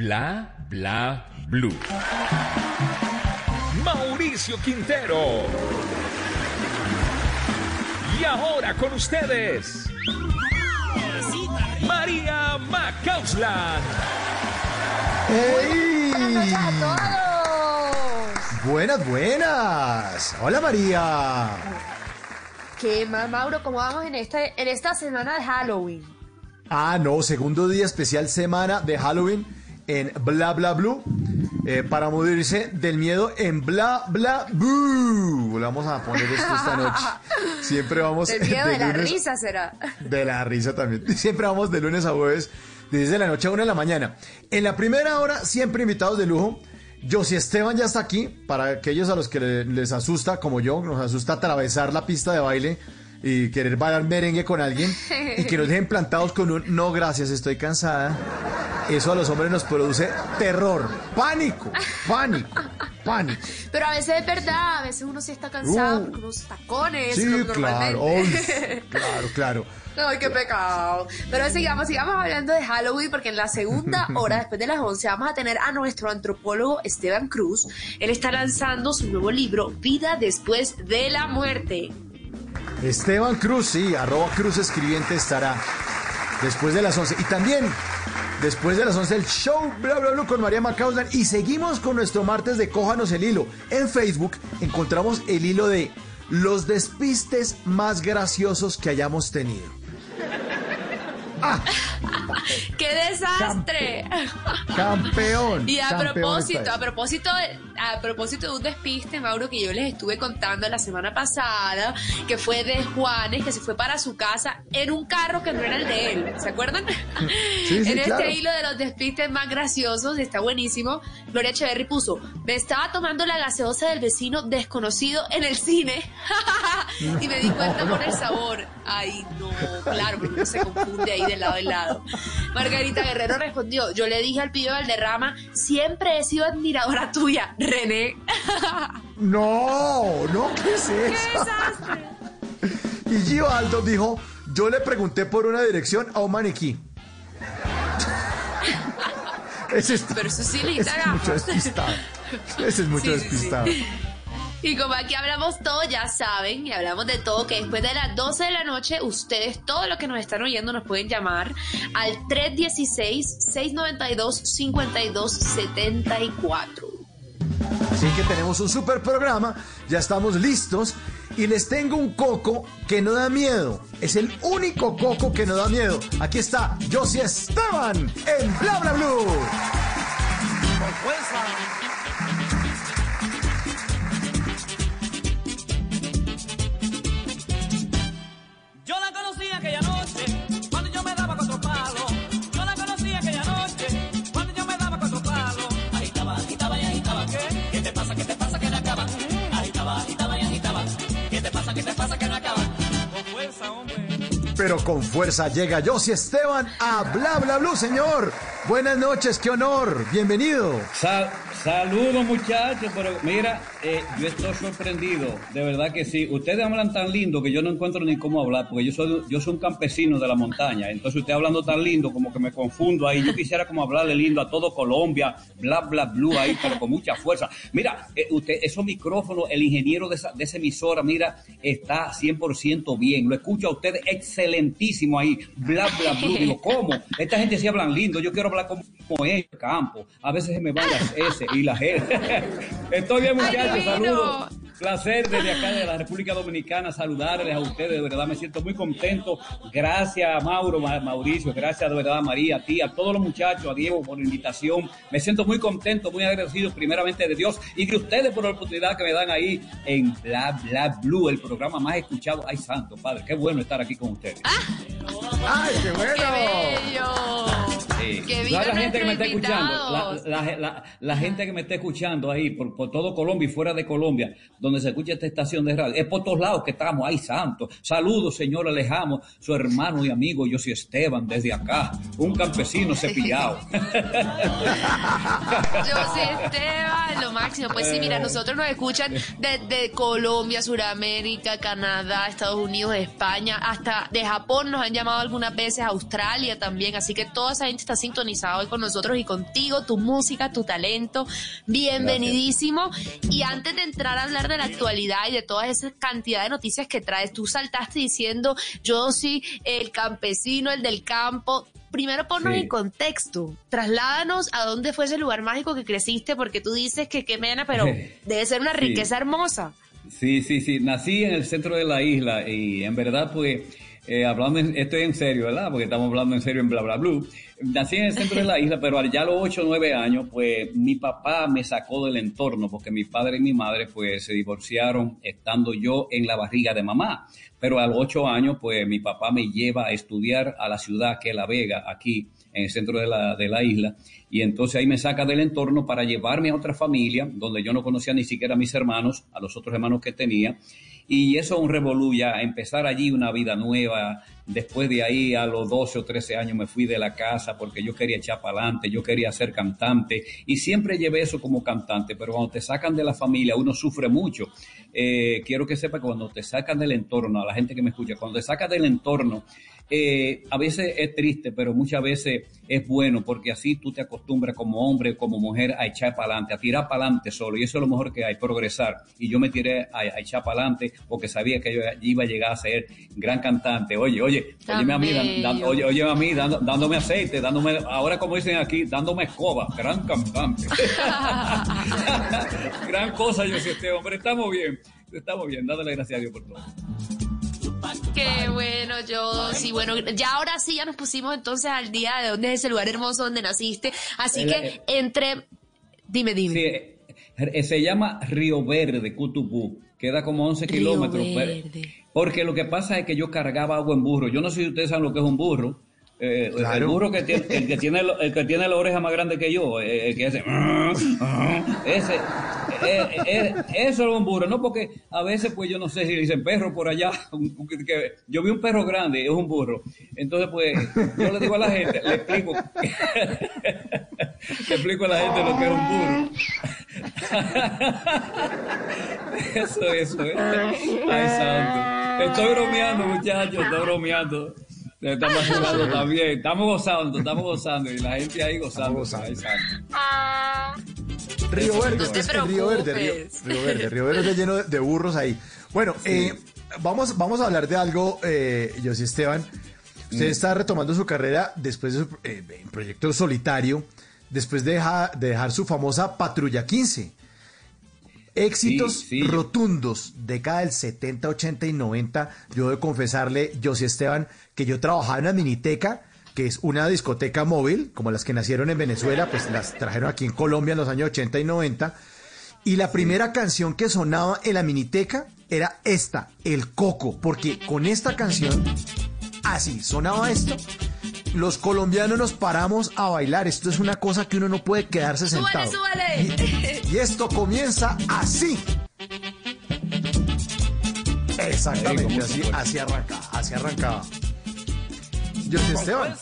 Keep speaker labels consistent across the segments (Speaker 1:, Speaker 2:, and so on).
Speaker 1: Bla Bla Blue. Mauricio Quintero. Y ahora con ustedes. María Macausland.
Speaker 2: ¡Hey!
Speaker 3: Buenas noches a todos.
Speaker 2: Buenas, buenas. Hola María.
Speaker 3: ¿Qué más, Mauro? ¿Cómo vamos en esta, en esta semana de Halloween?
Speaker 2: Ah, no, segundo día especial semana de Halloween en Bla Bla Blue. eh, para morirse del miedo en Bla Bla Blue. Vamos a poner esto esta noche. Siempre vamos
Speaker 3: El miedo de, la
Speaker 2: lunes-
Speaker 3: risa será.
Speaker 2: De la risa también. Siempre vamos de lunes a jueves, de 10 de la noche a 1 de la mañana. En la primera hora, siempre invitados de lujo. Josi Esteban ya está aquí, para aquellos a los que le- les asusta, como yo, nos asusta atravesar la pista de baile y querer bailar merengue con alguien y que nos dejen plantados con un no gracias, estoy cansada. Eso a los hombres nos produce terror, pánico, pánico, pánico.
Speaker 3: Pero a veces es verdad, a veces uno sí está cansado
Speaker 2: Uh.
Speaker 3: porque unos tacones.
Speaker 2: Sí, claro, uy, claro, claro.
Speaker 3: Ay, qué pecado. Pero sigamos, sigamos hablando de Halloween porque en la segunda hora, después de las 11, vamos a tener a nuestro antropólogo Esteban Cruz. Él está lanzando su nuevo libro, Vida después de la muerte.
Speaker 2: Esteban Cruz, sí, arroba Cruz Escribiente estará después de las 11. Y también después de las 11 el show bla bla bla con María Macauslan. Y seguimos con nuestro martes de Cójanos el Hilo. En Facebook encontramos el hilo de los despistes más graciosos que hayamos tenido.
Speaker 3: ¡Qué desastre!
Speaker 2: Campeón.
Speaker 3: Y a
Speaker 2: campeón
Speaker 3: propósito, a propósito, de, a propósito de un despiste, Mauro, que yo les estuve contando la semana pasada, que fue de Juanes, que se fue para su casa en un carro que no era el de él. ¿Se acuerdan?
Speaker 2: Sí, sí,
Speaker 3: en
Speaker 2: claro.
Speaker 3: este hilo de los despistes más graciosos, está buenísimo. Gloria Echeverry puso, me estaba tomando la gaseosa del vecino desconocido en el cine y me di cuenta por el sabor. Ay, no, claro, porque uno se confunde ahí de lado a lado. Margarita Guerrero respondió, yo le dije al pibe Valderrama, siempre he sido admiradora tuya, René.
Speaker 2: No, no, ¿qué es
Speaker 3: ¡Qué
Speaker 2: eso?
Speaker 3: desastre!
Speaker 2: Y Gio Aldo dijo, yo le pregunté por una dirección a un maniquí. Ese es,
Speaker 3: Pero eso sí le
Speaker 2: ese es mucho despistado. Ese es mucho
Speaker 3: Sí, sí, sí. Y como aquí hablamos todo, ya saben, y hablamos de todo, que después de las 12 de la noche, ustedes, todos los que nos están oyendo, nos pueden llamar al 316-692-5274.
Speaker 2: Así que tenemos un super programa, ya estamos listos y les tengo un coco que no da miedo. Es el único coco que no da miedo. Aquí está Josie Esteban en Bla Bla Blue. Pero con fuerza llega Josie Esteban a Bla Bla Blue, señor. Buenas noches, qué honor. Bienvenido.
Speaker 4: Saludos muchachos, pero mira, eh, yo estoy sorprendido, de verdad que sí. Ustedes hablan tan lindo que yo no encuentro ni cómo hablar, porque yo soy, yo soy un campesino de la montaña, entonces usted hablando tan lindo como que me confundo ahí. Yo quisiera como hablarle lindo a todo Colombia, bla, bla, blue ahí, pero con mucha fuerza. Mira, eh, usted, esos micrófonos, el ingeniero de esa, de esa emisora, mira, está 100% bien. Lo escucho a ustedes excelentísimo ahí, bla, bla, blue. Digo, ¿cómo? Esta gente sí hablan lindo, yo quiero hablar como, como ellos, campo. A veces se me van las S y las G. Estoy bien,
Speaker 3: ¡Ay,
Speaker 4: muchachos, saludos. Placer desde acá de la República Dominicana saludarles a ustedes, de verdad me siento muy contento. Gracias Mauro, Ma- Mauricio, gracias de verdad a María, a ti, a todos los muchachos, a Diego por la invitación. Me siento muy contento, muy agradecido primeramente de Dios y de ustedes por la oportunidad que me dan ahí en Bla Bla Blue, el programa más escuchado. Ay, santo padre, qué bueno estar aquí con ustedes.
Speaker 2: ¡Ay, qué bueno!
Speaker 3: ¡Qué bello!
Speaker 4: Sí.
Speaker 3: ¡Que
Speaker 4: Toda
Speaker 3: viva
Speaker 4: la gente que me está escuchando, la, la- la- la gente que me está escuchando ahí por, todo Colombia y fuera de Colombia, donde se escucha esta estación de radio, es por todos lados que estamos, ay santo. Saludos, señor Alejamo, su hermano y amigo, soy Esteban, desde acá, un campesino cepillado.
Speaker 3: Soy Esteban, lo máximo. Pues sí, mira, nosotros nos escuchan desde Colombia, Sudamérica, Canadá, Estados Unidos, España, hasta de Japón nos han llamado algunas veces, Australia también. Así que toda esa gente está sintonizada hoy con nosotros y contigo, tu música, tu talento. Bienvenidísimo. Y antes de entrar a hablar de la actualidad y de toda esa cantidad de noticias que traes, tú saltaste diciendo, yo soy el campesino, el del campo. Primero ponnos
Speaker 4: Sí.
Speaker 3: en contexto, trasládanos a dónde fue ese lugar mágico que creciste, porque tú dices que qué mena, pero debe ser una
Speaker 4: Sí.
Speaker 3: riqueza hermosa.
Speaker 4: Sí, sí, sí. Nací en el centro de la isla y en verdad, pues, eh, hablando, en- estoy en serio, ¿verdad? Porque estamos hablando en serio en Bla Bla Blue. Nací en el centro de la isla, pero ya a los 8 o 9 años, pues, mi papá me sacó del entorno porque mi padre y mi madre, pues, se divorciaron estando yo en la barriga de mamá. Pero a los 8 años, pues, mi papá me lleva a estudiar a la ciudad que es La Vega, aquí en el centro de la, de la isla. Y entonces ahí me saca del entorno para llevarme a otra familia, donde yo no conocía ni siquiera a mis hermanos, a los otros hermanos que tenía. Y eso es un revolú ya, empezar allí una vida nueva. Después de ahí, a los 12 o 13 años, me fui de la casa porque yo quería echar para adelante, yo quería ser cantante. Y siempre llevé eso como cantante, pero cuando te sacan de la familia, uno sufre mucho. Eh, quiero que sepa que cuando te sacan del entorno, a la gente que me escucha, cuando te sacan del entorno, eh, a veces es triste, pero muchas veces es bueno porque así tú te acostumbras como hombre, como mujer a echar para adelante, a tirar para adelante solo. Y eso es lo mejor que hay, progresar. Y yo me tiré a, a echar para adelante porque sabía que yo iba a llegar a ser gran cantante. Oye, oye, óyeme a mí, dan- dan-
Speaker 3: bello.
Speaker 4: oye, óyeme a mí dando- dándome aceite, dándome, ahora como dicen aquí, dándome escoba, gran cantante. gran cosa yo soy este hombre, estamos bien, estamos bien, dándole gracias a Dios por todo.
Speaker 3: Qué bueno, yo sí, bueno, ya ahora sí ya nos pusimos entonces al día de dónde es ese lugar hermoso donde naciste. Así que entre, dime, dime.
Speaker 4: Sí, eh, eh, se llama Río Verde, Cutupú. Queda como 11
Speaker 3: Río
Speaker 4: kilómetros.
Speaker 3: Verde.
Speaker 4: Porque lo que pasa es que yo cargaba agua en burro. Yo no sé si ustedes saben lo que es un burro. Eh, El burro que tiene, el que tiene, el que tiene la oreja más grande que yo, eh, el que hace, ese, eh, eh, eso es un burro, no porque a veces pues yo no sé si dicen perro por allá, que- yo vi un perro grande, es un burro, entonces pues yo le digo a la gente, le explico, le explico a la gente lo que es un burro. Eso, eso, ¿eh? Ay, santo. Estoy bromeando, muchachos, estoy bromeando. Estamos vacilando también. Estamos gozando, estamos gozando. Y la gente ahí gozando.
Speaker 2: Gozando.
Speaker 4: santo.
Speaker 2: Río Verde,
Speaker 3: No
Speaker 2: este Río Verde, Río,
Speaker 3: preocupes.
Speaker 2: Río Verde, Río Verde lleno de, burros ahí. Bueno, eh, vamos, vamos a hablar de algo, eh, José Esteban. Usted
Speaker 4: Mm.
Speaker 2: está retomando su carrera después de su eh, en proyecto solitario, después de, deja- de dejar su famosa Patrulla 15. Éxitos
Speaker 4: Sí, sí.
Speaker 2: rotundos, década del 70, 80 y 90. Yo debo confesarle, José Esteban, que yo trabajaba en una miniteca, que es una discoteca móvil, como las que nacieron en Venezuela, pues las trajeron aquí en Colombia en los años 80 y 90. Y la primera canción que sonaba en la miniteca era esta, El Coco, porque con esta canción, así, sonaba esto. Los colombianos nos paramos a bailar. Esto es una cosa que uno no puede quedarse sentado.
Speaker 3: súbale.
Speaker 2: Y esto comienza así. Exactamente, así, así arranca, así arrancaba. Esteban.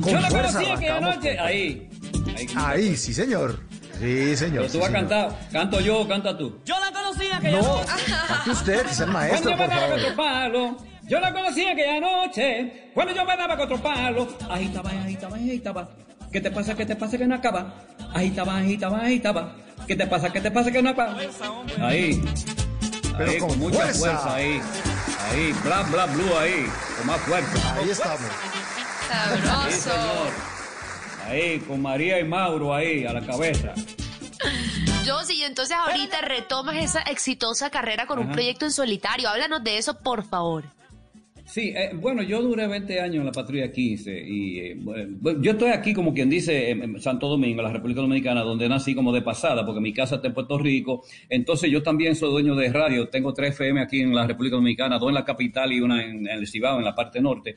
Speaker 2: Con
Speaker 4: Yo la
Speaker 2: fuerza
Speaker 4: conocí aquella noche. Ahí. Ahí.
Speaker 2: Ahí, sí, señor. Sí, señor.
Speaker 4: Pero
Speaker 2: sí,
Speaker 4: tú vas a cantar. ¿Canto yo canta tú?
Speaker 5: Yo la conocí aquella
Speaker 2: No,
Speaker 5: noche.
Speaker 2: cante usted, es el
Speaker 4: Cuando
Speaker 2: maestro,
Speaker 4: yo me
Speaker 2: por
Speaker 4: daba
Speaker 2: favor.
Speaker 4: cuatro palos, yo la conocí aquella noche. Cuando yo me daba cuatro palos, agitaba, agitaba, agitaba. ¿Qué te pasa? ¿Qué te pasa que no acaba? Agitaba, agitaba, agitaba. ¿Qué te pasa? ¿Qué te pasa que no acaba? Ahí.
Speaker 2: Pero
Speaker 4: ahí,
Speaker 2: con
Speaker 4: con, mucha
Speaker 2: fuerza.
Speaker 4: fuerza. ahí. Ahí, bla, bla, blue ahí. Con más fuerza.
Speaker 2: Ahí estamos.
Speaker 4: Sí,
Speaker 3: Sabroso.
Speaker 4: señor. Ahí, con María y Mauro ahí, a la cabeza.
Speaker 3: Yo sí, entonces ahorita retomas esa exitosa carrera con un proyecto en solitario. Háblanos de eso, por favor.
Speaker 4: Sí, eh, bueno, yo duré 20 años en la patrulla 15 y eh, bueno, yo estoy aquí como quien dice en, en Santo Domingo, la República Dominicana, donde nací como de pasada, porque mi casa está en Puerto Rico. Entonces yo también soy dueño de radio, tengo tres FM aquí en la República Dominicana, dos en la capital y una en, en el Cibao, en la parte norte.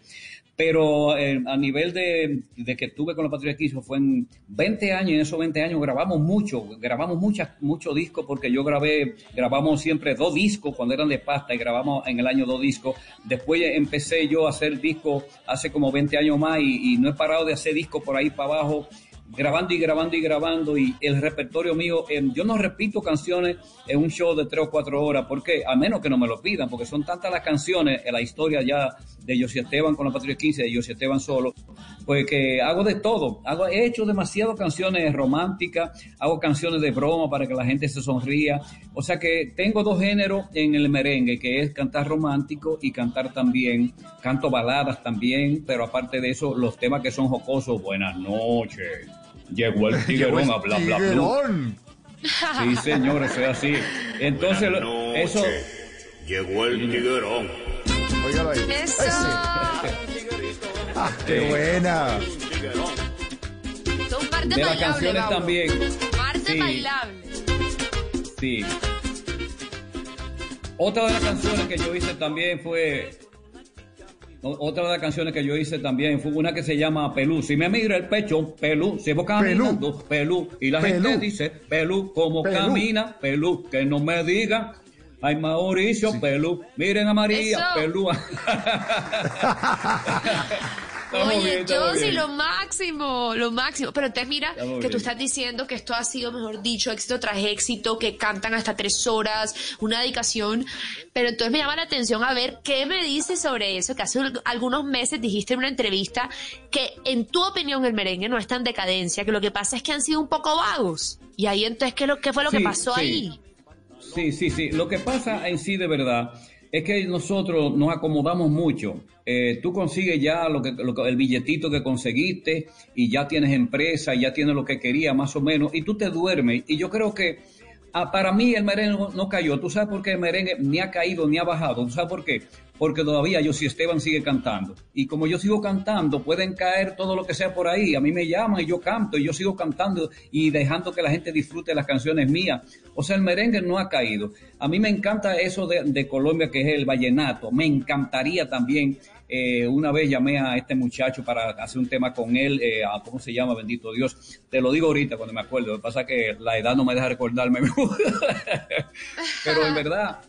Speaker 4: Pero eh, a nivel de, de que estuve con la Patrulla 15 fue en 20 años en esos 20 años grabamos mucho, grabamos muchas, muchos discos porque yo grabé, grabamos siempre dos discos cuando eran de pasta y grabamos en el año dos discos. Después empecé yo a hacer discos hace como 20 años más y no he parado de hacer discos por ahí para abajo grabando y grabando y grabando y el repertorio mío, eh, yo no repito canciones en un show de tres o cuatro horas, porque a menos que no me lo pidan, porque son tantas las canciones en la historia ya de José Esteban con la Patria 15, de José Esteban solo, pues que hago de todo, hago, he hecho demasiadas canciones románticas, hago canciones de broma para que la gente se sonría, o sea que tengo dos géneros en el merengue, que es cantar romántico y cantar también, canto baladas también, pero aparte de eso, los temas que son jocosos, buenas noches. Llegó el tiguerón a bla bla bla. Sí, señor, eso es así. Entonces,
Speaker 6: noches.
Speaker 4: eso.
Speaker 6: Llegó el tiguerón.
Speaker 2: Óigalo ahí.
Speaker 3: Eso.
Speaker 2: Ese. Ah, qué buena.
Speaker 3: Son martes
Speaker 4: De las
Speaker 3: bailables,
Speaker 4: canciones también.
Speaker 3: Martes
Speaker 4: Sí.
Speaker 3: bailables.
Speaker 4: Sí. Otra de las canciones que yo hice también fue. Otra de las canciones que yo hice también fue una que se llama Pelú. Si me mira el pecho, Pelú. Si vos caminando, Pelú. Y la gente dice, Pelú, como
Speaker 2: Pelú.
Speaker 4: camina, Pelú. Que no me diga. Ay, Mauricio, Pelú. Miren a María,
Speaker 3: Eso.
Speaker 4: Pelú. Estamos bien,
Speaker 3: Oye,
Speaker 4: estamos
Speaker 3: yo sí,
Speaker 4: bien.
Speaker 3: lo máximo, lo máximo. Pero entonces mira
Speaker 4: Estamos
Speaker 3: que tú
Speaker 4: bien.
Speaker 3: estás diciendo que esto ha sido, mejor dicho, éxito tras éxito, que cantan hasta tres horas, una dedicación. Pero entonces me llama la atención a ver qué me dices sobre eso, que hace algunos meses dijiste en una entrevista que en tu opinión el merengue no está en decadencia, que lo que pasa es que han sido un poco vagos. Y ahí entonces, ¿qué, lo, qué fue lo que pasó
Speaker 4: sí.
Speaker 3: ahí?
Speaker 4: Sí, sí, sí. Lo que pasa en sí de verdad es que nosotros nos acomodamos mucho. Eh, tú consigues ya lo que, lo el billetito que conseguiste y ya tienes empresa ya tienes lo que querías más o menos y tú te duermes. Y yo creo que ah, para mí el merengue no cayó. ¿Tú sabes por qué el merengue ni ha caído ni ha bajado? ¿Tú sabes por qué? Porque todavía yo si Esteban sigue cantando. Y como yo sigo cantando, pueden caer todo lo que sea por ahí. A mí me llaman y yo canto y yo sigo cantando y dejando que la gente disfrute las canciones mías. O sea, el merengue no ha caído. A mí me encanta eso de, de Colombia, que es el vallenato. Me encantaría también. eh, una vez llamé a este muchacho para hacer un tema con él. eh, ¿Cómo se llama? Bendito Dios. Te lo digo ahorita cuando me acuerdo. Lo que pasa es que la edad no me deja recordarme. Pero en verdad,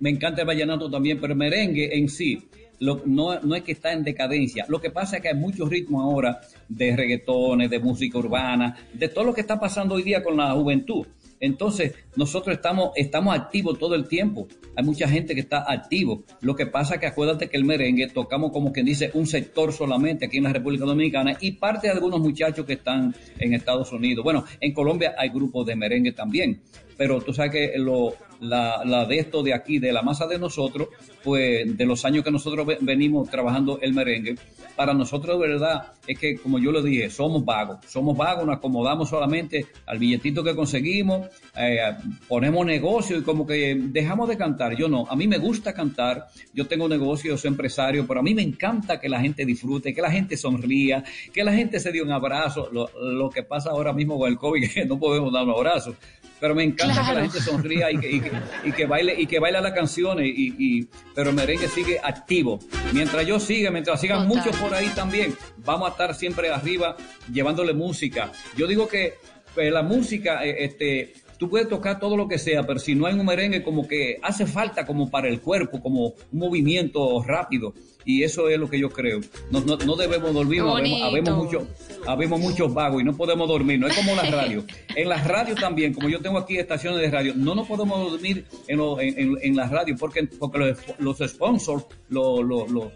Speaker 4: me encanta el vallenato también, pero el merengue en sí no, no es que está en decadencia. Lo que pasa es que hay muchos ritmos ahora de reggaetones, de música urbana, de todo lo que está pasando hoy día con la juventud. Entonces, nosotros estamos, estamos activos todo el tiempo. Hay mucha gente que está activo. Lo que pasa es que acuérdate que el merengue tocamos como quien dice un sector solamente aquí en la República Dominicana y parte de algunos muchachos que están en Estados Unidos. Bueno, en Colombia hay grupos de merengue también, pero tú sabes que lo, la, la de esto de aquí, de la masa de nosotros, pues de los años que nosotros ve- venimos trabajando el merengue, para nosotros de verdad es que, como yo lo dije, somos vagos, somos vagos, nos acomodamos solamente al billetito que conseguimos, eh, ponemos negocio y como que dejamos de cantar. Yo no, a mí me gusta cantar, yo tengo negocio, soy empresario, pero a mí me encanta que la gente disfrute, que la gente sonría, que la gente se dé un abrazo. Lo, lo que pasa ahora mismo con el COVID, que no podemos dar un abrazo, pero me encanta que la gente sonría y que, y que, y que baile y que baile las canciones y, y- pero el merengue sigue activo. Mientras yo siga mientras sigan
Speaker 3: Total.
Speaker 4: muchos por ahí también vamos a estar siempre arriba llevándole música. Yo digo que eh, la música eh, este tú puedes tocar todo lo que sea pero si no hay un merengue como que hace falta como para el cuerpo como un movimiento rápido y eso es lo que yo creo no, no, no debemos dormir habemos, mucho habemos muchos vagos y no podemos dormir. No es como la radio. En las radios también, como yo tengo aquí estaciones de radio, no nos podemos dormir en, lo- en, en- en las radios porque, porque los, los sponsors, lo- lo- lo-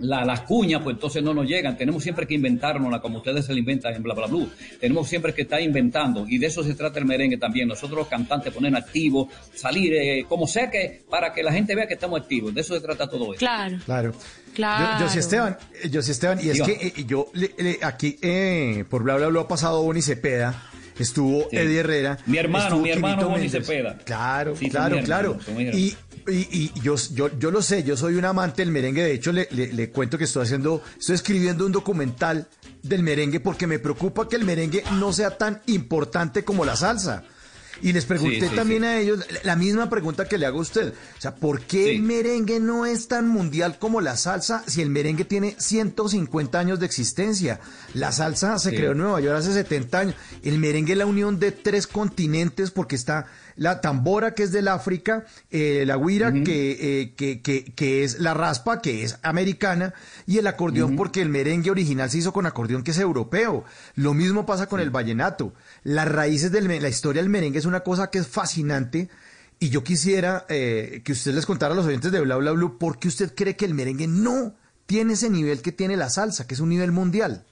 Speaker 4: la- las cuñas, pues entonces no nos llegan. Tenemos siempre que inventárnosla como ustedes se la inventan en bla bla bla. Tenemos siempre que estar inventando y de eso se trata el merengue también. Nosotros los cantantes poner activos, salir eh, como sea que para que la gente vea que estamos activos. De eso se trata todo esto.
Speaker 3: Claro,
Speaker 2: Claro.
Speaker 3: claro.
Speaker 2: Yo, yo sí, Esteban, eh, yo sí, Esteban, y es que eh, yo le- le- aquí eh, por bla bla bla ha pasado Boni Cepeda estuvo
Speaker 4: Sí.
Speaker 2: Eddie Herrera.
Speaker 4: Mi hermano,
Speaker 2: estuvo
Speaker 4: mi hermano Bonnie. Cepeda.
Speaker 2: Claro,
Speaker 4: Sí,
Speaker 2: claro, claro. Y, y- y yo, yo, yo lo sé, yo soy un amante del merengue. De hecho, le, le- le cuento que estoy haciendo, estoy escribiendo un documental del merengue porque me preocupa que el merengue no sea tan importante como la salsa. Y les pregunté
Speaker 4: Sí, sí,
Speaker 2: también
Speaker 4: sí.
Speaker 2: a ellos la- misma pregunta que le hago a usted. O sea, ¿por qué el merengue no es tan mundial como la salsa si el merengue tiene 150 años de existencia? La salsa se creó en Nueva York hace 70 años. El merengue es la unión de tres continentes porque está la tambora que es del África, eh, la guira que, eh, que, que, que es la raspa que es americana y el acordeón porque el merengue original se hizo con acordeón que es europeo. Lo mismo pasa con el vallenato. Las raíces de la historia del merengue es una cosa que es fascinante. Y yo quisiera eh, que usted les contara a los oyentes de Bla Bla Blue por qué usted cree que el merengue no tiene ese nivel que tiene la salsa, que es un nivel mundial.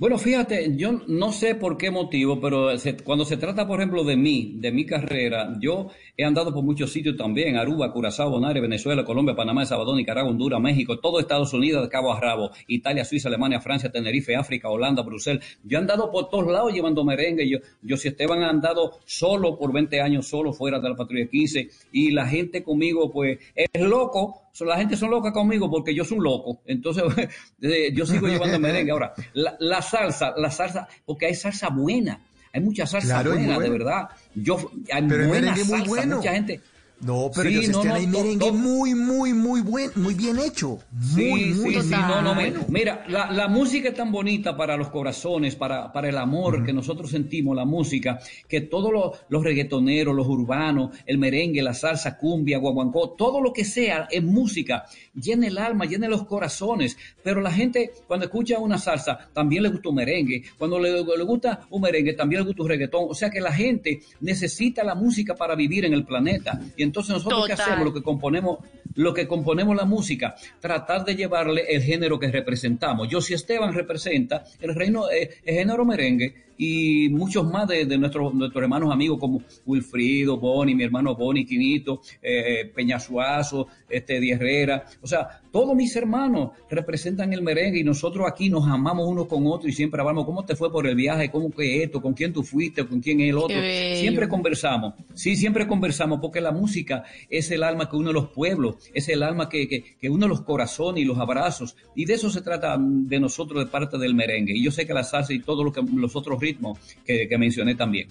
Speaker 4: Bueno, fíjate, yo no sé por qué motivo, pero se- cuando se trata, por ejemplo, de mí, de mi carrera, yo he andado por muchos sitios también, Aruba, Curazao, Bonaire, Venezuela, Colombia, Panamá, Salvador, Nicaragua, Honduras, México, todo Estados Unidos, de cabo a rabo, Italia, Suiza, Alemania, Francia, Tenerife, África, Holanda, Bruselas. Yo he andado por todos lados llevando merengue. Yo, yo si Esteban ha andado solo por 20 años, solo fuera de la patrulla 15, y la gente conmigo, pues, es loco. La gente son loca conmigo porque yo soy un loco. Entonces, eh, yo sigo llevando merengue. Ahora, la, la salsa, la salsa, porque hay salsa buena. Hay mucha salsa
Speaker 2: Claro, es
Speaker 4: buena,
Speaker 2: muy
Speaker 4: de verdad. Yo, hay
Speaker 2: Pero el
Speaker 4: buena
Speaker 2: merengue muy bueno.
Speaker 4: mucha gente.
Speaker 2: No, pero
Speaker 4: Sí, no,
Speaker 2: que
Speaker 4: no,
Speaker 2: hay merengue
Speaker 4: to-
Speaker 2: muy, muy, muy buen, muy bien hecho. Muy,
Speaker 4: Sí,
Speaker 2: muy
Speaker 4: sí, sí, no, no, me- mira, la, la música es tan bonita para los corazones, para, para el amor que nosotros sentimos, la música, que todos los, los reggaetoneros, los urbanos, el merengue, la salsa, cumbia, guaguancó, todo lo que sea es música, llena el alma, llena los corazones, pero la gente cuando escucha una salsa también le gusta un merengue, cuando le, le gusta un merengue también le gusta un reggaetón, o sea que la gente necesita la música para vivir en el planeta, y entonces nosotros qué
Speaker 3: Total.
Speaker 4: hacemos, lo que componemos, lo que componemos la música, tratar de llevarle el género que representamos. Yo si Esteban representa el reino, eh, el género merengue y muchos más de, de nuestros, nuestros hermanos amigos como Wilfrido, Boni, mi hermano Boni, Quinito, eh, Peñasuazo, este, Di Herrera, o sea, todos mis hermanos representan el merengue y nosotros aquí nos amamos unos con otros y siempre hablamos cómo te fue por el viaje, cómo que esto, con quién tú fuiste, con quién es el otro. Siempre conversamos, sí, siempre conversamos, porque la música es el alma que une los pueblos, es el alma que, que, que une los corazones y los abrazos, y de eso se trata de nosotros de parte del merengue. Y yo sé que la salsa y todos lo que, los otros ritmos que, que mencioné también.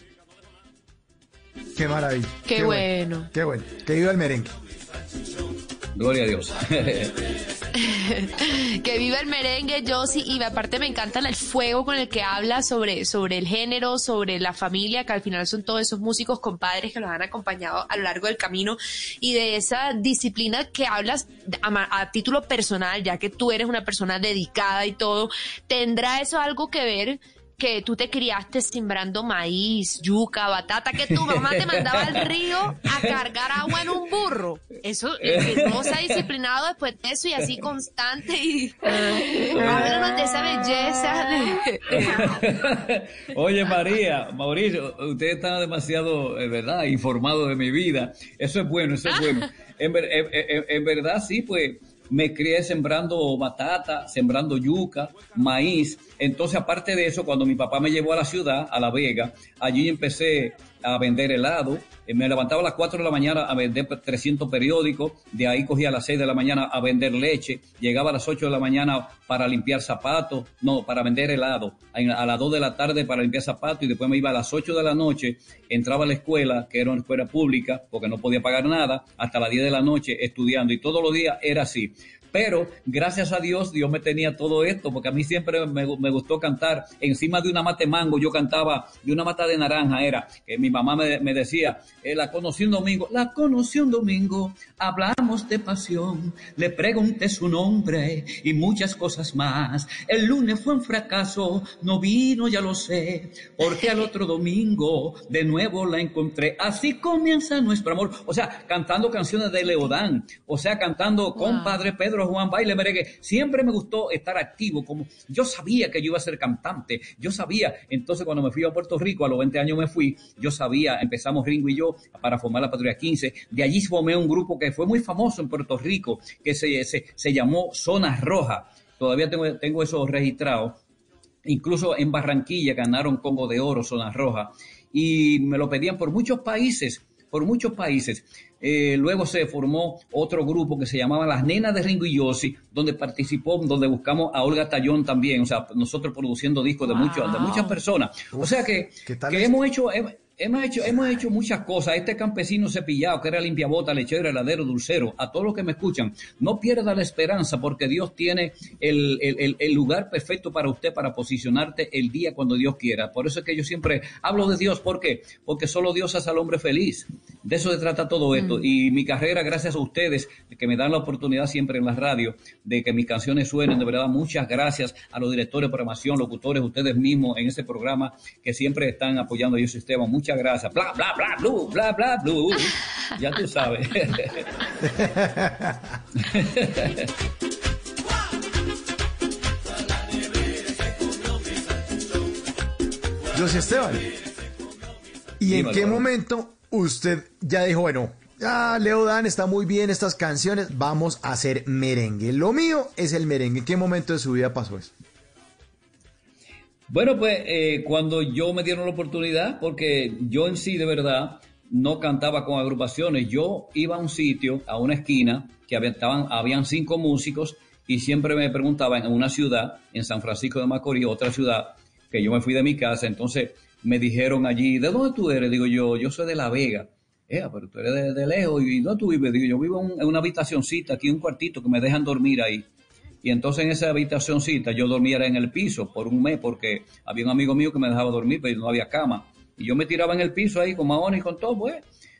Speaker 2: Qué maravilla.
Speaker 3: Qué bueno.
Speaker 2: Qué bueno. Que viva el merengue.
Speaker 4: Gloria a Dios.
Speaker 3: que viva el merengue, Josie, y aparte me encanta el fuego con el que habla sobre, sobre el género, sobre la familia, que al final son todos esos músicos compadres que los han acompañado a lo largo del camino, y de esa disciplina que hablas a, a título personal, ya que tú eres una persona dedicada y todo, ¿tendrá eso algo que ver? Que tú te criaste sembrando maíz, yuca, batata, que tu mamá te mandaba al río a cargar agua en un burro. Eso, el que no se ha disciplinado después de eso y así constante y háblanos de esa belleza. de-
Speaker 4: Oye, María, Mauricio, usted está demasiado, eh, ¿verdad?, informado de mi vida. Eso es bueno, eso es bueno. En, ver- en- en- en verdad, sí, pues me crié sembrando batata, sembrando yuca, maíz. Entonces, aparte de eso, cuando mi papá me llevó a la ciudad, a La Vega, allí empecé a vender helado. Eh, Me levantaba a las 4 de la mañana a vender 300 periódicos, de ahí cogía a las 6 de la mañana a vender leche, llegaba a las 8 de la mañana para limpiar zapatos, no, para vender helado, a las 2 de la tarde para limpiar zapatos y después me iba a las 8 de la noche, entraba a la escuela, que era una escuela pública, porque no podía pagar nada, hasta las 10 de la noche estudiando y todos los días era así. Pero gracias a Dios, Dios me tenía todo esto, porque a mí siempre me, me gustó cantar. Encima de una mata de mango, yo cantaba de una mata de naranja, era que mi mamá me, me decía, eh, la conocí un domingo, la conocí un domingo, hablamos de pasión, le pregunté su nombre y muchas cosas más. El lunes fue un fracaso, no vino, ya lo sé, porque al otro domingo de nuevo la encontré. Así comienza nuestro amor. O sea, cantando canciones de Leodán, o sea, cantando compadre Pedro Juan Baile Merengue. Siempre me gustó estar activo, como yo sabía que yo iba a ser cantante, yo sabía. Entonces, cuando me fui a Puerto Rico, a los 20 años me fui, yo sabía, empezamos Ringo y yo para formar la Patrulla 15. De allí formé un grupo que fue muy famoso en Puerto Rico, que se, se, se llamó Zona Roja. Todavía tengo, tengo eso registrado incluso en Barranquilla ganaron Congo de Oro, Zona Roja, y me lo pedían por muchos países, por muchos países. Eh, luego se formó otro grupo que se llamaba Las Nenas de Ringo y Yossi, donde participó, donde buscamos a Olga Tallón también, o sea, nosotros produciendo discos de, muchos, de muchas personas. o sea que,
Speaker 2: ¿qué tal
Speaker 4: que hemos hecho... Hemos hecho, hemos hecho muchas cosas. Este campesino cepillado, que era limpiabota, lechero, heladero, dulcero, a todos los que me escuchan, no pierda la esperanza porque Dios tiene el, el- el- lugar perfecto para usted para posicionarte el día cuando Dios quiera. Por eso es que yo siempre hablo de Dios. ¿Por qué? Porque solo Dios hace al hombre feliz. De eso se trata todo esto. Y mi carrera, gracias a ustedes, que me dan la oportunidad siempre en la radio de que mis canciones suenen. De verdad, muchas gracias a los directores de programación, locutores, ustedes mismos en ese programa que siempre están apoyando a Soy Esteban. Muchas gracias. Bla, bla, bla, blue, bla, bla, blue. Ya tú sabes.
Speaker 2: José Esteban. ¿Y en qué momento usted ya dijo, bueno, ya Leo Dan está muy bien estas canciones, vamos a hacer merengue? Lo mío es el merengue. ¿En qué momento de su vida pasó eso?
Speaker 4: Bueno, pues eh, cuando yo me dieron la oportunidad, porque yo en sí de verdad no cantaba con agrupaciones, yo iba a un sitio, a una esquina, que había, habían cinco músicos y siempre me preguntaban en una ciudad, en San Francisco de Macorís, otra ciudad, que yo me fui de mi casa, entonces me dijeron allí, ¿de dónde tú eres? Digo yo, yo soy de La Vega. Eh, pero tú eres de, lejos y ¿dónde tú vives? Digo, yo vivo en, en una habitacioncita, aquí un cuartito que me dejan dormir ahí. Y entonces en esa habitacioncita yo dormía en el piso por un mes porque había un amigo mío que me dejaba dormir, pero no había cama. Y yo me tiraba en el piso ahí con maones y con todo, pues.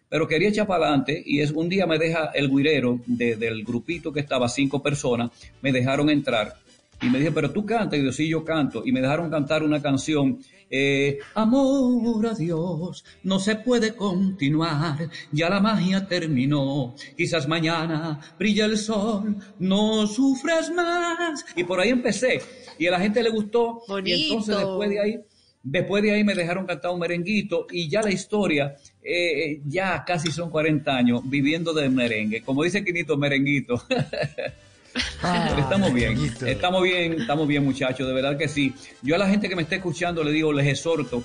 Speaker 4: Pero quería echar para adelante y es un día me deja el guirero de- del grupito que estaba, cinco personas, me dejaron entrar. Y me dije, pero tú cantas. Y yo, sí, yo canto. Y me dejaron cantar una canción. eh, Amor a Dios, no se puede continuar. Ya la magia terminó. Quizás mañana brilla el sol. No sufras más. Y por ahí empecé. Y a la gente le gustó. Y entonces
Speaker 3: Bonito.
Speaker 4: después de ahí Después de ahí me dejaron cantar un merenguito y ya la historia, eh, ya casi son 40 años viviendo de merengue. Como dice Quinito, merenguito. Pero estamos bien, estamos bien, estamos bien muchachos, de verdad que sí. Yo a la gente que me está escuchando le digo, les exhorto,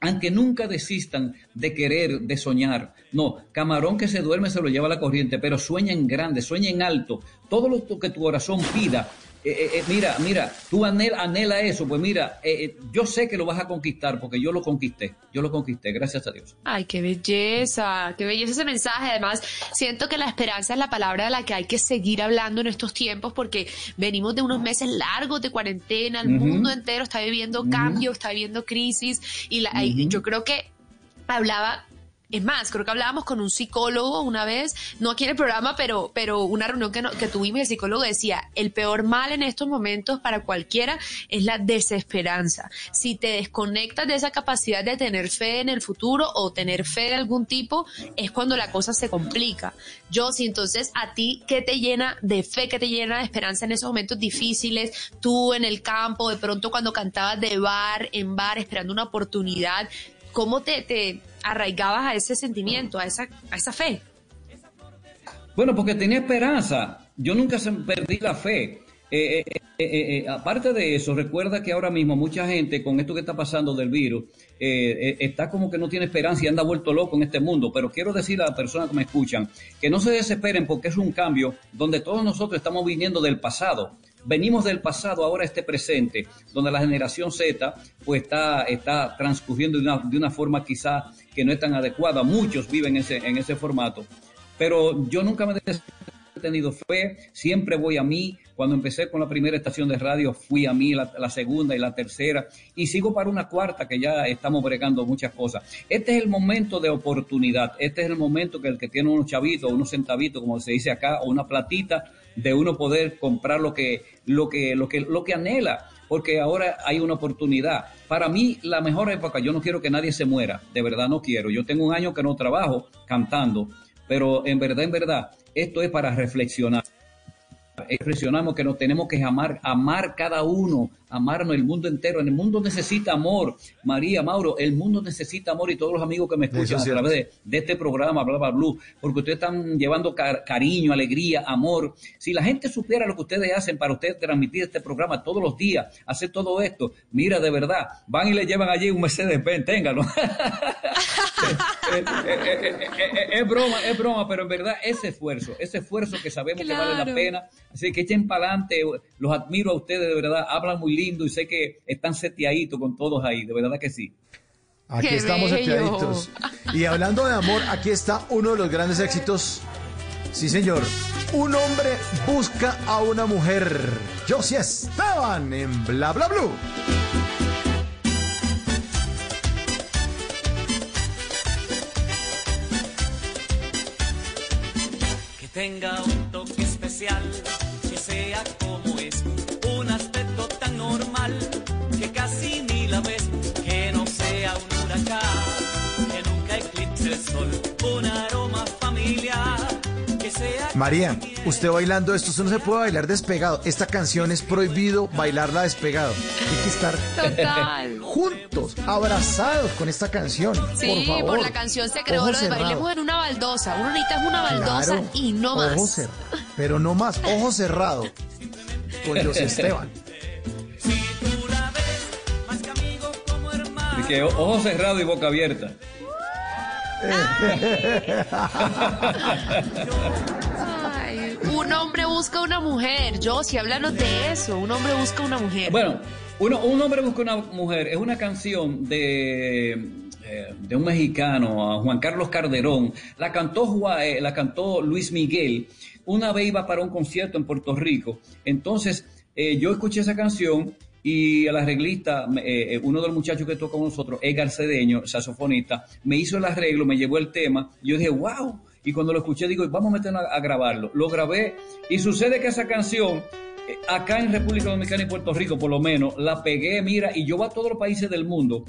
Speaker 4: aunque nunca desistan de querer, de soñar. No, camarón que se duerme se lo lleva la corriente, pero sueña en grande, sueña en alto. Todo lo que tu corazón pida, eh, eh, eh, mira, mira, tú anhela, anhela eso, pues mira, eh, yo sé que lo vas a conquistar porque yo lo conquisté, yo lo conquisté, gracias a Dios.
Speaker 3: Ay, qué belleza, qué belleza ese mensaje. Además, siento que la esperanza es la palabra de la que hay que seguir hablando en estos tiempos porque venimos de unos meses largos de cuarentena, el mundo entero está viviendo cambios, está viviendo crisis y la- y yo creo que hablaba es más, creo que hablábamos con un psicólogo una vez, no aquí en el programa, pero, pero una reunión que, tuvimos, el psicólogo decía, el peor mal en estos momentos para cualquiera es la desesperanza. Si te desconectas de esa capacidad de tener fe en el futuro o tener fe de algún tipo, es cuando la cosa se complica. Yo, si entonces a ti, ¿qué te llena de fe, qué te llena de esperanza en esos momentos difíciles? Tú en el campo, de pronto cuando cantabas de bar en bar, esperando una oportunidad, ¿cómo te arraigabas a ese sentimiento, a esa, a esa fe?
Speaker 4: Bueno, porque tenía esperanza. Yo nunca perdí la fe. Eh, eh, eh, aparte de eso, recuerda que ahora mismo mucha gente con esto que está pasando del virus está como que no tiene esperanza y anda vuelto loco en este mundo. Pero quiero decirle a las personas que me escuchan que no se desesperen porque es un cambio donde todos nosotros estamos viniendo del pasado. Venimos del pasado ahora este presente, donde la generación Z pues está, está transcurriendo de una, de una forma quizá que no es tan adecuada. Muchos viven ese, en ese formato. Pero yo nunca me he tenido fe, siempre voy a mí. Cuando empecé con la primera estación de radio, fui a mí, la, la segunda y la tercera, y sigo para una cuarta que ya estamos bregando muchas cosas. Este es el momento de oportunidad, este es el momento que el que tiene unos chavitos, unos centavitos, como se dice acá, o una platita, de uno poder comprar lo que, lo que, lo que, lo que anhela porque ahora hay una oportunidad. Para mí, la mejor época, yo no quiero que nadie se muera, de verdad no quiero. Yo tengo un año que no trabajo cantando, pero en verdad, en verdad, esto es para reflexionar. Reflexionamos que nos tenemos que amar, amar cada uno, amarnos el mundo entero. En el mundo necesita amor. María, Mauro, el mundo necesita amor y todos los amigos que me escuchan
Speaker 2: es
Speaker 4: a través de, de este programa, bla, bla, blue, porque ustedes están llevando car- cariño, alegría, amor. Si la gente supiera lo que ustedes hacen para ustedes transmitir este programa todos los días, hacer todo esto, mira, de verdad, van y le llevan allí un Mercedes-Benz, téngalo. Eh, eh, eh, eh, es broma, es broma, pero en verdad ese esfuerzo, ese esfuerzo que sabemos que vale la pena, así que echen para adelante, los admiro a ustedes, de verdad, hablan muy lindo y sé que están seteaditos con todos ahí, de verdad que sí.
Speaker 2: Aquí
Speaker 3: ¡Qué
Speaker 2: estamos seteaditos. Y hablando de amor, aquí está uno de los grandes éxitos. Sí, señor. Un hombre busca a una mujer. Josie Esteban en Bla Bla Blue.
Speaker 7: Que tenga un toque especial,
Speaker 2: María, usted bailando esto, usted no se puede bailar despegado. Esta canción es prohibido bailarla despegado. Hay que estar
Speaker 3: Total.
Speaker 2: juntos, abrazados con esta canción.
Speaker 3: Sí,
Speaker 2: por favor.
Speaker 3: la canción se creó
Speaker 2: Ojo
Speaker 3: lo de
Speaker 2: cerrado.
Speaker 3: bailemos en una baldosa. Uno necesita una baldosa
Speaker 2: Claro,
Speaker 3: y no
Speaker 2: ojo
Speaker 3: más.
Speaker 2: pero no más, ojo cerrado. Con José Esteban.
Speaker 7: Si tú la ves, más que amigo como hermano.
Speaker 4: Así que o- ojos cerrados y boca abierta.
Speaker 3: Un hombre busca una mujer. Yo, si de eso. Un hombre busca una mujer.
Speaker 4: Bueno, uno, un hombre busca una mujer. Es una canción de, eh, de un mexicano, Juan Carlos Calderón. La cantó, la cantó Luis Miguel. Una vez iba para un concierto en Puerto Rico. Entonces, eh, yo escuché esa canción y el arreglista, eh, eh, uno de los muchachos que toca con nosotros, Edgar Cedeño, saxofonista, me hizo el arreglo, me llevó el tema. Y yo dije, wow. Y cuando lo escuché, digo, vamos a meternos a, grabarlo. Lo grabé y sucede que esa canción eh, acá en República Dominicana y Puerto Rico, por lo menos, la pegué, mira, y yo voy a todos los países del mundo.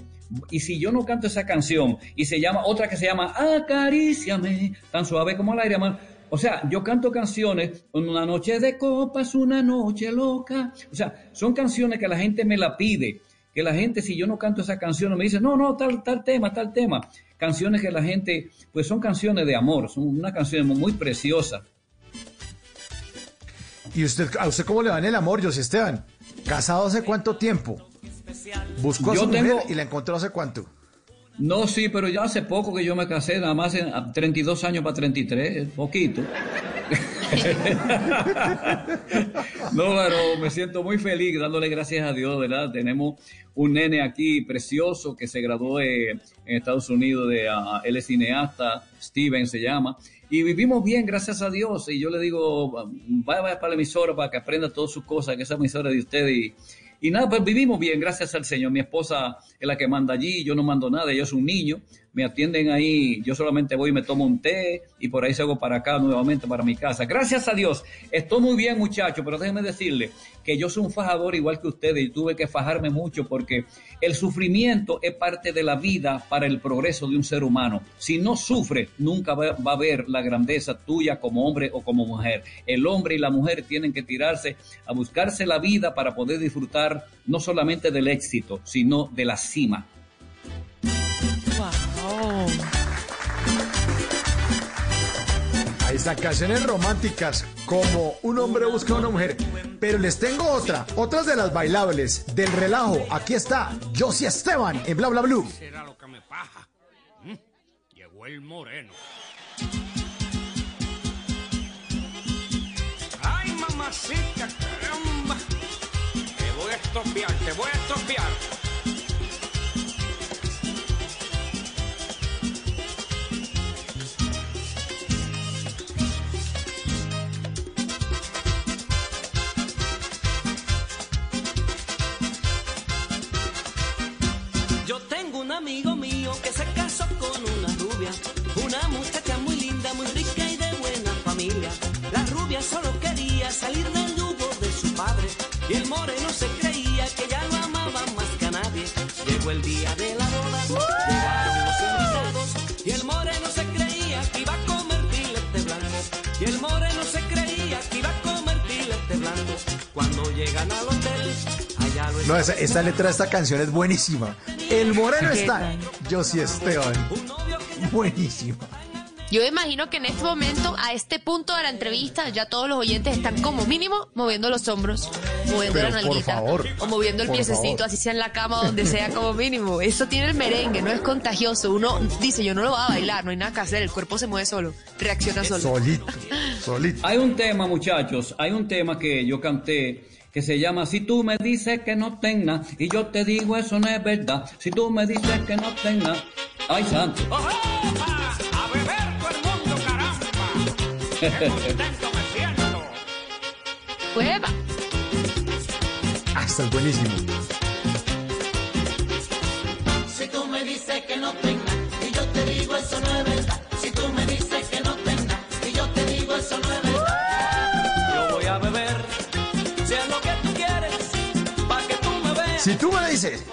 Speaker 4: Y si yo no canto esa canción, y se llama, otra que se llama Acaríciame, tan suave como el aire, man. O sea, yo canto canciones, una noche de copas, una noche loca. O sea, son canciones que la gente me la pide. Que la gente, si yo no canto esa canción, me dice, no, no, tal, tal tema, tal tema. Canciones que la gente, pues son canciones de amor, son una canción muy preciosa.
Speaker 2: ¿Y usted, a usted cómo le va en el amor, José Esteban? ¿Casado hace cuánto tiempo? Buscó a
Speaker 4: Yo
Speaker 2: su mujer y la encontró hace cuánto.
Speaker 4: No, sí, pero ya hace poco que yo me casé, nada más en a 32 años para 33, poquito. No, pero me siento muy feliz dándole gracias a Dios, ¿verdad? Tenemos un nene aquí precioso que se graduó de- en Estados Unidos, de, ah, él es cineasta, Steven se llama, y vivimos bien, gracias a Dios. Y yo le digo, vaya, vaya para la emisora para que aprenda todas sus cosas, que esa emisora de usted y... Y nada, pues vivimos bien, gracias al Señor. Mi esposa es la que manda allí, yo no mando nada, yo soy un niño, me atienden ahí, yo solamente voy y me tomo un té y por ahí salgo para acá nuevamente para mi casa. Gracias a Dios, estoy muy bien muchachos, pero déjenme decirle que yo soy un fajador igual que ustedes y tuve que fajarme mucho porque el sufrimiento es parte de la vida para el progreso de un ser humano. Si no sufre, nunca va va a haber la grandeza tuya como hombre o como mujer. El hombre y la mujer tienen que tirarse a buscarse la vida para poder disfrutar no solamente del éxito, sino de la cima.
Speaker 2: Están canciones románticas como Un hombre busca a una mujer. Pero les tengo otra, otras de las bailables, del relajo. Aquí está Josie Esteban en Bla Bla Blue.
Speaker 8: será lo que me paja. ¿Mm? Llegó el moreno. Ay, mamacita, caramba. Te voy a estropear, te voy a estropear.
Speaker 7: Un amigo mío que se casó con una rubia, una muchacha muy linda, muy rica y de buena familia. La rubia solo quería salir del yugo de su padre y el moreno se creía que ya lo amaba más que a nadie. Llegó el día de la boda, los invitados y el moreno se creía que iba a comer filete blanco. Y el moreno se creía que iba a comer filete blanco. Cuando llegan al hotel,
Speaker 2: No, esa, esta letra de esta canción es buenísima. El moreno
Speaker 3: ¿Qué
Speaker 2: está. Yo sí, Esteban. Buenísima.
Speaker 3: Yo imagino que en este momento, a este punto de la entrevista, ya todos los oyentes están como mínimo moviendo los hombros, moviendo
Speaker 2: Pero
Speaker 3: la
Speaker 2: por
Speaker 3: nalguita,
Speaker 2: favor,
Speaker 3: o moviendo el piececito,
Speaker 2: favor.
Speaker 3: así sea en la cama, donde sea como mínimo. Eso tiene el merengue, no es contagioso. Uno dice, yo no lo voy a bailar, no hay nada que hacer, el cuerpo se mueve solo, reacciona solo.
Speaker 2: Solito. Solito.
Speaker 4: Hay un tema, muchachos, hay un tema que yo canté que se llama Si tú me dices que no tenga y yo te digo eso no es verdad. Si tú me dices que no tenga, ay santo.
Speaker 6: ¡Opa! A beber todo el mundo, caramba. Qué contento me siento.
Speaker 3: ¡Hueva!
Speaker 2: Ah, esta es buenísimo.
Speaker 5: Si tú me dices que no tenga y yo te digo eso no es verdad. Si tú me dices Si tú me
Speaker 2: dices,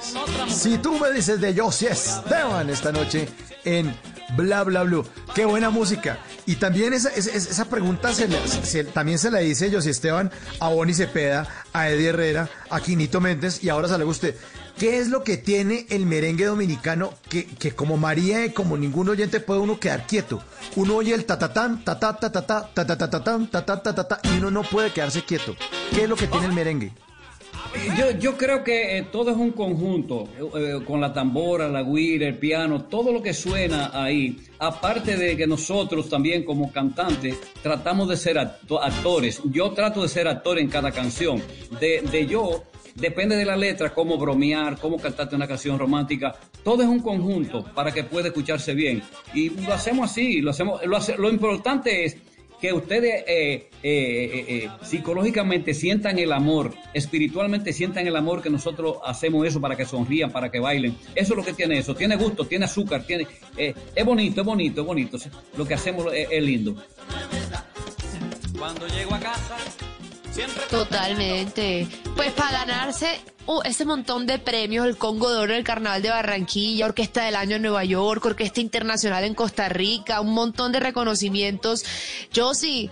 Speaker 2: si tú me dices de sí Esteban esta noche en Bla Bla Blue. Qué buena música. Y también esa, esa, esa pregunta se se- también se la dice sí Esteban a Bonnie Cepeda, a Eddie Herrera, a Quinito Méndez y ahora sale usted. ¿Qué es lo que tiene el merengue dominicano que, que como María y como ningún oyente puede uno quedar quieto? Uno oye el tatatán, tatá, tatatá, tatatatatán, tatá, tatatá, y uno no puede quedarse quieto. ¿Qué es lo que tiene el merengue?
Speaker 4: Yo, yo creo que eh, todo es un conjunto, eh, eh, con la tambora, la guira, el piano, todo lo que suena ahí. Aparte de que nosotros también como cantantes tratamos de ser acto- actores. Yo trato de ser actor en cada canción. De, de yo, depende de la letra, cómo bromear, cómo cantarte una canción romántica. Todo es un conjunto para que pueda escucharse bien. Y lo hacemos así, lo hacemos. Lo, hace- lo importante es que ustedes eh, eh, eh, eh, psicológicamente sientan el amor, espiritualmente sientan el amor que nosotros hacemos eso para que sonrían, para que bailen. Eso es lo que tiene eso. Tiene gusto, tiene azúcar, tiene eh, es bonito, es bonito, es bonito. Lo que hacemos es, es lindo.
Speaker 5: Cuando llego a casa, siempre
Speaker 3: Totalmente. Pues para ganarse uh, ese montón de premios, el Congo de Oro, el Carnaval de Barranquilla, Orquesta del Año en Nueva York, Orquesta Internacional en Costa Rica, un montón de reconocimientos. Yo sí.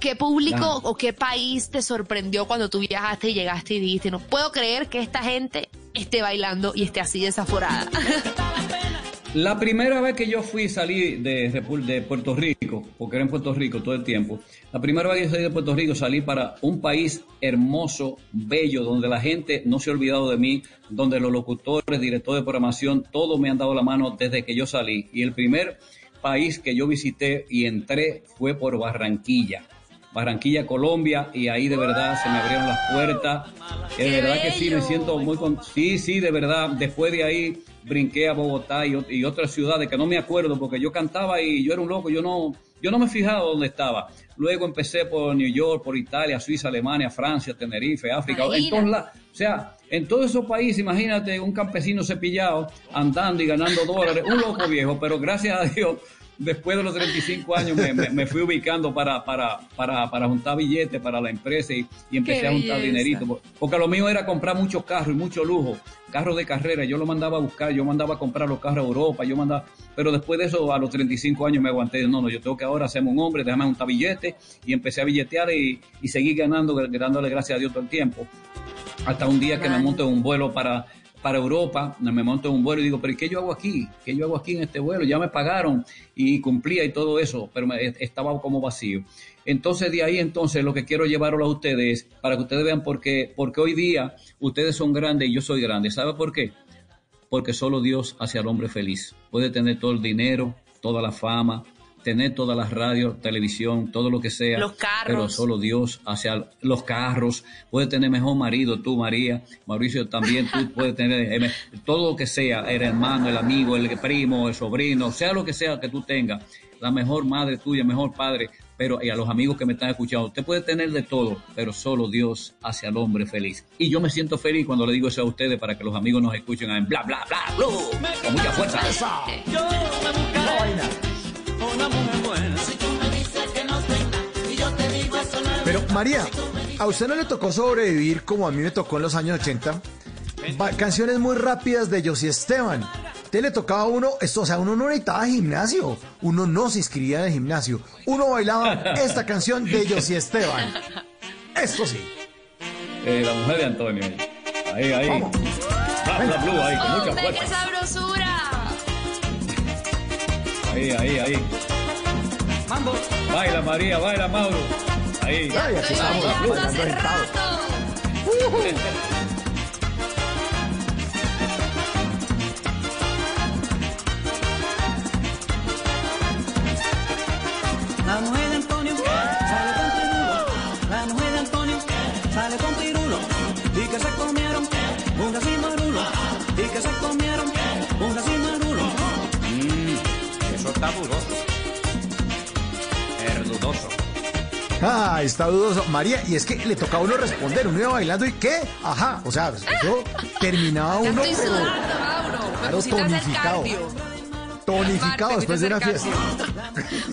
Speaker 3: ¿Qué público
Speaker 4: Ah.
Speaker 3: o qué país te sorprendió cuando tú viajaste y llegaste y dijiste, no puedo creer que esta gente esté bailando y esté así desaforada?
Speaker 4: La primera vez que yo fui salí de, de Puerto Rico, porque era en Puerto Rico todo el tiempo, la primera vez que yo salí de Puerto Rico salí para un país hermoso, bello, donde la gente no se ha olvidado de mí, donde los locutores, directores de programación, todos me han dado la mano desde que yo salí. Y el primer país que yo visité y entré fue por Barranquilla. Barranquilla, Colombia, y ahí de verdad se me abrieron las puertas.
Speaker 3: ¡Qué
Speaker 4: De verdad que sí, me siento muy con... Sí, sí, de verdad. Después de ahí brinqué a Bogotá y, y otras ciudades que no me acuerdo porque yo cantaba y yo era un loco, yo no, yo no me fijaba dónde estaba. Luego empecé por New York, por Italia, Suiza, Alemania, Francia, Tenerife, África, en todos lados. O sea, en todos esos países, imagínate un campesino cepillado andando y ganando dólares, un loco viejo, pero gracias a Dios, después de los 35 años me, me- me fui ubicando para, para, para, para juntar billetes para la empresa y, y empecé
Speaker 3: Qué
Speaker 4: a juntar
Speaker 3: belleza.
Speaker 4: dinerito. Porque lo mío era comprar muchos carros y mucho lujo, carros de carrera. Yo lo mandaba a buscar, yo mandaba a comprar los carros a Europa, yo mandaba. Pero después de eso, a los 35 años me aguanté. No, no, yo tengo que ahora hacerme un hombre, déjame juntar billetes y empecé a billetear y, y seguí ganando, dándole gracias a Dios todo el tiempo. Hasta un día que me
Speaker 3: Vale.
Speaker 4: en un vuelo para, para Europa, me monto en un vuelo y digo, pero ¿y qué yo hago aquí? ¿Qué yo hago aquí en este vuelo? Ya me pagaron y cumplía y todo eso, pero me- estaba como vacío. Entonces de ahí entonces lo que quiero llevarlo a ustedes para que ustedes vean por qué, porque hoy día ustedes son grandes y yo soy grande. ¿Sabe por qué? Porque solo Dios hace al hombre feliz. Puede tener todo el dinero, toda la fama, tener todas las radios, televisión, todo lo que sea.
Speaker 3: Los carros.
Speaker 4: Pero solo Dios hace al- los carros. Puede tener mejor marido tú, María. Mauricio también tú puedes tener eh, todo lo que sea, el hermano, el amigo, el primo, el sobrino, sea lo que sea que tú tengas. La mejor madre tuya, el mejor padre. Pero y a los amigos que me están escuchando, usted puede tener de todo, pero solo Dios hace al hombre feliz. Y yo me siento feliz cuando le digo eso a ustedes para que los amigos nos escuchen en bla, bla, bla, bla, con mucha fuerza.
Speaker 5: yo me buscaré una mujer buena. Si tú me dices que no tenga y yo te digo eso no es
Speaker 2: Pero María, ¿a usted no le tocó sobrevivir como a mí me tocó en los años 80? Va- canciones muy rápidas de Josie Esteban. Te le tocaba a uno, esto, o sea, uno no necesitaba gimnasio, uno no se inscribía en el gimnasio, uno bailaba esta canción de Josie Esteban. Esto sí.
Speaker 4: Eh, la mujer de Antonio. Ahí, ahí.
Speaker 2: Vamos.
Speaker 4: Bla, blue, ahí, con mucha
Speaker 3: ¡Hombre, qué
Speaker 4: fuerza.
Speaker 3: sabrosura!
Speaker 4: Ahí, ahí, ahí.
Speaker 5: Mambo.
Speaker 4: Baila, María, baila, Mauro. Ahí.
Speaker 2: Ay, estamos,
Speaker 3: bailando
Speaker 6: dudoso. Dudoso.
Speaker 2: Ah, está dudoso. María, y es que le tocaba a uno responder, uno iba bailando y ¿qué? Ajá, o sea, yo terminaba
Speaker 3: Ya
Speaker 2: uno pero Claro, tonificado. tonificado
Speaker 3: Marte,
Speaker 2: después de una fiesta.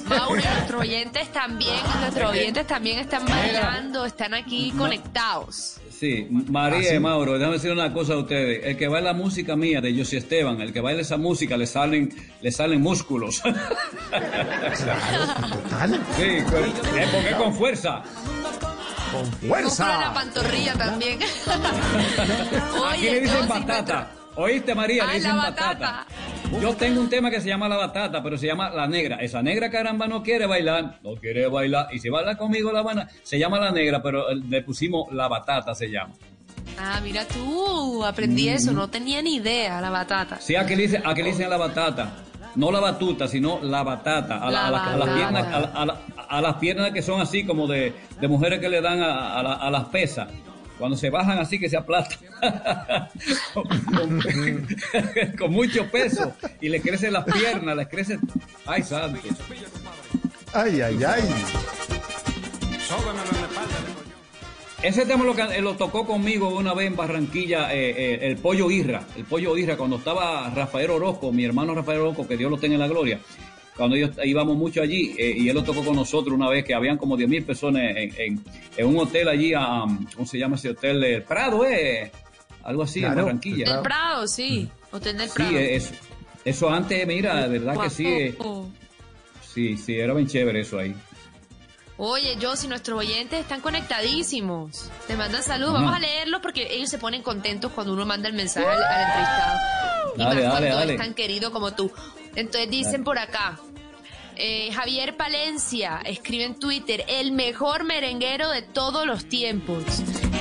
Speaker 3: Mauro, y nuestros oyentes también, nuestros oyentes también están bailando, están aquí conectados.
Speaker 4: Sí, María
Speaker 2: ¿Ah, sí?
Speaker 4: y Mauro, déjame decir una cosa a ustedes. El que baila música mía de José Esteban, el que baila esa música le salen, le salen músculos. sí,
Speaker 2: Total,
Speaker 4: con, es porque es con fuerza.
Speaker 2: con
Speaker 3: Músculo en la
Speaker 2: fuerza.
Speaker 3: pantorrilla también.
Speaker 4: Aquí le dicen batata. ¿Oíste, María? Le dicen
Speaker 3: la
Speaker 4: batata.
Speaker 3: batata.
Speaker 4: Yo tengo un tema que se llama la batata, pero se llama la negra. Esa negra caramba no quiere bailar, no quiere bailar. Y si baila conmigo la Habana, se llama la negra, pero eh, le pusimos la batata, se llama.
Speaker 3: Ah, mira tú, aprendí eso, no tenía ni idea, la batata.
Speaker 4: Sí, aquí le dicen, aquí le dicen la batata. No la batuta, sino la batata. A, la- a la- a las
Speaker 3: La
Speaker 4: piernas, a,
Speaker 3: batata.
Speaker 4: la- a la- a las piernas que son así como de, de mujeres que le dan a, a la- a las pesas. Cuando se bajan así que se aplastan. con, con- con mucho peso. Y le crecen las piernas, les crecen. Ay, santo.
Speaker 2: Ay, ay, ay.
Speaker 4: Ese tema lo, eh, lo tocó conmigo una vez en Barranquilla, eh, eh, el Pollo Irra. El Pollo Irra, cuando estaba Rafael Orozco, mi hermano Rafael Orozco, que Dios lo tenga en la gloria. Cuando ellos íbamos mucho allí, eh, y él lo tocó con nosotros una vez que habían como 10 mil personas en, en- en un hotel allí, a, ¿cómo se llama ese hotel? El Prado, ¿eh? Algo así, en
Speaker 2: Claro,
Speaker 4: Barranquilla.
Speaker 3: Del Prado, sí, hotel del Prado.
Speaker 4: Sí, eh, eso, eso antes, mira, de verdad que sí, eh, sí, sí, era bien chévere eso ahí.
Speaker 3: Oye, yo, si nuestros oyentes están conectadísimos, te mandan saludos, vamos a leerlos porque ellos se ponen contentos cuando uno manda el mensaje al, al entrevistado. Y
Speaker 4: Dale,
Speaker 3: más
Speaker 4: dale,
Speaker 3: cuando
Speaker 4: dale.
Speaker 3: es tan querido como tú. Entonces dicen por acá, eh, Javier Palencia escribe en Twitter, el mejor merenguero de todos los tiempos.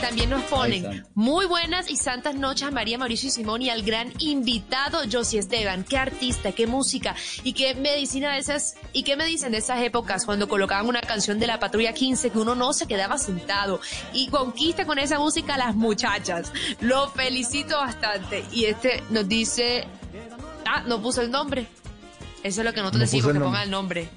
Speaker 3: También nos ponen, muy buenas y santas noches a María Mauricio y Simón y al gran invitado Josie Esteban. Qué artista, qué música y qué medicina de esas, y qué me dicen de esas épocas cuando colocaban una canción de la Patrulla 15 que uno no se quedaba sentado y conquista con esa música a las muchachas. Lo felicito bastante. Y este nos dice, ah, no puso el nombre. Eso es lo que nosotros
Speaker 2: No
Speaker 3: decimos, que ponga el nombre.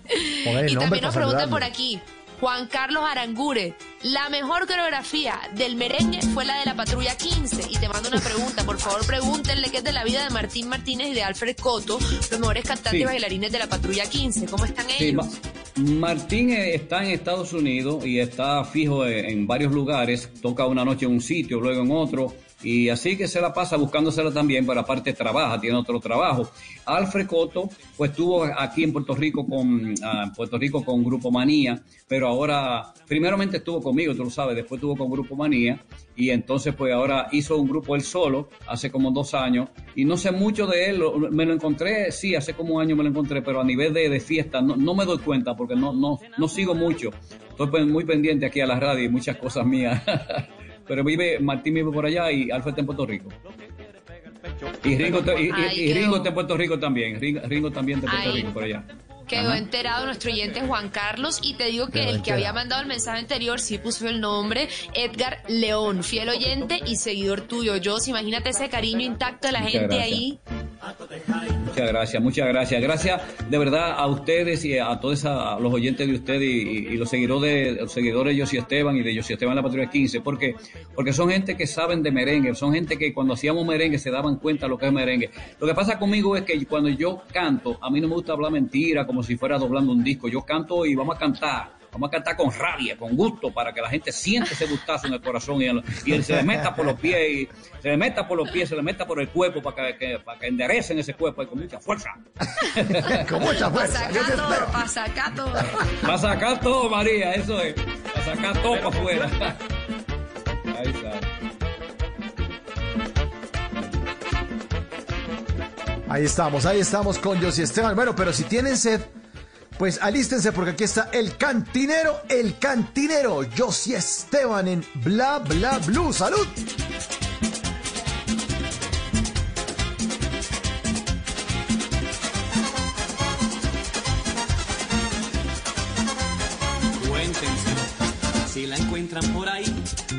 Speaker 2: Ponga el
Speaker 3: y
Speaker 2: nombre
Speaker 3: también nos preguntan por aquí. Juan Carlos Arangure, la mejor coreografía del merengue fue la de la Patrulla 15. Y te mando una pregunta, por favor pregúntenle qué es de la vida de Martín Martínez y de Alfred Coto, los mejores cantantes
Speaker 4: Sí.
Speaker 3: y bailarines de la Patrulla 15. ¿Cómo están ellos?
Speaker 4: Ma- Martín eh, está en Estados Unidos y está fijo en, en varios lugares, toca una noche en un sitio, luego en otro, y así que se la pasa buscándosela también, pero aparte trabaja, tiene otro trabajo. Alfred Coto, pues estuvo aquí en Puerto Rico con ah, Puerto Rico con Grupo Manía, pero ahora, primeramente estuvo conmigo, tú lo sabes, después estuvo con Grupo Manía, y entonces pues ahora hizo un grupo él solo, hace como dos años, y no sé mucho de él, me lo encontré, sí, hace como un año me lo encontré, pero a nivel de, de fiesta no, no me doy cuenta porque no, no, no sigo mucho. Estoy pues, muy pendiente aquí a la radio y muchas cosas mías. pero vive, Martín vive por allá y Alfa está en Puerto Rico. Y Ringo, y, y- Ringo está en Puerto Rico también. Ringo, Ringo también está en Puerto. Rico por allá.
Speaker 3: Quedó
Speaker 4: Ajá.
Speaker 3: enterado nuestro oyente Juan Carlos y te digo que
Speaker 2: Quedó
Speaker 3: el que había mandado el mensaje anterior sí puso el nombre, Edgar León, fiel oyente y seguidor tuyo. Yo, imagínate ese cariño intacto de la
Speaker 4: Muchas
Speaker 3: gente
Speaker 4: gracias.
Speaker 3: ahí.
Speaker 4: Muchas gracias, muchas gracias. Gracias de verdad a ustedes y a todos a los oyentes de ustedes y, los seguidores de los seguidores de Josie Esteban y de Josie Esteban La Patrulla 15, porque, porque son gente que saben de merengue, son gente que cuando hacíamos merengue se daban cuenta de lo que es merengue. Lo que pasa conmigo es que cuando yo canto, a mí no me gusta hablar mentira como si fuera doblando un disco. Yo canto y vamos a cantar. Vamos a cantar con rabia, con gusto, para que la gente sienta ese gustazo en el corazón y, y se le meta por los pies, y se le meta por los pies, se le meta por el cuerpo para que, que- para que enderecen ese cuerpo y con mucha fuerza.
Speaker 2: Con mucha fuerza. Yo te espero.
Speaker 3: Pasacato, pasacato.
Speaker 4: Para sacar todo, María, eso es. Para sacar todo para afuera. Ahí está.
Speaker 2: Ahí estamos, ahí estamos con Josy Esteban. Bueno, pero si tienen sed, pues alístense porque aquí está el cantinero, el cantinero, Josy Esteban en Bla Bla Blue. ¡Salud!
Speaker 5: Cuéntense, si la encuentran por ahí,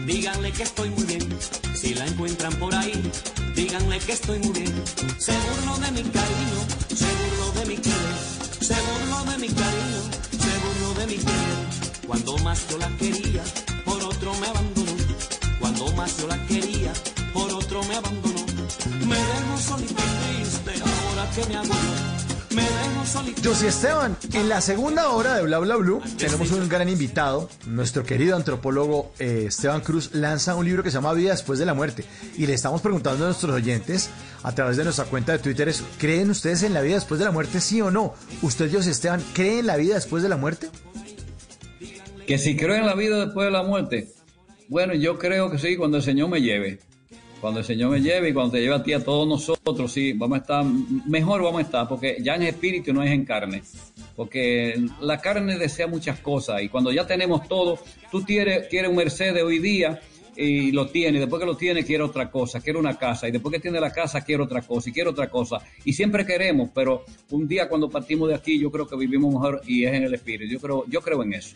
Speaker 5: díganle que estoy muy bien. Si la encuentran por ahí, díganle que estoy muy bien. Se burló de mi cariño, se burló de mi querer, se burló de mi cariño, se burló de mi querer. Cuando más yo la quería, por otro me abandonó. Cuando más yo la quería, por otro me abandonó. Me dejo solito y triste, ahora que me hago.
Speaker 2: Josy Esteban, en la segunda hora de Bla Bla Blue tenemos un gran invitado. Nuestro querido antropólogo eh, Esteban Cruz lanza un libro que se llama Vida después de la muerte. Y le estamos preguntando a nuestros oyentes a través de nuestra cuenta de Twitter: es, ¿creen ustedes en la vida después de la muerte, sí o no? ¿Usted, Josy Esteban, cree en la vida después de la muerte?
Speaker 4: Que si creo en la vida después de la muerte, bueno, yo creo que sí, cuando el Señor me lleve. Cuando el Señor me lleve y cuando te lleve a ti, a todos nosotros, sí, vamos a estar, mejor vamos a estar, porque ya en espíritu no es en carne. Porque la carne desea muchas cosas y cuando ya tenemos todo, tú quieres, quieres un Mercedes hoy día y lo tiene, y después que lo tiene quiere otra cosa, quiere una casa, y después que tiene la casa quiere otra cosa, y quiere otra cosa, y siempre queremos, pero un día cuando partimos de aquí yo creo que vivimos mejor y es en el espíritu, yo creo, yo creo en eso.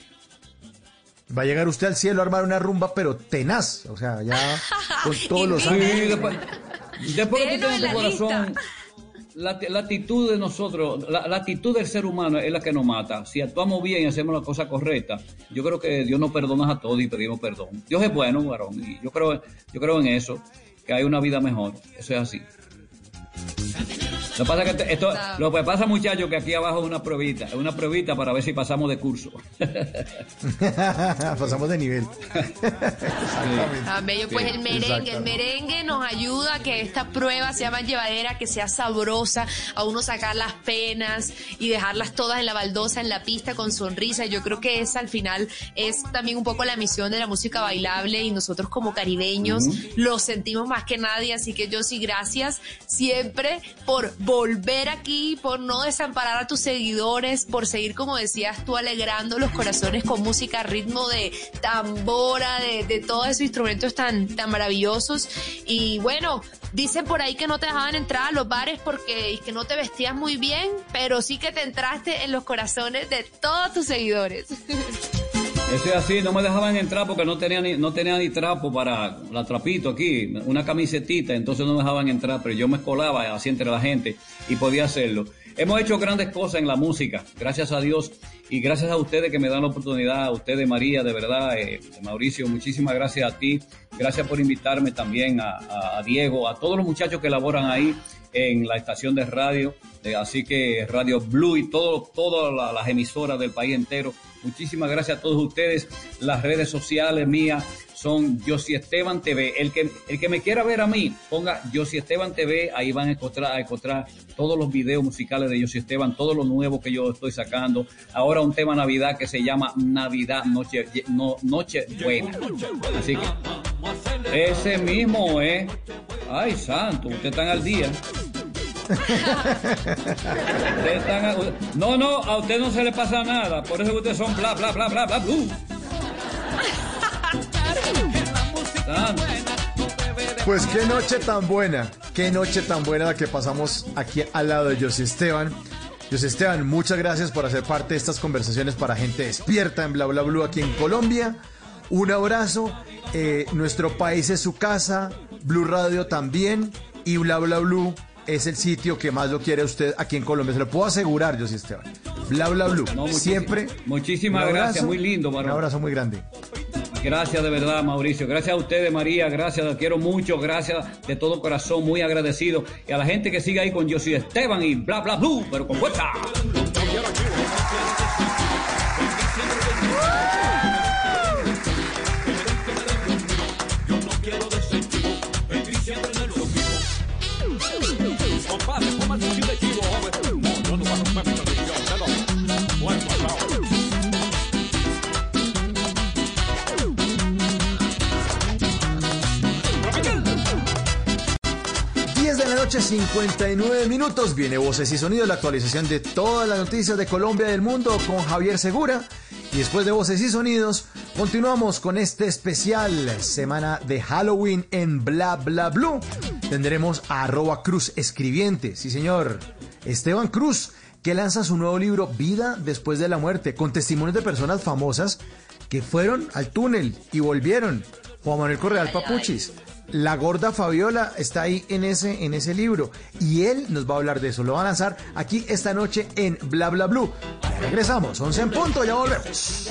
Speaker 2: Va a llegar usted al cielo a armar una rumba, pero tenaz. O sea, ya con todos los
Speaker 4: Sí,
Speaker 2: ángeles.
Speaker 4: después, que tú
Speaker 3: Déjalo
Speaker 4: tienes
Speaker 3: en
Speaker 4: tu
Speaker 3: la
Speaker 4: corazón,
Speaker 3: lista.
Speaker 4: la, la actitud de nosotros, la, la actitud del ser humano es la que nos mata. Si actuamos bien y hacemos la cosa correcta, yo creo que Dios nos perdona a todos y pedimos perdón. Dios es bueno, varón, y yo creo, yo creo en eso, que hay una vida mejor. Eso es así. Lo que pasa es que te- esto, lo que pasa, muchachos, que aquí abajo es una pruebita, es una pruebita para ver si pasamos de curso.
Speaker 2: Pasamos de nivel. Exactamente.
Speaker 3: Pues el merengue, el merengue nos ayuda a que esta prueba sea más llevadera, que sea sabrosa, a uno sacar las penas y dejarlas todas en la baldosa, en la pista con sonrisa. Yo creo que esa al final es también un poco la misión de la música bailable y nosotros como caribeños lo sentimos más que nadie, así que yo sí gracias siempre por volver aquí, por no desamparar a tus seguidores, por seguir como decías tú alegrando los corazones con música, ritmo de tambora, de, todos esos instrumentos tan, tan maravillosos. Y bueno, dicen por ahí que no te dejaban entrar a los bares porque que no te vestías muy bien, pero sí que te entraste en los corazones de todos tus seguidores.
Speaker 4: Eso es así, no me dejaban entrar porque no tenía ni, no tenía ni trapo para la trapito aquí, una camisetita, entonces no me dejaban entrar, pero yo me colaba así entre la gente y podía hacerlo. Hemos hecho grandes cosas en la música, gracias a Dios y gracias a ustedes que me dan la oportunidad, a ustedes María, de verdad, eh, Mauricio, muchísimas gracias a ti, gracias por invitarme también a, Diego, a todos los muchachos que laboran ahí en la estación de radio, así que Radio Blue y todo, todas la- las emisoras del país entero. Muchísimas gracias a todos ustedes. Las redes sociales mías son Josi Esteban TV. El que, el que me quiera ver a mí, ponga Josi Esteban TV, ahí van a encontrar, encontrar todos los videos musicales de Josi Esteban, todo lo nuevo que yo estoy sacando. Ahora un tema Navidad que se llama Navidad Noche, no, Noche Buena. Así que ese mismo, ¿eh? Ay, santo, ustedes están al día. No, no, a usted no se le pasa nada. Por eso ustedes son bla, bla, bla, bla, bla. Santo.
Speaker 2: Pues qué noche tan buena, qué noche tan buena la que pasamos aquí al lado de José Esteban. José Esteban, muchas gracias por hacer parte de estas conversaciones para gente despierta en Bla Bla Blue aquí en Colombia. Un abrazo. eh, nuestro país es su casa, Blue Radio también y Bla Bla Blue es el sitio que más lo quiere usted aquí en Colombia. Se lo puedo asegurar, José Esteban. Bla Bla.
Speaker 4: No, muchísimas-
Speaker 2: Siempre.
Speaker 4: muchísimas
Speaker 2: abrazo,
Speaker 4: gracias, muy lindo, varón.
Speaker 2: Un abrazo muy grande.
Speaker 4: Gracias de verdad, Mauricio. Gracias a ustedes, María. Gracias, quiero mucho. Gracias de todo corazón, muy agradecido. Y a la gente que sigue ahí con Josie Esteban y bla, bla, blue, pero con fuerza.
Speaker 2: 59 minutos. Viene Voces y Sonidos, la actualización de todas las noticias de Colombia y del mundo con Javier Segura. Y después de Voces y Sonidos, continuamos con este especial semana de Halloween en Bla Bla Blue. Tendremos a arroba Cruz Escribiente, sí señor, Esteban Cruz, que lanza su nuevo libro Vida después de la muerte, con testimonios de personas famosas que fueron al túnel y volvieron. Juan Manuel Correal Papuchis. La gorda Fabiola está ahí en ese, en ese libro y él nos va a hablar de eso. Lo va a lanzar aquí esta noche en Bla Bla Blue. Ya regresamos, 11 en punto, ya volvemos.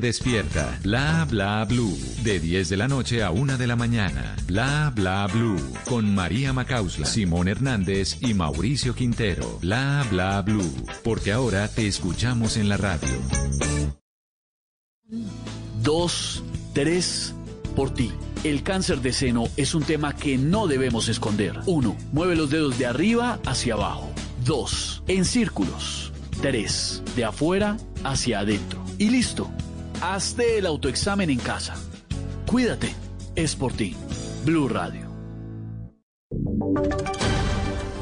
Speaker 9: despierta. Bla Bla Blue, de 10 de la noche a 1 de la mañana. Bla Bla Blue, con María Macausla, Simón Hernández y Mauricio Quintero. Bla Bla Blue, porque ahora te escuchamos en la radio.
Speaker 10: Dos, tres, por ti. El cáncer de seno es un tema que no debemos esconder. 1. Mueve los dedos de arriba hacia abajo. 2. En círculos. 3. De afuera hacia adentro. Y listo. Hazte el autoexamen en casa. Cuídate. Es por ti. Blue Radio.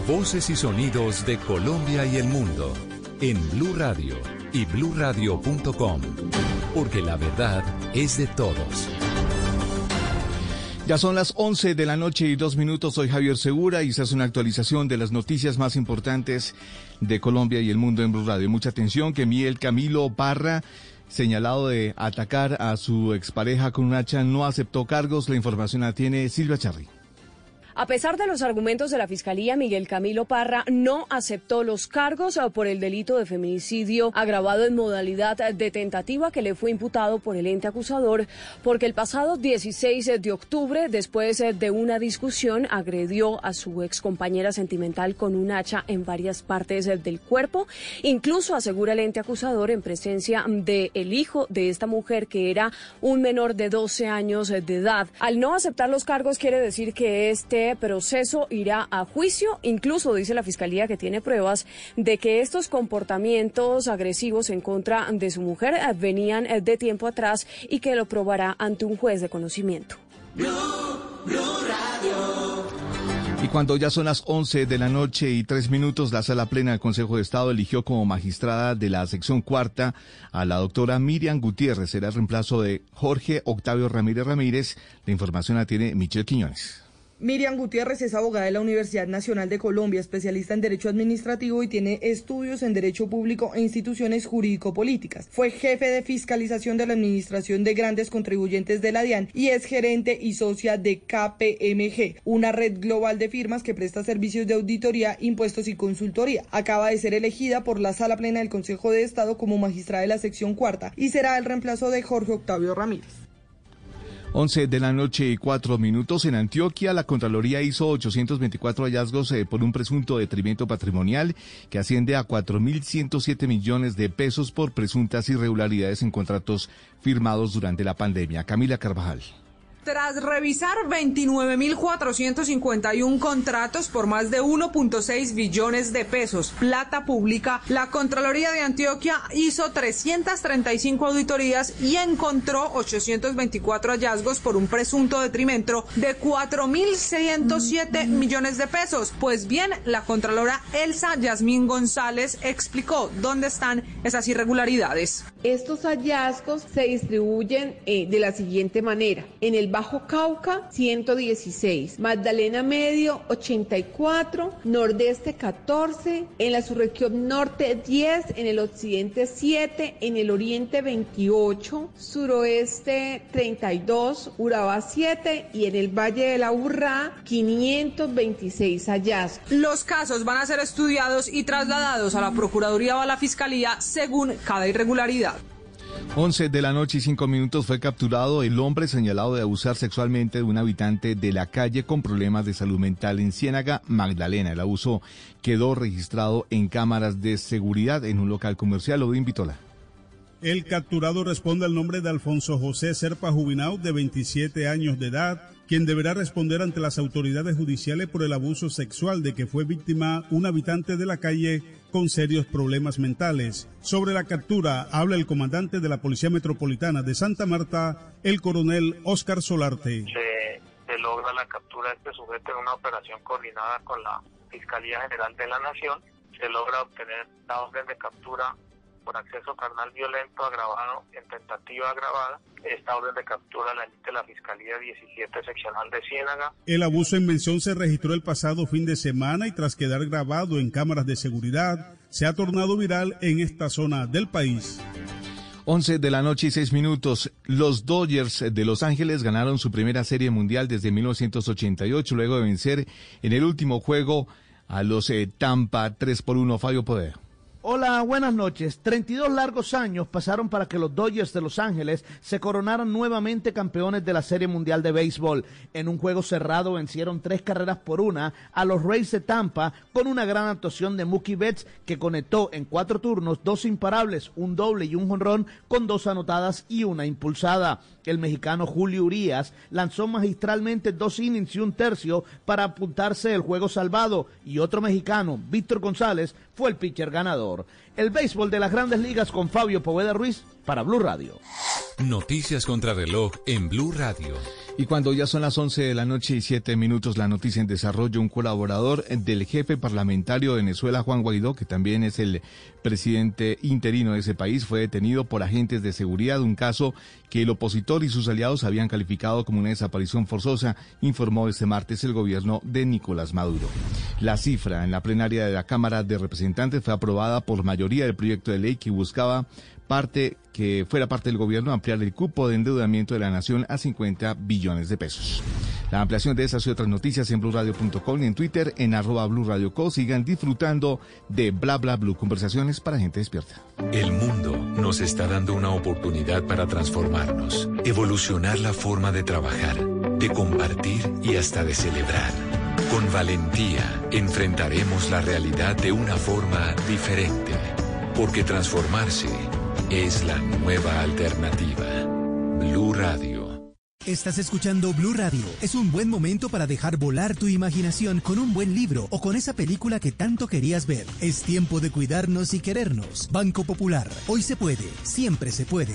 Speaker 9: Voces y sonidos de Colombia y el mundo en Blue Radio y bluradio.com, porque la verdad es de todos.
Speaker 11: Ya son las 11 de la noche y dos minutos. Soy Javier Segura y esta es una actualización de las noticias más importantes de Colombia y el mundo en Blue Radio. Mucha atención que Miel Camilo Parra, señalado de atacar a su expareja con un hacha, no aceptó cargos. La información la tiene Silvia Charri.
Speaker 12: A pesar de los argumentos de la Fiscalía, Miguel Camilo Parra no aceptó los cargos ah, por el delito de feminicidio agravado en modalidad de tentativa que le fue imputado por el ente acusador porque el pasado 16 de octubre, después eh, de una discusión, agredió a su excompañera sentimental con un hacha en varias partes eh, del cuerpo. Incluso asegura el ente acusador en presencia del el hijo de esta mujer que era un menor de 12 años eh, de edad. Al no aceptar los cargos quiere decir que este proceso irá a juicio. Incluso dice la Fiscalía que tiene pruebas de que estos comportamientos agresivos en contra de su mujer eh, venían eh, de tiempo atrás y que lo probará ante un juez de conocimiento.
Speaker 11: Y cuando ya son las 11 de la noche y tres minutos, la Sala Plena del Consejo de Estado eligió como magistrada de la sección cuarta a la doctora Miriam Gutiérrez. Será el reemplazo de Jorge Octavio Ramírez Ramírez. La información la tiene Michelle Quiñones.
Speaker 13: Miriam Gutiérrez es abogada de la Universidad Nacional de Colombia, especialista en Derecho Administrativo y tiene estudios en Derecho Público e Instituciones Jurídico-Políticas. Fue jefe de fiscalización de la Administración de Grandes Contribuyentes de la DIAN y es gerente y socia de KPMG, una red global de firmas que presta servicios de auditoría, impuestos y consultoría. Acaba de ser elegida por la Sala Plena del Consejo de Estado como magistrada de la sección cuarta y será el reemplazo de Jorge Octavio Ramírez.
Speaker 11: 11 de la noche y cuatro minutos. En Antioquia, la Contraloría hizo 824 hallazgos eh, por un presunto detrimento patrimonial que asciende a 4.107 millones de pesos por presuntas irregularidades en contratos firmados durante la pandemia. Camila Carvajal.
Speaker 14: Tras revisar 29.451 contratos por más de 1.6 billones de pesos, plata pública, la Contraloría de Antioquia hizo 335 auditorías y encontró 824 hallazgos por un presunto detrimento de 4.607 millones de pesos. Pues bien, la Contralora Elsa Yasmín González explicó dónde están esas irregularidades.
Speaker 15: Estos hallazgos se distribuyen eh, de la siguiente manera. En el Bajo Cauca, 116. Magdalena Medio, 84. Nordeste, 14. En la subregión norte, 10. En el occidente, 7. En el oriente, 28. Suroeste, 32. Urabá, 7. Y en el Valle de la Urrá, 526 hallazgos.
Speaker 14: Los casos van a ser estudiados y trasladados a la Procuraduría o a la Fiscalía según cada irregularidad.
Speaker 11: 11 de la noche y 5 minutos fue capturado el hombre señalado de abusar sexualmente de un habitante de la calle con problemas de salud mental en Ciénaga, Magdalena. El abuso quedó registrado en cámaras de seguridad en un local comercial. Odín Vitola.
Speaker 16: El capturado responde al nombre de Alfonso José Serpa Jubinau, de 27 años de edad, quien deberá responder ante las autoridades judiciales por el abuso sexual de que fue víctima un habitante de la calle con serios problemas mentales. Sobre la captura habla el comandante de la Policía Metropolitana de Santa Marta, el coronel Oscar Solarte.
Speaker 17: Se, logra la captura de este sujeto en una operación coordinada con la Fiscalía General de la Nación. Se logra obtener la orden de captura por acceso carnal violento agravado en tentativa agravada. Esta orden de captura la emite la Fiscalía 17 Seccional de Ciénaga.
Speaker 16: El abuso en mención se registró el pasado fin de semana y tras quedar grabado en cámaras de seguridad, se ha tornado viral en esta zona del país.
Speaker 11: 11 de la noche y 6 minutos. Los Dodgers de Los Ángeles ganaron su primera serie mundial desde 1988 luego de vencer en el último juego a los eh, Tampa 3 por 1 Fabio Poder.
Speaker 18: Hola, buenas noches. 32 largos años pasaron para que los Dodgers de Los Ángeles se coronaran nuevamente campeones de la Serie Mundial de Béisbol. En un juego cerrado vencieron tres carreras por una a los Rays de Tampa con una gran actuación de Mookie Betts que conectó en cuatro turnos dos imparables, un doble y un jonrón con dos anotadas y una impulsada. El mexicano Julio Urias lanzó magistralmente dos innings y un tercio para apuntarse el juego salvado y otro mexicano, Víctor González, fue el pitcher ganador. El béisbol de las grandes ligas con Fabio Poveda Ruiz para Blue Radio.
Speaker 9: Noticias contra reloj en Blue Radio.
Speaker 11: Y cuando ya son las 11 de la noche y 7 minutos, la noticia en desarrollo, un colaborador del jefe parlamentario de Venezuela, Juan Guaidó, que también es el presidente interino de ese país, fue detenido por agentes de seguridad, un caso que el opositor y sus aliados habían calificado como una desaparición forzosa, informó este martes el gobierno de Nicolás Maduro. La cifra en la plenaria de la Cámara de Representantes fue aprobada por mayoría del proyecto de ley que buscaba parte que fuera parte del gobierno ampliar el cupo de endeudamiento de la nación a 50 billones de pesos. La ampliación de esas y otras noticias en blurradio.com y en Twitter en arroba blurradioco. Sigan disfrutando de Bla Bla Blue, conversaciones para gente despierta.
Speaker 9: El mundo nos está dando una oportunidad para transformarnos, evolucionar la forma de trabajar, de compartir y hasta de celebrar. Con valentía enfrentaremos la realidad de una forma diferente, porque transformarse es la nueva alternativa. Blue Radio.
Speaker 19: Estás escuchando Blue Radio. Es un buen momento para dejar volar tu imaginación con un buen libro o con esa película que tanto querías ver. Es tiempo de cuidarnos y querernos. Banco Popular. Hoy se puede. Siempre se puede.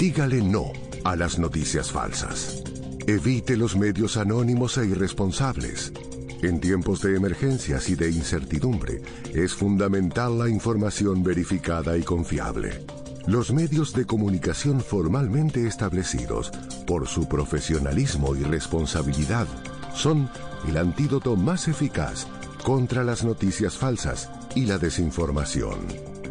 Speaker 20: Dígale no a las noticias falsas. Evite los medios anónimos e irresponsables. En tiempos de emergencias y de incertidumbre, es fundamental la información verificada y confiable. Los medios de comunicación formalmente establecidos, por su profesionalismo y responsabilidad, son el antídoto más eficaz contra las noticias falsas y la desinformación.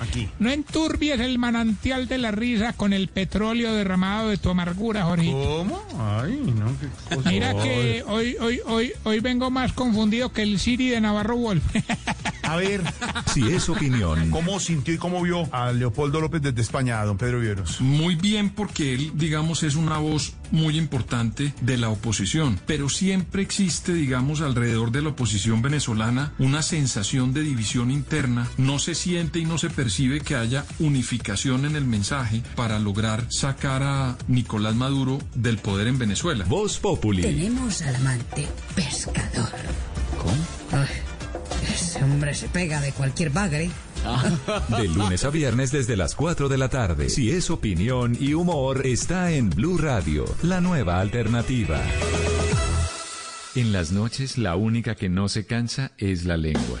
Speaker 21: Aquí. No enturbies el manantial de la risa con el petróleo derramado de tu amargura, Jorito.
Speaker 22: ¿Cómo? Ay, no, qué cosa.
Speaker 21: Mira que hoy, hoy, hoy, hoy vengo más confundido que el Siri de Navarro Wolf.
Speaker 22: A ver,
Speaker 9: Si es opinión,
Speaker 22: ¿cómo sintió y cómo vio a Leopoldo López desde España, a don Pedro Vieros?
Speaker 23: Muy bien porque él, digamos, es una voz muy importante de la oposición, pero siempre existe, digamos, alrededor de la oposición venezolana una sensación de división interna. No se siente y no se percibe que haya unificación en el mensaje para lograr sacar a Nicolás Maduro del poder en Venezuela.
Speaker 9: Voz Populi.
Speaker 24: Tenemos al amante pescador. ¿Cómo? ese hombre se pega de cualquier bagre.
Speaker 9: De lunes a viernes desde las 4 de la tarde. Si es opinión y humor, está en Blue Radio, la nueva alternativa. En las noches, la única que no se cansa es la lengua.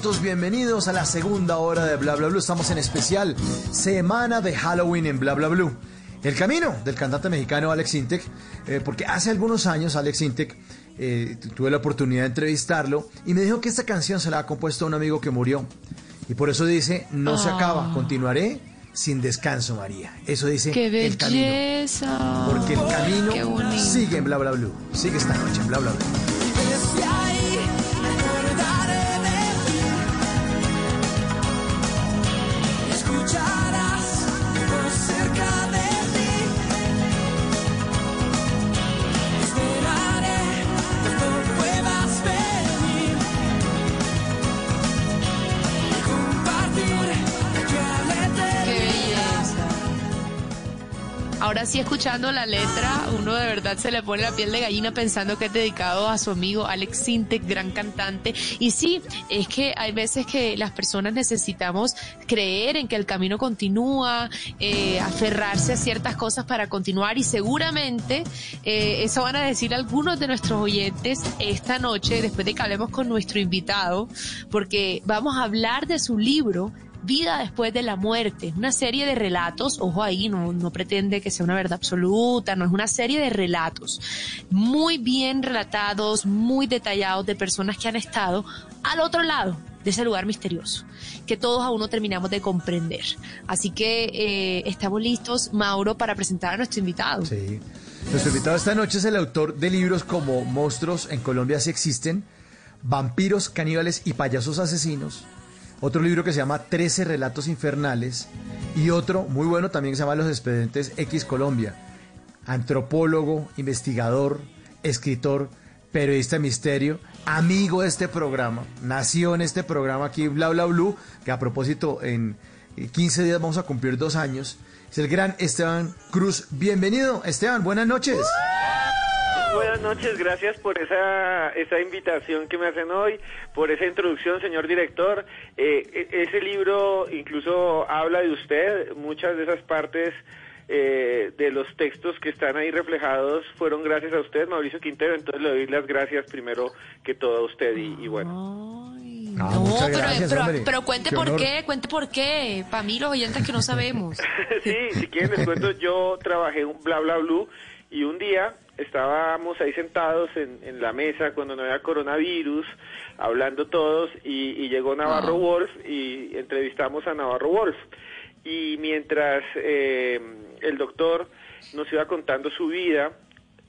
Speaker 2: Minutos. Bienvenidos a la segunda hora de Bla Bla Blue. Estamos en especial semana de Halloween en Bla Bla Blue. El camino del cantante mexicano Alex Intec, eh, porque hace algunos años Alex Intec eh, tu- tuve la oportunidad de entrevistarlo y me dijo que esta canción se la ha compuesto a un amigo que murió. Y por eso dice, no se
Speaker 3: Ah.
Speaker 2: acaba, continuaré sin descanso, María. Eso dice
Speaker 3: ¡Qué
Speaker 2: el camino. Porque el camino sigue en Bla Bla Blue. Sigue esta noche en Bla Bla Blue.
Speaker 3: Escuchando la letra, uno de verdad se le pone la piel de gallina pensando que es dedicado a su amigo Alex Sintek, gran cantante. Y sí, es que hay veces que las personas necesitamos creer en que el camino continúa, eh, aferrarse a ciertas cosas para continuar y seguramente eh, eso van a decir algunos de nuestros oyentes esta noche, después de que hablemos con nuestro invitado, porque vamos a hablar de su libro Vida después de la muerte, una serie de relatos, ojo ahí, no, no pretende que sea una verdad absoluta, no es una serie de relatos muy bien relatados, muy detallados de personas que han estado al otro lado de ese lugar misterioso, que todos aún no terminamos de comprender. Así que eh, estamos listos, Mauro, para presentar a nuestro invitado.
Speaker 2: Sí. Nuestro invitado esta noche es el autor de libros como Monstruos en Colombia sí existen, Vampiros, Caníbales y Payasos Asesinos. Otro libro que se llama Trece Relatos Infernales. Y otro muy bueno también que se llama Los Expedientes X Colombia. Antropólogo, investigador, escritor, periodista de misterio, amigo de este programa. Nació en este programa aquí, Bla Bla Blue, que a propósito en 15 días vamos a cumplir dos años. Es el gran Esteban Cruz. Bienvenido, Esteban, buenas noches.
Speaker 25: Buenas noches, gracias por esa, esa invitación que me hacen hoy, por esa introducción, señor director. Eh, e- ese libro incluso habla de usted, muchas de esas partes eh, de los textos que están ahí reflejados fueron gracias a usted, Mauricio Quintero, entonces le doy las gracias primero que todo a usted y, y bueno.
Speaker 3: No, pero,
Speaker 2: gracias,
Speaker 3: pero, pero cuente
Speaker 2: Qué
Speaker 3: por
Speaker 2: honor.
Speaker 3: qué, cuente por qué. Para mí los oyentes que no sabemos.
Speaker 25: sí, si quieren les cuento, yo trabajé un bla bla blue y un día estábamos ahí sentados en, en la mesa cuando no había coronavirus, hablando todos y, y llegó Navarro. Wolf y entrevistamos a Navarro Wolf. Y mientras eh, el doctor nos iba contando su vida,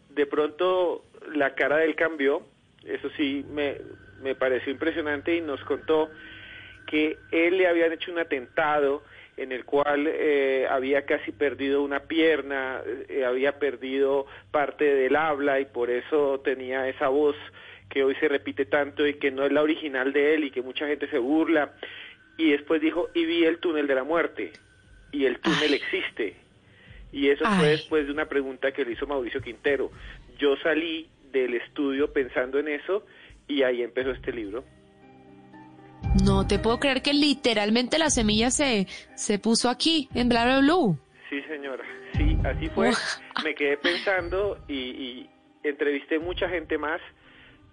Speaker 25: de pronto la cara de él cambió, eso sí me, me pareció impresionante y nos contó que él le habían hecho un atentado en el cual eh, había casi perdido una pierna, eh, había perdido parte del habla y por eso tenía esa voz que hoy se repite tanto y que no es la original de él y que mucha gente se burla. Y después dijo, y vi el túnel de la muerte, y el túnel existe. Y eso fue después de una pregunta que le hizo Mauricio Quintero. Yo salí del estudio pensando en eso y ahí empezó este libro.
Speaker 3: No te puedo creer que literalmente la semilla se, se puso aquí, en Bla Bla Blue.
Speaker 25: Sí, señora. Sí, así fue. Me quedé pensando y, y entrevisté mucha gente más,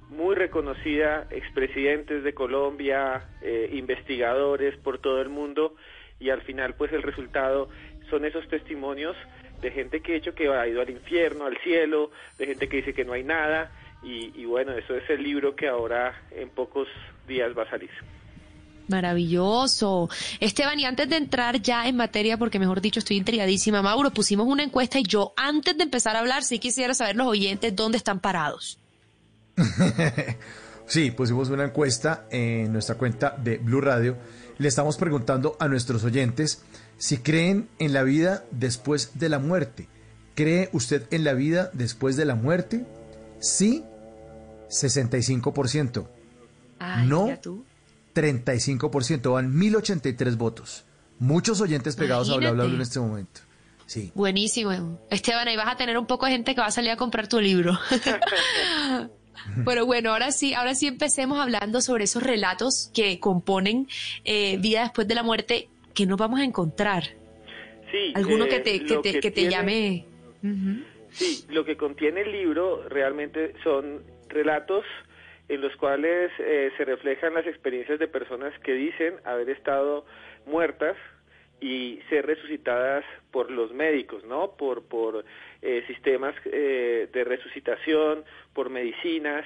Speaker 25: muy reconocida, expresidentes de Colombia, eh, investigadores por todo el mundo, y al final, pues el resultado son esos testimonios de gente que ha hecho que ha ido al infierno, al cielo, de gente que dice que no hay nada, y, y bueno, eso es el libro que ahora en pocos días va a salir.
Speaker 3: Maravilloso. Esteban, y antes de entrar ya en materia, porque mejor dicho estoy intrigadísima, Mauro, pusimos una encuesta y yo antes de empezar a hablar sí quisiera saber los oyentes dónde están parados.
Speaker 2: Sí, pusimos una encuesta en nuestra cuenta de Blue Radio. Le estamos preguntando a nuestros oyentes si creen en la vida después de la muerte. ¿Cree usted en la vida después de la muerte? Sí, 65%.
Speaker 3: Ay,
Speaker 2: no,
Speaker 3: tú.
Speaker 2: 35%. Van 1083 votos. Muchos oyentes pegados a Bla en
Speaker 3: Imagínate.
Speaker 2: este momento. Sí.
Speaker 3: Buenísimo. Esteban, ahí vas a tener un poco de gente que va a salir a comprar tu libro. Pero bueno, ahora sí, ahora sí empecemos hablando sobre esos relatos que componen eh, vida después de la muerte que nos vamos a encontrar.
Speaker 25: Sí,
Speaker 3: Alguno
Speaker 25: eh,
Speaker 3: que te, que te,
Speaker 25: que
Speaker 3: que te
Speaker 25: tiene-
Speaker 3: llame.
Speaker 25: Sí, lo que contiene el libro realmente son relatos en los cuales eh, se reflejan las experiencias de personas que dicen haber estado muertas y ser resucitadas por los médicos, ¿no? Por, por eh, sistemas eh, de resucitación, por medicinas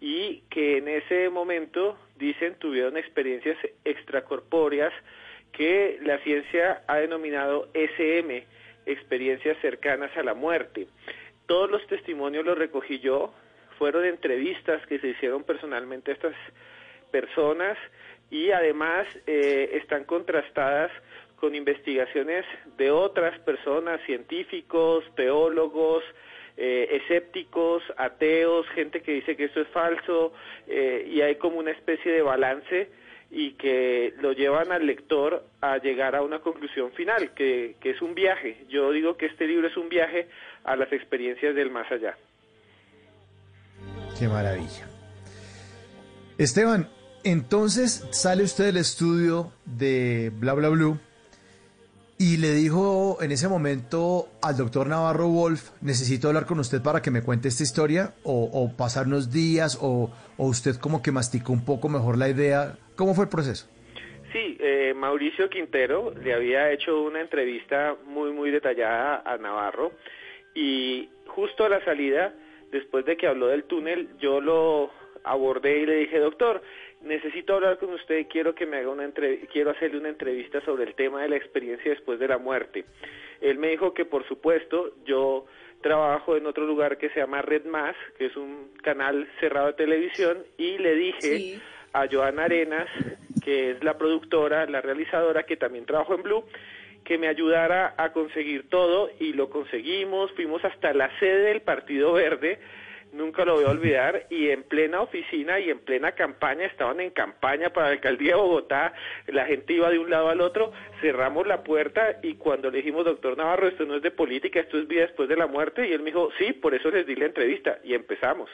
Speaker 25: y que en ese momento, dicen, tuvieron experiencias extracorpóreas que la ciencia ha denominado SM, experiencias cercanas a la muerte. Todos los testimonios los recogí yo, fueron entrevistas que se hicieron personalmente a estas personas y además eh, están contrastadas con investigaciones de otras personas, científicos, teólogos, eh, escépticos, ateos, gente que dice que esto es falso, eh, y hay como una especie de balance y que lo llevan al lector a llegar a una conclusión final, que, que es un viaje. Yo digo que este libro es un viaje a las experiencias del más allá.
Speaker 2: Qué maravilla. Esteban, entonces sale usted del estudio de Bla Bla Blue y le dijo en ese momento al doctor Navarro Wolf, necesito hablar con usted para que me cuente esta historia o, o pasar unos días o, o usted como que masticó un poco mejor la idea. ¿Cómo fue el proceso?
Speaker 25: Sí, eh, Mauricio Quintero le había hecho una entrevista muy, muy detallada a Navarro y justo a la salida, después de que habló del túnel, yo lo abordé y le dije, doctor, necesito hablar con usted, quiero que me haga una quiero hacerle una entrevista sobre el tema de la experiencia después de la muerte. Él me dijo que por supuesto yo trabajo en otro lugar que se llama Red Más, que es un canal cerrado de televisión, y le dije a Joana Arenas, que es la productora, la realizadora, que también trabajo en Blue, que me ayudara a conseguir todo y lo conseguimos, fuimos hasta la sede del Partido Verde, nunca lo voy a olvidar, y en plena oficina y en plena campaña, estaban en campaña para la alcaldía de Bogotá, la gente iba de un lado al otro, cerramos la puerta y cuando le dijimos, doctor Navarro, esto no es de política, esto es vida después de la muerte, y él me dijo, sí, por eso les di la entrevista, y empezamos.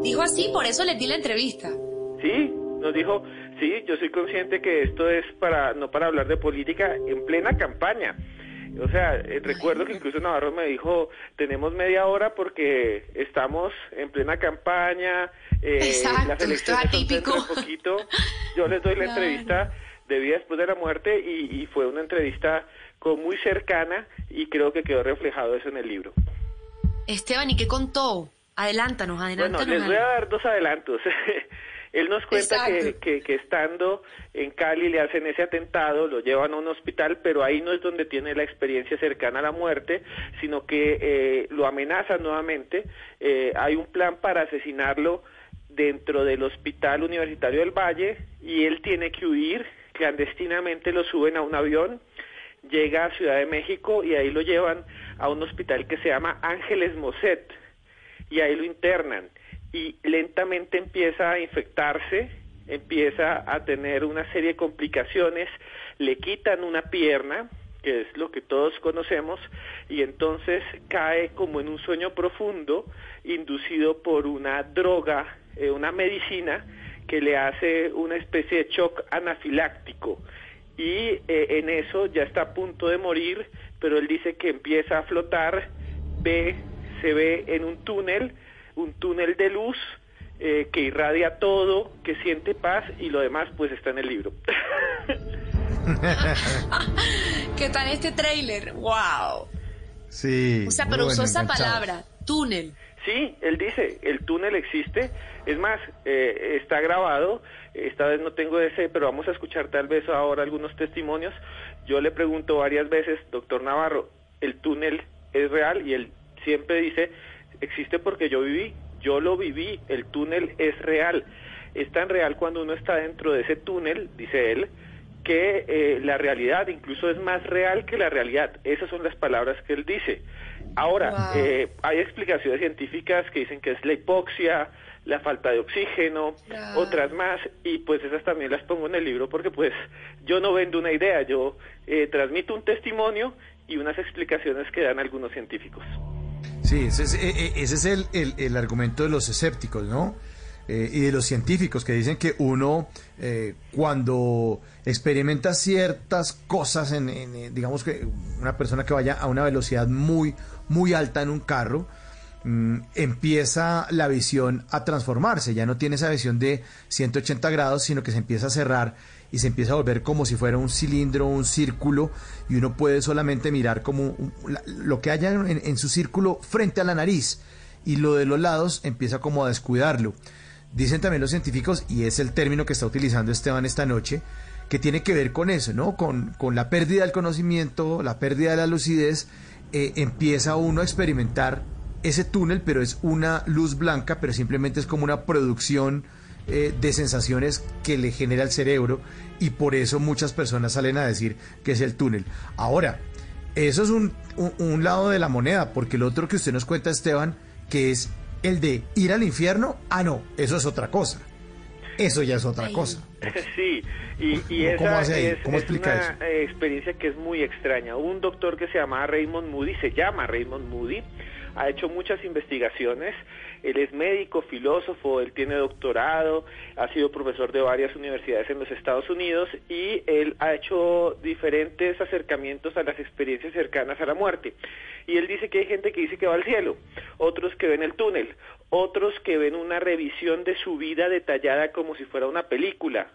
Speaker 3: Dijo así, por eso les di la entrevista.
Speaker 25: Sí, nos dijo, sí, yo soy consciente que esto es para no para hablar de política en plena campaña. O sea, eh, recuerdo que incluso Navarro me dijo, tenemos media hora porque estamos en plena campaña, eh,
Speaker 3: Exacto,
Speaker 25: las elecciones son poquito. Yo les doy la
Speaker 3: Claro.
Speaker 25: entrevista de vida después de la muerte y, y fue una entrevista con muy cercana y creo que quedó reflejado eso en el libro.
Speaker 3: Esteban, ¿y qué contó? Adelántanos,
Speaker 25: Bueno,
Speaker 3: adelántanos.
Speaker 25: les voy a dar dos adelantos. Él nos cuenta que,
Speaker 3: Exacto.
Speaker 25: que, que estando en Cali le hacen ese atentado, lo llevan a un hospital, pero ahí no es donde tiene la experiencia cercana a la muerte, sino que eh, lo amenazan nuevamente. Eh, hay un plan para asesinarlo dentro del Hospital Universitario del Valle y él tiene que huir. Clandestinamente lo suben a un avión, llega a Ciudad de México y ahí lo llevan a un hospital que se llama Ángeles Moset y ahí lo internan y lentamente empieza a infectarse, empieza a tener una serie de complicaciones, le quitan una pierna, que es lo que todos conocemos, y entonces cae como en un sueño profundo, inducido por una droga, eh, una medicina que le hace una especie de shock anafiláctico. Y eh, en eso ya está a punto de morir, pero él dice que empieza a flotar, ve, se ve en un túnel, un túnel de luz eh, que irradia todo, que siente paz y lo demás pues está en el libro.
Speaker 3: ¿Qué tal este tráiler? ¡Wow!
Speaker 2: Sí.
Speaker 3: O sea, pero
Speaker 2: bueno,
Speaker 3: usó esa palabra, túnel.
Speaker 25: Sí, él dice, el túnel existe, es más, eh, está grabado, esta vez no tengo ese, pero vamos a escuchar tal vez ahora algunos testimonios. Yo le pregunto varias veces, doctor Navarro, ¿el túnel es real? Y él siempre dice, existe porque yo viví, yo lo viví, el túnel es real. Es tan real cuando uno está dentro de ese túnel, dice él, que eh, la realidad incluso es más real que la realidad. Esas son las palabras que él dice. Ahora,
Speaker 26: Wow.
Speaker 25: eh, hay explicaciones científicas que dicen que es la hipoxia, la falta de oxígeno, otras más, y pues esas también las pongo en el libro porque pues yo no vendo una idea, yo eh, transmito un testimonio y unas explicaciones que dan algunos científicos.
Speaker 2: Sí, ese es, eh, eh, ese es el, el- el argumento de los escépticos, ¿no? Eh, y de los científicos que dicen que uno, eh, cuando experimenta ciertas cosas, en, en, eh, digamos que una persona que vaya a una velocidad muy, muy alta en un carro, mm, empieza la visión a transformarse, ya no tiene esa visión de 180 grados, sino que se empieza a cerrar y se empieza a volver como si fuera un cilindro, un círculo, y uno puede solamente mirar como lo que haya en, en su círculo frente a la nariz, y lo de los lados empieza como a descuidarlo. Dicen también los científicos, y es el término que está utilizando Esteban esta noche, que tiene que ver con eso, ¿no? Con, con la pérdida del conocimiento, la pérdida de la lucidez, eh, empieza uno a experimentar ese túnel, pero es una luz blanca, pero simplemente es como una producción eh, de sensaciones que le genera el cerebro y por eso muchas personas salen a decir que es el túnel. Ahora, eso es un, un- un lado de la moneda, porque el otro que usted nos cuenta, Esteban, que es el de ir al infierno, ah, no, eso es otra cosa. Eso ya es otra cosa.
Speaker 25: Sí, y, y
Speaker 2: ¿Cómo
Speaker 25: esa
Speaker 2: hace ahí?
Speaker 25: es,
Speaker 2: ¿Cómo
Speaker 25: es
Speaker 2: explica
Speaker 25: una
Speaker 2: eso?
Speaker 25: experiencia que es muy extraña. Un doctor que se llama Raymond Moody, se llama Raymond Moody, ha hecho muchas investigaciones. Él es médico, filósofo, él tiene doctorado, ha sido profesor de varias universidades en los Estados Unidos y él ha hecho diferentes acercamientos a las experiencias cercanas a la muerte. Y él dice que hay gente que dice que va al cielo, otros que ven el túnel, otros que ven una revisión de su vida detallada como si fuera una película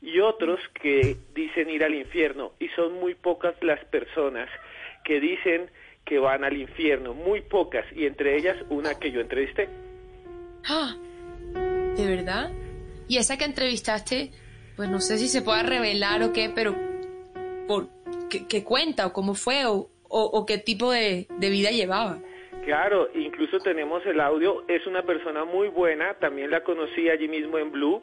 Speaker 25: y otros que dicen ir al infierno y son muy pocas las personas que dicen que van al infierno, muy pocas y entre ellas una que yo entrevisté.
Speaker 3: Ah, ¿De verdad? Y esa que entrevistaste, pues no sé si se pueda revelar o qué, pero por qué, cuenta o cómo fue o, o- o qué tipo de, de vida llevaba.
Speaker 25: Claro, incluso tenemos el audio, es una persona muy buena, también la conocí allí mismo en Blue.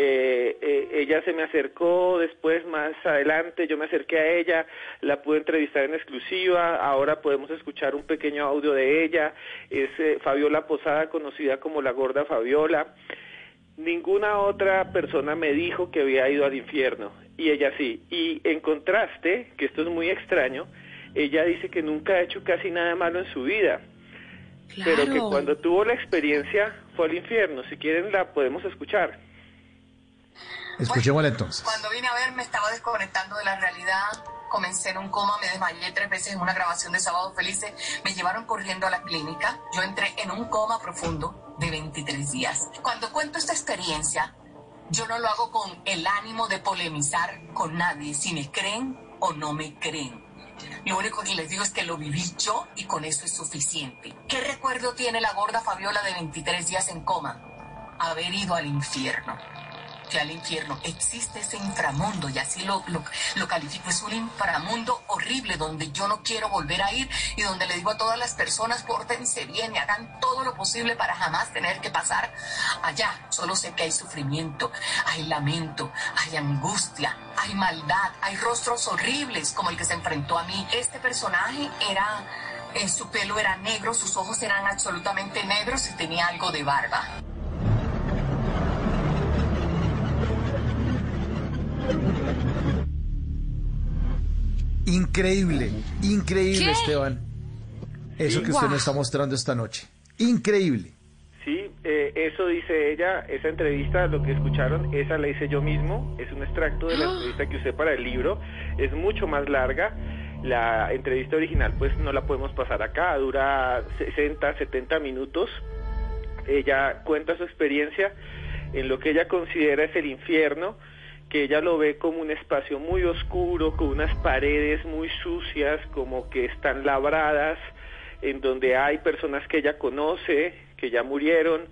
Speaker 25: Eh, eh, ella se me acercó después, más adelante, yo me acerqué a ella, la pude entrevistar en exclusiva, ahora podemos escuchar un pequeño audio de ella, es eh, Fabiola Posada, conocida como la gorda Fabiola. Ninguna otra persona me dijo que había ido al infierno, y ella sí. Y en contraste, que esto es muy extraño, ella dice que nunca ha hecho casi nada malo en su vida, pero que
Speaker 2: Claro.
Speaker 25: cuando tuvo la experiencia fue al infierno. Si quieren la podemos escuchar.
Speaker 2: Escuchémosla entonces.
Speaker 26: Cuando vine a ver me estaba desconectando de la realidad, comencé en un coma, me desmayé tres veces en una grabación de Sábado Felices, me llevaron corriendo a la clínica, yo entré en un coma profundo de 23 días. Cuando cuento esta experiencia, yo no lo hago con el ánimo de polemizar con nadie, si me creen o no me creen. Lo único que les digo es que lo viví yo y con eso es suficiente. ¿Qué recuerdo tiene la gorda Fabiola de 23 días en coma? Haber ido al infierno que al infierno. Existe ese inframundo y así lo, lo, califico. Es un inframundo horrible donde yo no quiero volver a ir y donde le digo a todas las personas, pórtense bien y hagan todo lo posible para jamás tener que pasar allá. Solo sé que hay sufrimiento, hay lamento, hay angustia, hay maldad, hay rostros horribles como el que se enfrentó a mí. Este personaje era... eh, su pelo era negro, sus ojos eran absolutamente negros y tenía algo de barba.
Speaker 2: Increíble, increíble,
Speaker 25: ¿Qué?
Speaker 2: Esteban. Eso
Speaker 25: Sí.
Speaker 2: que usted
Speaker 25: Guau.
Speaker 2: nos está mostrando esta noche. Increíble.
Speaker 25: Sí, eh, eso dice ella, esa entrevista, lo que escucharon, esa la hice yo mismo, es un extracto de la entrevista que usé para el libro, es mucho más larga, la entrevista original pues no la podemos pasar acá, dura 60, 70 minutos, ella cuenta su experiencia en lo que ella considera es el infierno, que ella lo ve como un espacio muy oscuro, con unas paredes muy sucias, como que están labradas, en donde hay personas que ella conoce, que ya murieron,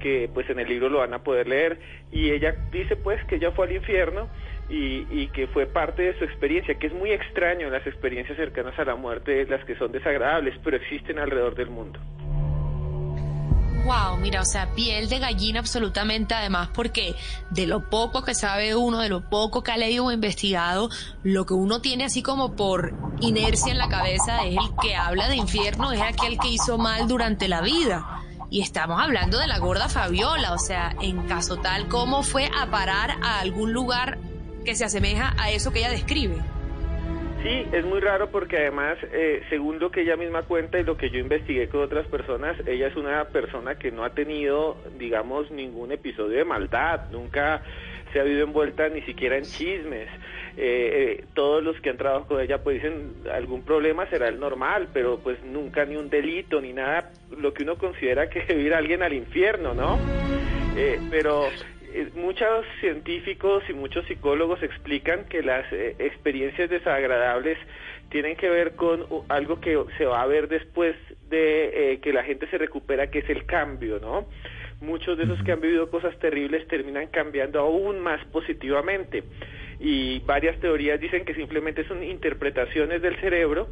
Speaker 25: que pues en el libro lo van a poder leer, y ella dice pues que ella fue al infierno y, y que fue parte de su experiencia, que es muy extraño las experiencias cercanas a la muerte, las que son desagradables, pero existen alrededor del mundo.
Speaker 3: Wow, mira, o sea, piel de gallina absolutamente, además, porque de lo poco que sabe uno, de lo poco que ha leído o investigado, lo que uno tiene así como por inercia en la cabeza es el que habla de infierno, es aquel que hizo mal durante la vida. Y estamos hablando de la gorda Fabiola, o sea, en caso tal, ¿cómo fue a parar a algún lugar que se asemeja a eso que ella describe?
Speaker 25: Sí, es muy raro porque además, eh, según lo que ella misma cuenta y lo que yo investigué con otras personas, ella es una persona que no ha tenido, digamos, ningún episodio de maldad, nunca se ha habido envuelta ni siquiera en chismes. Eh, eh, todos los que han trabajado con ella pues dicen algún problema será el normal, pero pues nunca ni un delito ni nada, lo que uno considera que debe ir alguien al infierno, ¿no? Eh, pero eh, muchos científicos y muchos psicólogos explican que las eh, experiencias desagradables tienen que ver con algo que se va a ver después de eh, que la gente se recupera, que es el cambio, ¿no? Muchos de esos que han vivido cosas terribles terminan cambiando aún más positivamente. Y varias teorías dicen que simplemente son interpretaciones del cerebro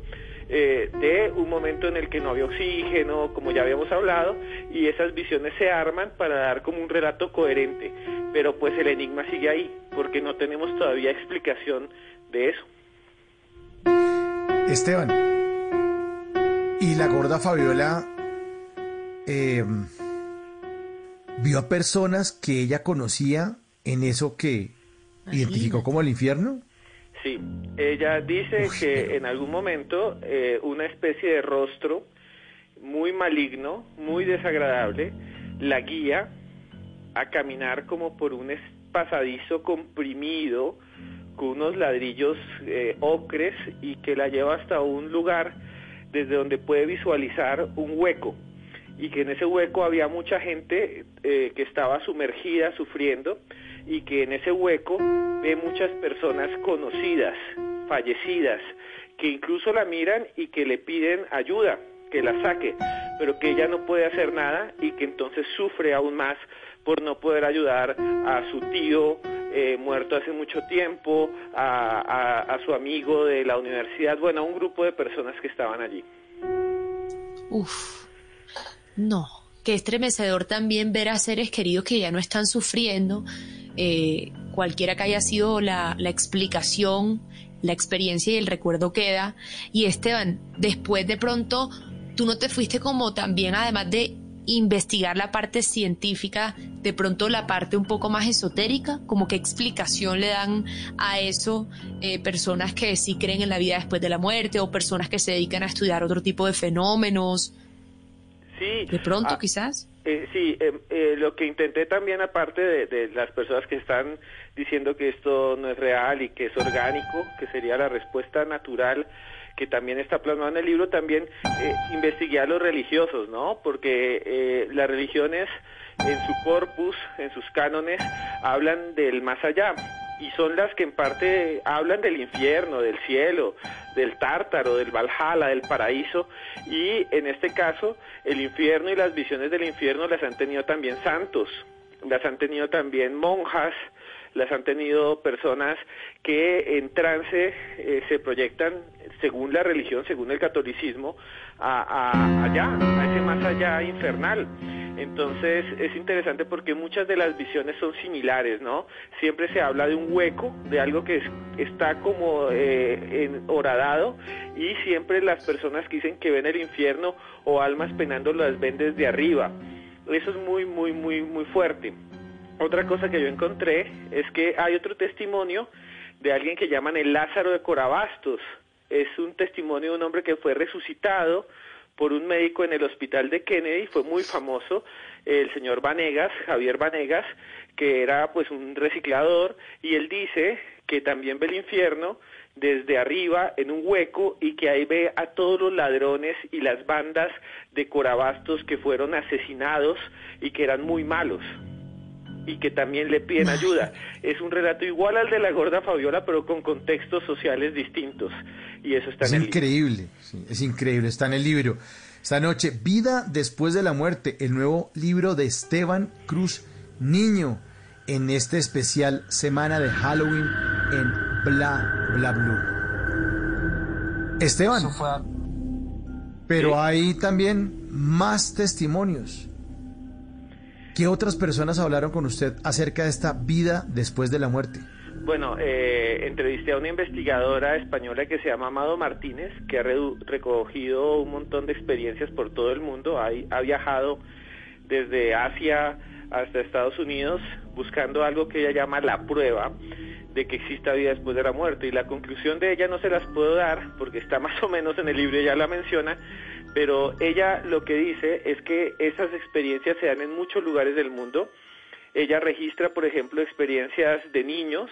Speaker 25: eh, de un momento en el que no había oxígeno, como ya habíamos hablado, y esas visiones se arman para dar como un relato coherente. Pero pues el enigma sigue ahí, porque no tenemos todavía explicación de eso.
Speaker 2: Esteban. Y la gorda Fabiola eh, vio a personas que ella conocía en eso que identificó como el infierno.
Speaker 25: Sí, ella dice que en algún momento eh, una especie de rostro muy maligno, muy desagradable, la guía a caminar como por un pasadizo comprimido con unos ladrillos eh, ocres y que la lleva hasta un lugar desde donde puede visualizar un hueco. Y que en ese hueco había mucha gente eh, que estaba sumergida, sufriendo, y que en ese hueco ve muchas personas conocidas, fallecidas, que incluso la miran y que le piden ayuda, que la saque, pero que ella no puede hacer nada y que entonces sufre aún más por no poder ayudar a su tío eh, muerto hace mucho tiempo, a, su amigo de la universidad, bueno, a un grupo de personas que estaban allí.
Speaker 3: Uf, no, qué estremecedor también ver a seres queridos que ya no están sufriendo, eh, cualquiera que haya sido la, la explicación, la experiencia y el recuerdo queda. Y Esteban, después de pronto, tú no te fuiste como también, además de investigar la parte científica, de pronto la parte un poco más esotérica, como qué explicación le dan a eso eh, personas que sí creen en la vida después de la muerte o personas que se dedican a estudiar otro tipo de fenómenos.
Speaker 25: Sí.
Speaker 3: De pronto,
Speaker 25: ah,
Speaker 3: quizás.
Speaker 25: Eh, sí, eh, eh, lo que intenté también, aparte de, de, las personas que están diciendo que esto no es real y que es orgánico, que sería la respuesta natural que también está plasmado en el libro, también eh, investigué a los religiosos, ¿no? Porque eh, las religiones en su corpus, en sus cánones, hablan del más allá y son las que en parte hablan del infierno, del cielo, del tártaro, del Valhalla, del paraíso y en este caso el infierno y las visiones del infierno las han tenido también santos, las han tenido también monjas, las han tenido personas que en trance eh, se proyectan según la religión, según el catolicismo, a, allá, a ese más allá infernal. Entonces es interesante porque muchas de las visiones son similares, ¿no? Siempre se habla de un hueco, de algo que es, está como eh, en, horadado y siempre las personas que dicen que ven el infierno o almas penando las ven desde arriba. Eso es muy, muy, muy, muy fuerte. Otra cosa que yo encontré es que hay otro testimonio de alguien que llaman el Lázaro de Corabastos. Es un testimonio de un hombre que fue resucitado por un médico en el hospital de Kennedy, fue muy famoso, el señor Vanegas, Javier Vanegas, que era pues un reciclador, y él dice que también ve el infierno desde arriba en un hueco y que ahí ve a todos los ladrones y las bandas de Corabastos que fueron asesinados y que eran muy malos y que también le piden ayuda. Es un relato igual al de la gorda Fabiola, pero con contextos sociales distintos. Y eso está
Speaker 2: es
Speaker 25: en el
Speaker 2: increíble, sí, es increíble, está en el libro. Esta noche, Vida después de la muerte, el nuevo libro de Esteban Cruz Niño, en este especial semana de Halloween en Bla Bla Blue. Esteban, pero hay también más testimonios. ¿Qué otras personas hablaron con usted acerca de esta vida después de la muerte?
Speaker 25: Bueno, eh, entrevisté a una investigadora española que se llama Amado Martínez, que ha recogido un montón de experiencias por todo el mundo. Ha, ha viajado desde Asia hasta Estados Unidos buscando algo que ella llama la prueba de que exista vida después de la muerte. Y la conclusión de ella no se las puedo dar porque está más o menos en el libro, ella la menciona, pero ella lo que dice es que esas experiencias se dan en muchos lugares del mundo. Ella registra, por ejemplo, experiencias de niños,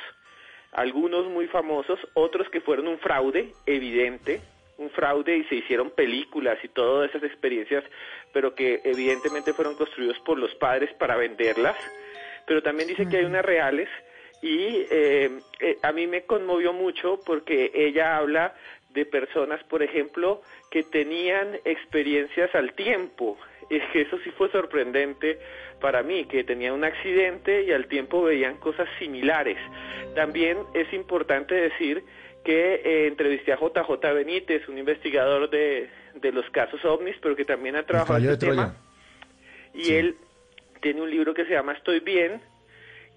Speaker 25: algunos muy famosos, otros que fueron un fraude evidente, un fraude y se hicieron películas y todas esas experiencias, pero que evidentemente fueron construidos por los padres para venderlas. Pero también dice que hay unas reales y eh, eh, a mí me conmovió mucho porque ella habla de personas, por ejemplo, que tenían experiencias al tiempo. Es que eso sí fue sorprendente para mí, que tenían un accidente y al tiempo veían cosas similares. También es importante decir que eh, entrevisté a JJ Benítez, un investigador de, de los casos ovnis, pero que también ha trabajado
Speaker 2: caballo
Speaker 25: este tema. Y él tiene un libro que se llama Estoy bien,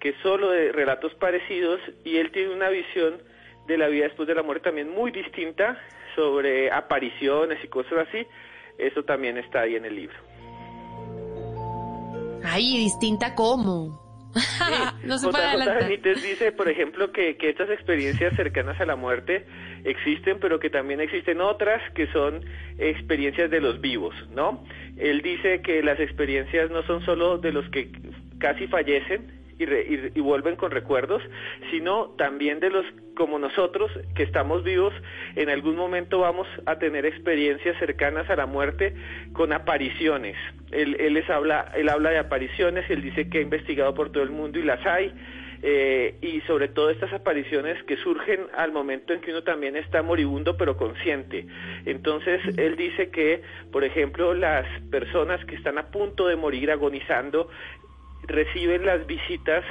Speaker 25: que es solo de relatos parecidos, y él tiene una visión de la vida después de la muerte también muy distinta sobre apariciones y cosas así. Eso también está ahí en el libro.
Speaker 3: Ay, distinta cómo. no se puede adelantar.
Speaker 25: Dice, por ejemplo, que, que estas experiencias cercanas a la muerte existen, pero que también existen otras que son experiencias de los vivos, ¿no? Él dice que las experiencias no son solo de los que casi fallecen y, re- y- vuelven con recuerdos, sino también de los como nosotros, que estamos vivos, en algún momento vamos a tener experiencias cercanas a la muerte con apariciones. Él, él les habla, él habla de apariciones, él dice que ha investigado por todo el mundo y las hay. Eh, y sobre todo estas apariciones que surgen al momento en que uno también está moribundo pero consciente. Entonces él dice que, por ejemplo, las personas que están a punto de morir agonizando reciben las visitas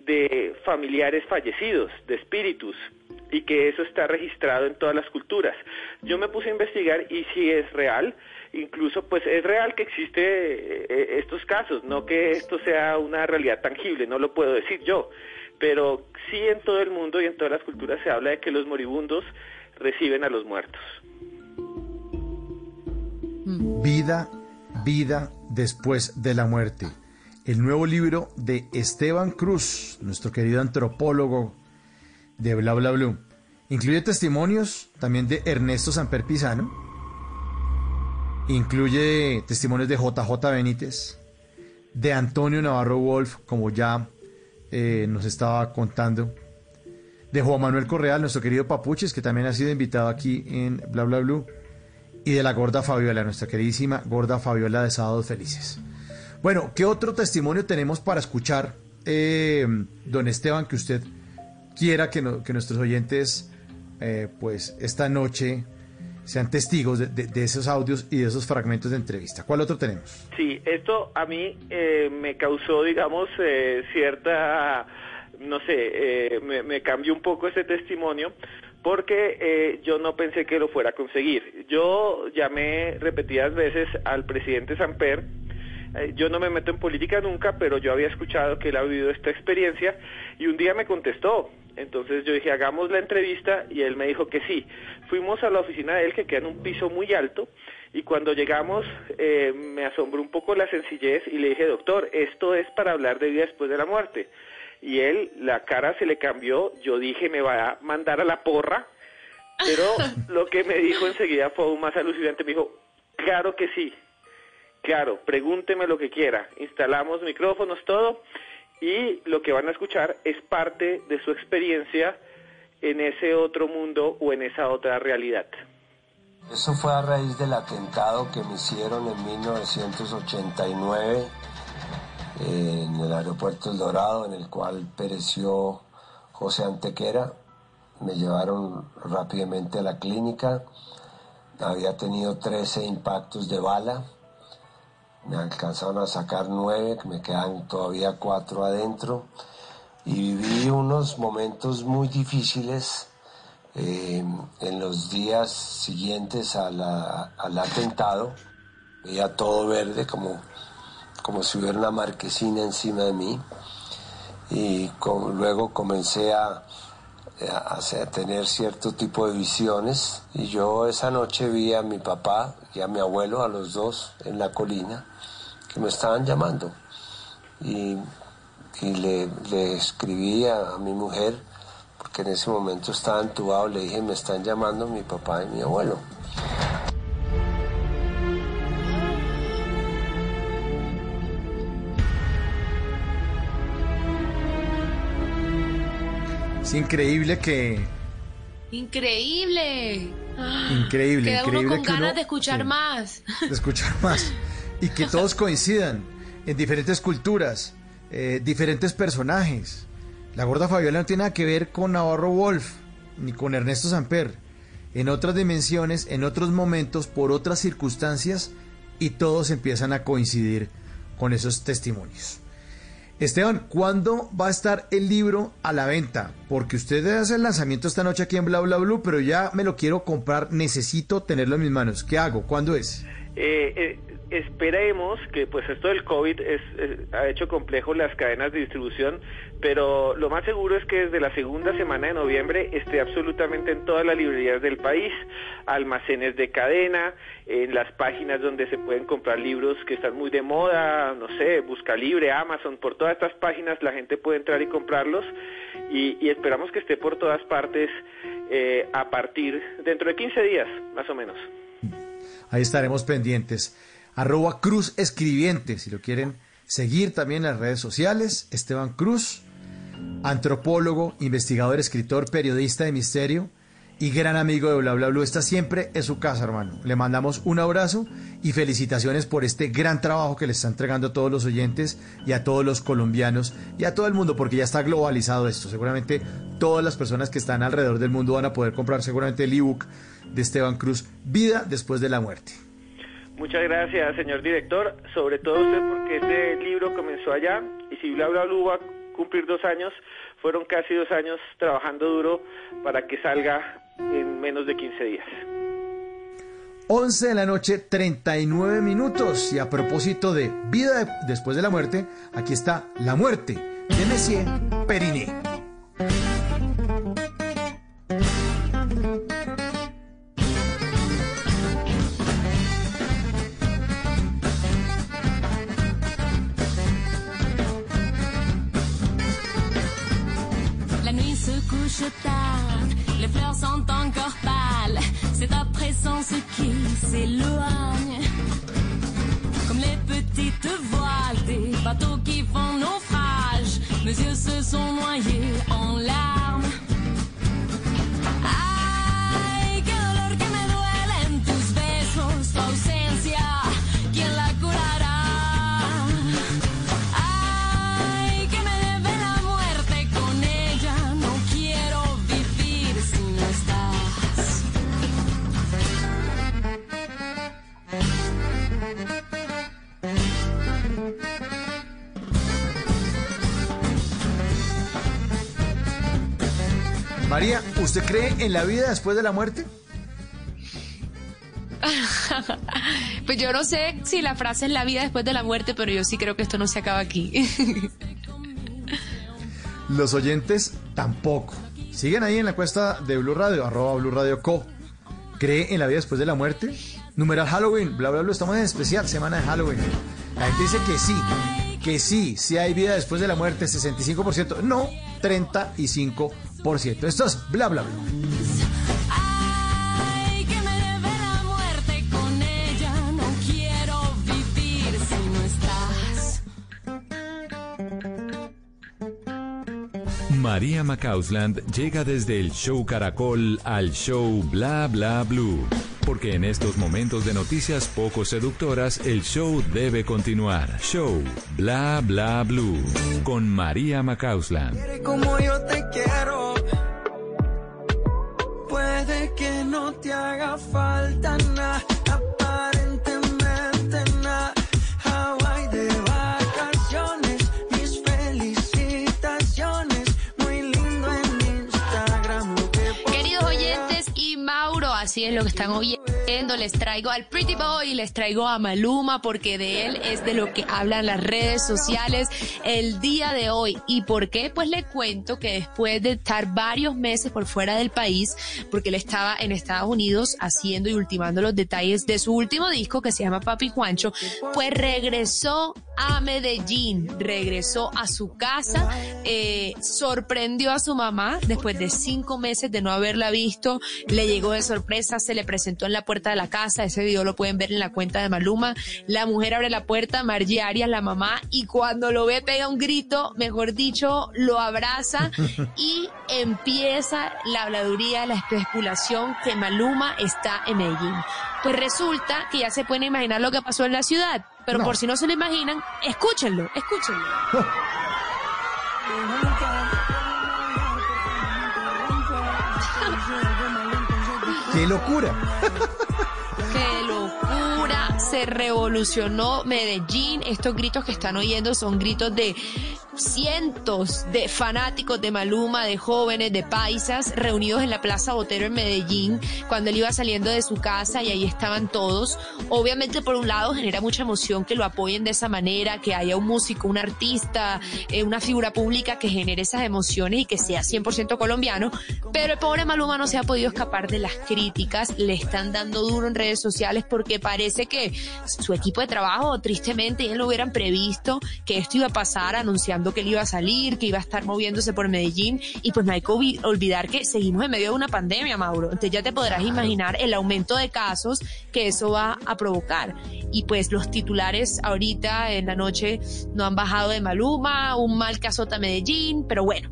Speaker 25: de familiares fallecidos, de espíritus, y que eso está registrado en todas las culturas. Yo me puse a investigar y si es real, incluso pues es real que existe eh, estos casos, no que esto sea una realidad tangible, no lo puedo decir yo, pero sí en todo el mundo y en todas las culturas se habla de que los moribundos reciben a los muertos.
Speaker 2: Vida, vida después de la muerte. El nuevo libro de Esteban Cruz, nuestro querido antropólogo de Bla Bla Blue. Incluye testimonios también de Ernesto Samper Pizano. Incluye testimonios de JJ Benítez, de Antonio Navarro Wolf, como ya eh, nos estaba contando, de Juan Manuel Correal, nuestro querido Papuches, que también ha sido invitado aquí en Bla Bla Blue, y de la gorda Fabiola, nuestra queridísima gorda Fabiola de Sábados Felices. Bueno, ¿qué otro testimonio tenemos para escuchar, eh, don Esteban, que usted quiera que, no- que nuestros oyentes, eh, pues esta noche sean testigos de, de- esos audios y de esos fragmentos de entrevista? ¿Cuál otro tenemos?
Speaker 25: Sí, esto a mí eh, me causó, digamos, eh, cierta, no sé, eh, me, me cambió un poco ese testimonio porque eh, yo no pensé que lo fuera a conseguir. Yo llamé repetidas veces al presidente Samper. Eh, yo no me meto en política nunca, pero yo había escuchado que él ha vivido esta experiencia y un día me contestó. Entonces yo dije, hagamos la entrevista y él me dijo que sí. Fuimos a la oficina de él que queda en un piso muy alto y cuando llegamos eh, me asombró un poco la sencillez y le dije, doctor, esto es para hablar de vida después de la muerte. Y él, la cara se le cambió, yo dije, me va a mandar a la porra, pero lo que me dijo enseguida fue aún más alucinante, me dijo, claro que sí, claro, pregúnteme lo que quiera, instalamos micrófonos, todo, y lo que van a escuchar es parte de su experiencia en ese otro mundo o en esa otra realidad.
Speaker 27: Eso fue a raíz del atentado que me hicieron en 1989 eh, en el aeropuerto El Dorado, en el cual pereció José Antequera. Me llevaron rápidamente a la clínica. Había tenido 13 impactos de bala. Me alcanzaron a sacar 9, que me quedan todavía 4 adentro. Y viví unos momentos muy difíciles eh, en los días siguientes al atentado. Veía todo verde, como, como si hubiera una marquesina encima de mí. Y luego comencé a, hacer- a tener cierto tipo de visiones. Y yo esa noche vi a mi papá y a mi abuelo, a los dos, en la colina, que me estaban llamando. Y, y le, le escribí a, a mi mujer, porque en ese momento estaba entubado, le dije, me están llamando mi papá y mi abuelo.
Speaker 2: Es increíble que...
Speaker 3: Increíble.
Speaker 2: Increíble,
Speaker 3: Queda
Speaker 2: increíble
Speaker 3: uno con
Speaker 2: que uno-
Speaker 3: ganas de escuchar
Speaker 2: sí.
Speaker 3: más.
Speaker 2: de escuchar más. Y que todos coincidan en diferentes culturas, eh, diferentes personajes. La gorda Fabiola no tiene nada que ver con Navarro Wolf ni con Ernesto Samper. En otras dimensiones, en otros momentos, por otras circunstancias, y todos empiezan a coincidir con esos testimonios. Esteban, ¿cuándo va a estar el libro a la venta? Porque usted hace el lanzamiento esta noche aquí en Bla Bla Blue, pero ya me lo quiero comprar, necesito tenerlo en mis manos. ¿Qué hago? ¿Cuándo es?
Speaker 25: Eh, eh, esperemos que pues esto del COVID es, ha hecho complejo las cadenas de distribución, pero lo más seguro es que desde la segunda semana de noviembre esté absolutamente en todas las librerías del país, almacenes de cadena, en las páginas donde se pueden comprar libros que están muy de moda, no sé, Busca Libre, Amazon, por todas estas páginas la gente puede entrar y comprarlos y, y esperamos que esté por todas partes eh, a partir dentro de 15 días, más o menos.
Speaker 2: Ahí estaremos pendientes. Arroba Cruz Escribiente, si lo quieren seguir también en las redes sociales. Esteban Cruz. antropólogo, investigador, escritor, periodista de misterio y gran amigo de Bla Bla Blue. Está siempre en su casa, hermano. Le mandamos un abrazo y felicitaciones por este gran trabajo que le está entregando a todos los oyentes y a todos los colombianos y a todo el mundo, porque ya está globalizado esto. Seguramente todas las personas que están alrededor del mundo van a poder comprar seguramente el ebook de Esteban Cruz, Vida después de la muerte.
Speaker 25: Muchas gracias, señor director. Sobre todo usted porque este libro comenzó allá y si Bla Bla Blue va a cumplir dos años, fueron casi dos años trabajando duro para que salga en menos de 15 días.
Speaker 2: 11 de la noche, 39 minutos. Y a propósito de vida de- después de la muerte, aquí está La muerte de Messier Periné.
Speaker 28: Présence qui s'éloigne. Comme les petites voiles des bateaux qui font naufrage, mes yeux se sont noyés en larmes.
Speaker 2: María, ¿usted cree en la vida después de la muerte?
Speaker 3: pues yo no sé si la frase es la vida después de la muerte, pero yo sí creo que esto no se acaba aquí.
Speaker 2: Los oyentes tampoco. Siguen ahí en la cuesta de Blue Radio, arroba Blue Radio Co. ¿Cree en la vida después de la muerte? Numeral Halloween, bla bla bla, estamos en especial, semana de Halloween. La gente dice que sí, que sí, sí hay vida después de la muerte, 65%, no, 35%. Esto es bla bla bla.
Speaker 28: Ay, que me debe la muerte con ella. No quiero vivir si no estás.
Speaker 9: María Macausland llega desde el show Caracol al show Bla Bla Blue. Porque en estos momentos de noticias poco seductoras, el show debe continuar. Show Bla Bla Blue con María Macausland.
Speaker 29: como yo te quiero. Puede que no te haga falta nada, lo que
Speaker 3: están oyendo. Les traigo al Pretty Boy, les traigo a Maluma, porque de él es de lo que hablan las redes sociales el día de hoy. ¿Y por qué? Pues le cuento que después de estar varios meses por fuera del país, porque él estaba en Estados Unidos haciendo y ultimando los detalles de su último disco que se llama Papi Juancho, pues regresó a Medellín, regresó a su casa, eh, sorprendió a su mamá después de cinco meses de no haberla visto, le llegó de sorpresa, se le presentó en la puerta de la casa, ese video lo pueden ver en la cuenta de Maluma, la mujer abre la puerta, Margie Arias, la mamá, y cuando lo ve pega un grito, mejor dicho, lo abraza y empieza la habladuría, la especulación que Maluma está en Medellín. Pues resulta que ya se pueden imaginar lo que pasó en la ciudad, pero
Speaker 2: No.
Speaker 3: por si no se lo imaginan, escúchenlo, escúchenlo.
Speaker 2: locura!
Speaker 3: Revolucionó Medellín. Estos gritos que están oyendo son gritos de cientos de fanáticos de Maluma, de jóvenes, de paisas, reunidos en la Plaza Botero en Medellín, cuando él iba saliendo de su casa y ahí estaban todos. Obviamente, por un lado, genera mucha emoción que lo apoyen de esa manera, que haya un músico, un artista, eh, una figura pública que genere esas emociones y que sea 100% colombiano, pero el pobre Maluma no se ha podido escapar de las críticas, le están dando duro en redes sociales porque parece que su equipo de trabajo, tristemente, ellos lo hubieran previsto que esto iba a pasar anunciando que él iba a salir, que iba a estar moviéndose por Medellín y pues no hay que olvi- olvidar que seguimos en medio de una pandemia, Mauro. Entonces ya te podrás imaginar el aumento de casos que eso va a provocar. Y pues los titulares ahorita en la noche no han bajado de Maluma, un mal que azota Medellín, pero bueno.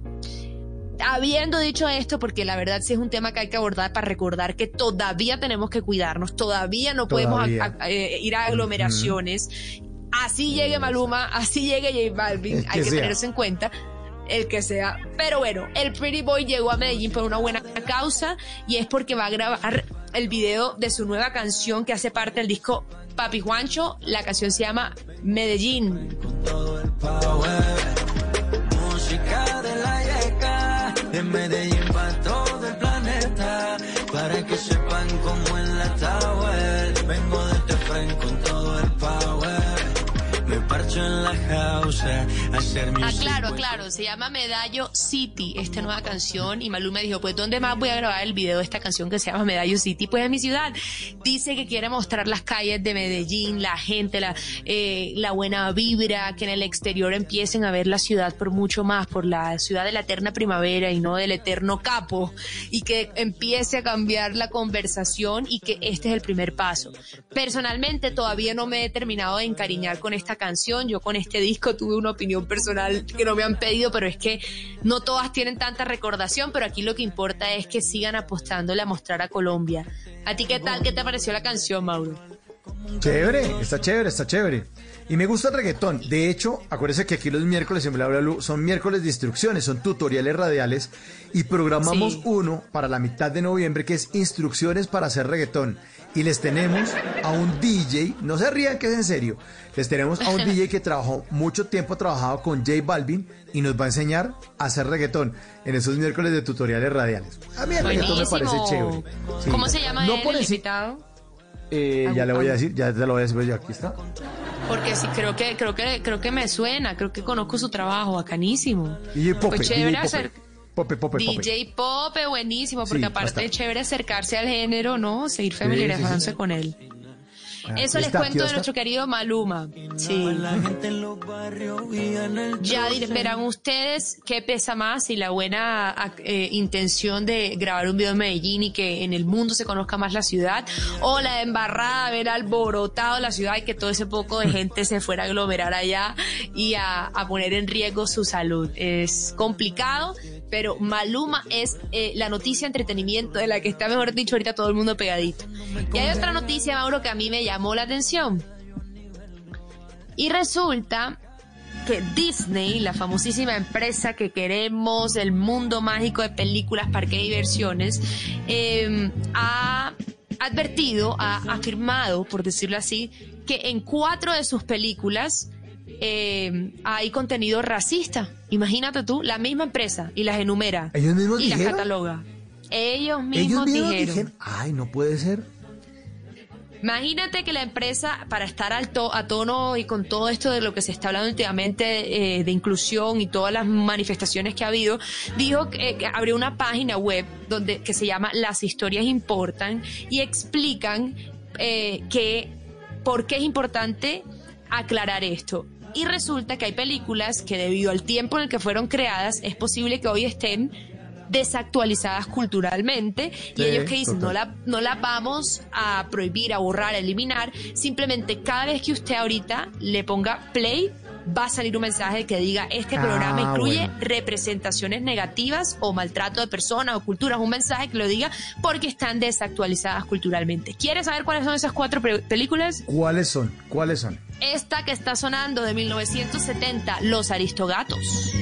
Speaker 3: Habiendo dicho esto, porque la verdad sí es un tema que hay que abordar para recordar que todavía tenemos que cuidarnos, todavía no podemos
Speaker 2: Todavía.
Speaker 3: a- a- eh, ir a aglomeraciones. Así llegue Maluma, así llegue J Balvin,
Speaker 2: El
Speaker 3: hay
Speaker 2: que
Speaker 3: que
Speaker 2: sea.
Speaker 3: tenerse en cuenta. El que sea. Pero bueno, el Pretty Boy llegó a Medellín por una buena causa y es porque va a grabar el video de su nueva canción que hace parte del disco Papi Juancho. La canción se llama Medellín.
Speaker 29: Música de Medellín para todo el planeta, para que sepan cómo en la Tower, vengo de este frente me en la hacer mi
Speaker 3: Aclaro, aclaro, se llama Medallo City, esta nueva canción. Y Maluma dijo, pues ¿dónde más voy a grabar el video de esta canción que se llama Medallo City? Pues en mi ciudad. Dice que quiere mostrar las calles de Medellín, la gente, la, eh, la buena vibra, que en el exterior empiecen a ver la ciudad por mucho más, por la ciudad de la eterna primavera y no del eterno capo. Y que empiece a cambiar la conversación y que este es el primer paso. Personalmente todavía no me he terminado de encariñar con esta canción. Yo con este disco tuve una opinión personal que no me han pedido, pero es que no todas tienen tanta recordación, pero aquí lo que importa es que sigan apostándole a mostrar a Colombia. ¿A ti qué tal? ¿Qué te pareció la canción, Mauro?
Speaker 2: Chévere, está chévere, está chévere. Y me gusta el reggaetón. De hecho, acuérdense que aquí los miércoles en Bla Bla Blue son miércoles de instrucciones, son tutoriales radiales y programamos
Speaker 3: Sí.
Speaker 2: uno para la mitad de noviembre que es instrucciones para hacer reggaetón. Y les tenemos a un DJ, no se rían que es en serio, les tenemos a un DJ que trabajó mucho tiempo, trabajado con J Balvin y nos va a enseñar a hacer reggaetón en esos miércoles de tutoriales radiales. A mí el reggaetón me parece chévere. Sí.
Speaker 3: ¿Cómo se llama
Speaker 2: No
Speaker 3: él,
Speaker 2: por
Speaker 3: el invitado?
Speaker 2: Eh, ya le voy a decir, ya te lo voy a decir, ya aquí está.
Speaker 3: Porque sí, creo que, creo que, creo que me suena, creo que conozco su trabajo, bacanísimo.
Speaker 2: DJ Pope,
Speaker 3: Pues chévere
Speaker 2: DJ Pope.
Speaker 3: hacer-
Speaker 2: Pope, Pope.
Speaker 3: DJ Pope, buenísimo, porque
Speaker 2: Sí,
Speaker 3: aparte es chévere acercarse al género, ¿no? Seguir familiarizándose
Speaker 2: sí.
Speaker 3: con él.
Speaker 2: Ah,
Speaker 3: Eso les cuento de
Speaker 2: está.
Speaker 3: nuestro querido Maluma. Sí. Ya verán ustedes qué pesa más, si la buena eh, intención de grabar un video en Medellín y que en el mundo se conozca más la ciudad, o la embarrada, haber alborotado la ciudad y que todo ese poco de gente se fuera a aglomerar allá y a, a poner en riesgo su salud. Es complicado, pero Maluma es eh, la noticia entretenimiento de la que está, mejor dicho, ahorita todo el mundo pegadito. Y hay otra noticia, Mauro, que a mí me llamó la atención. Y resulta que Disney, la famosísima empresa que queremos, el mundo mágico de películas, parques de diversiones, eh, ha advertido, ha afirmado, por decirlo así, que en cuatro de sus películas eh, hay contenido racista. Imagínate tú, la misma empresa y las enumera
Speaker 2: ¿Ellos mismos
Speaker 3: y las cataloga. Ellos mismos,
Speaker 2: Ellos mismos
Speaker 3: dijeron.
Speaker 2: dijeron, ay, no puede ser.
Speaker 3: Imagínate que la empresa, para estar al to- a tono y con todo esto de lo que se está hablando últimamente eh, de inclusión y todas las manifestaciones que ha habido, dijo que, abrió una página web donde que se llama Las historias importan y explican eh, que por qué es importante aclarar esto. Y resulta que hay películas que debido al tiempo en el que fueron creadas es posible que hoy estén desactualizadas culturalmente y ellos que dicen no la, no la vamos a prohibir, a borrar, a eliminar, simplemente cada vez que usted ahorita le ponga play va a salir un mensaje que diga este
Speaker 30: Ah,
Speaker 3: programa incluye
Speaker 30: bueno.
Speaker 3: representaciones negativas o maltrato de personas o culturas, un mensaje que lo diga porque están desactualizadas culturalmente. ¿Quieres saber cuáles son esas cuatro pe- películas?
Speaker 2: ¿Cuáles son? ¿Cuáles son?
Speaker 3: Esta que está sonando de 1970, Los Aristogatos.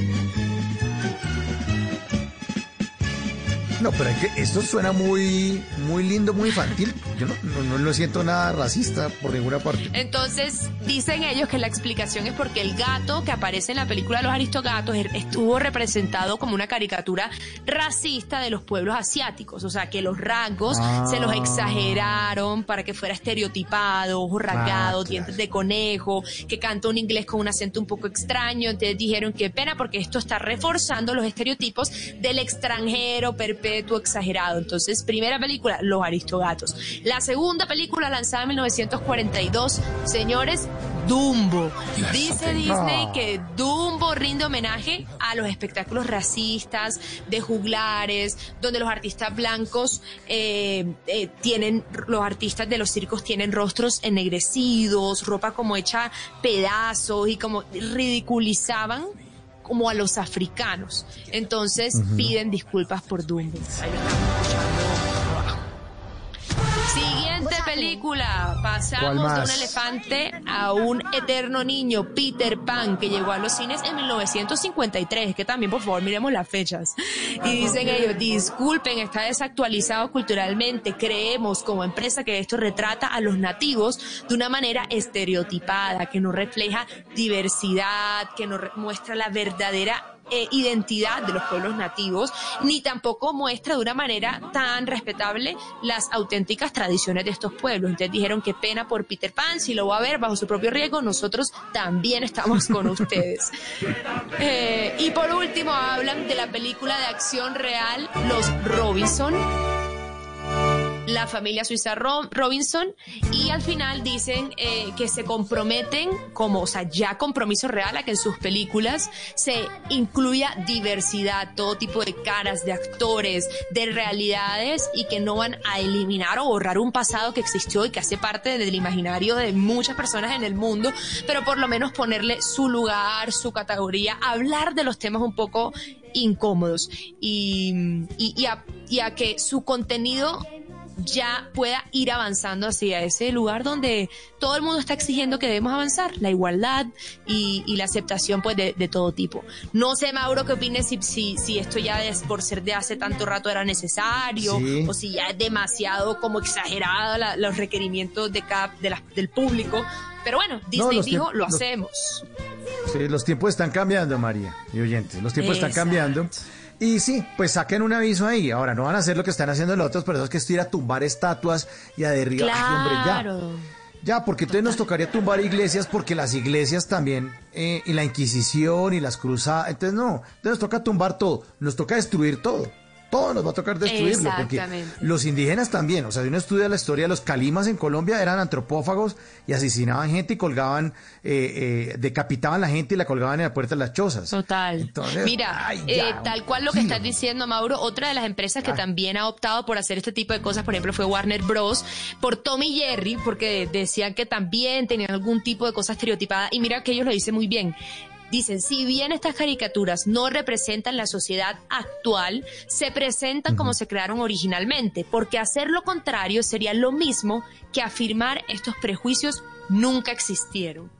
Speaker 2: No, pero es que esto suena muy, muy lindo, muy infantil. Yo no, no, no lo siento nada racista por ninguna parte.
Speaker 3: Entonces, dicen ellos que la explicación es porque el gato que aparece en la película Los Aristogatos er- estuvo representado como una caricatura racista de los pueblos asiáticos. O sea, que los rasgos
Speaker 30: Ah.
Speaker 3: se los exageraron para que fuera estereotipado, ojos rasgados,
Speaker 30: claro.
Speaker 3: dientes de conejo, que canta un inglés con un acento un poco extraño. Entonces dijeron qué pena porque esto está reforzando los estereotipos del extranjero perpetuo exagerado. Entonces, primera película, Los Aristogatos. La segunda película lanzada en 1942, señores, Dumbo. Dice Disney que Dumbo rinde homenaje a los espectáculos racistas de juglares, donde los artistas blancos eh, eh, tienen, los artistas de los circos tienen rostros ennegrecidos, ropa como hecha pedazos y como ridiculizaban como a los africanos. Entonces piden disculpas por Dumbo. Siguiente película.
Speaker 30: ¿Cuál
Speaker 3: Pasamos de un elefante a un eterno niño, Peter Pan, que llegó a los cines en 1953. Que también, por favor, miremos las fechas. Y dicen ellos, disculpen, está desactualizado culturalmente. Creemos como empresa que esto retrata a los nativos de una manera estereotipada, que no refleja diversidad, que no re- muestra la verdadera eh, identidad de los pueblos nativos, ni tampoco muestra de una manera tan respetable las auténticas tradiciones de estos pueblos. Entonces dijeron que pena por Peter Pan, si lo va a ver bajo su propio riesgo, nosotros también estamos con ustedes. Eh, y por último hablan de la película de acción real Los Robinson la familia suiza Ro- Robinson y al final dicen eh, que se comprometen como, o sea, ya compromiso real a que en sus películas se incluya diversidad, todo tipo de caras, de actores, de realidades y que no van a eliminar o borrar un pasado que existió y que hace parte del imaginario de muchas personas en el mundo, pero por lo menos ponerle su lugar, su categoría, hablar de los temas un poco incómodos. Y, y a que su contenido ya pueda ir avanzando hacia ese lugar donde todo el mundo está exigiendo que debemos avanzar, la igualdad y, y la aceptación pues de, de todo tipo. No sé, Mauro, qué opines si, si, si esto ya es por ser de hace tanto rato era necesario
Speaker 2: Sí.
Speaker 3: o si ya es demasiado como exagerado la- los requerimientos de cada, de la- del público. Pero bueno, Disney
Speaker 2: los
Speaker 3: dijo, lo
Speaker 2: los-
Speaker 3: hacemos.
Speaker 2: Sí, los tiempos están cambiando, María y oyentes. Los tiempos están cambiando. Y sí, pues saquen un aviso ahí. Ahora, no van a hacer lo que están haciendo los otros, pero eso es que es ir a tumbar estatuas y a derribar. Ay, hombre, ya.
Speaker 3: Claro.
Speaker 2: Ya, porque entonces nos tocaría tumbar iglesias, porque las iglesias también, eh, y la Inquisición y las cruzadas. Entonces, no. Entonces nos toca tumbar todo. Nos toca destruir todo. Todo nos va a tocar destruirlo. Porque los indígenas también. O sea, si uno estudia la historia de los calimas en Colombia, eran antropófagos y asesinaban gente y colgaban, eh, eh, decapitaban la gente y la colgaban en la puerta de las chozas.
Speaker 3: Total.
Speaker 2: Entonces,
Speaker 3: Mira,
Speaker 2: ay,
Speaker 3: eh, tal cual lo que estás diciendo, Mauro, otra de las empresas que también ha optado por hacer este tipo de cosas, por ejemplo, fue Warner Bros. por Tommy Jerry, porque decían que también tenían algún tipo de cosa estereotipada. Y mira que ellos lo dicen muy bien. Dicen, si bien estas caricaturas no representan la sociedad actual, se presentan como se crearon originalmente, porque hacer lo contrario sería lo mismo que afirmar estos prejuicios nunca existieron.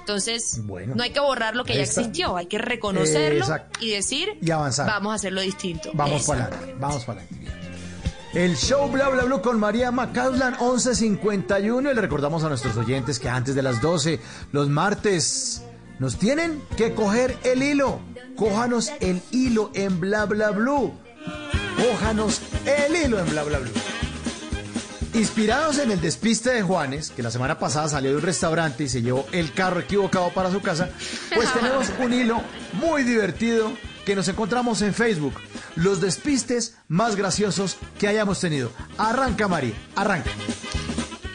Speaker 3: Entonces,
Speaker 2: Bueno,
Speaker 3: no hay que borrar lo que ya existió, hay que reconocerlo
Speaker 2: Exacto.
Speaker 3: y decir,
Speaker 2: Y avanzar.
Speaker 3: vamos a hacerlo distinto.
Speaker 2: Vamos para adelante, vamos para adelante. El show Bla Bla Blue con María Macauslan 1151 y le recordamos a nuestros oyentes que antes de las 12, los martes, nos tienen que coger el hilo. Cójanos el hilo en Bla Bla Blue. Cójanos el hilo en Bla Bla Blue. Inspirados en el despiste de Juanes, que la semana pasada salió de un restaurante y se llevó el carro equivocado para su casa, pues tenemos un hilo muy divertido que nos encontramos en Facebook. Los despistes más graciosos que hayamos tenido. Arranca, María, arranca.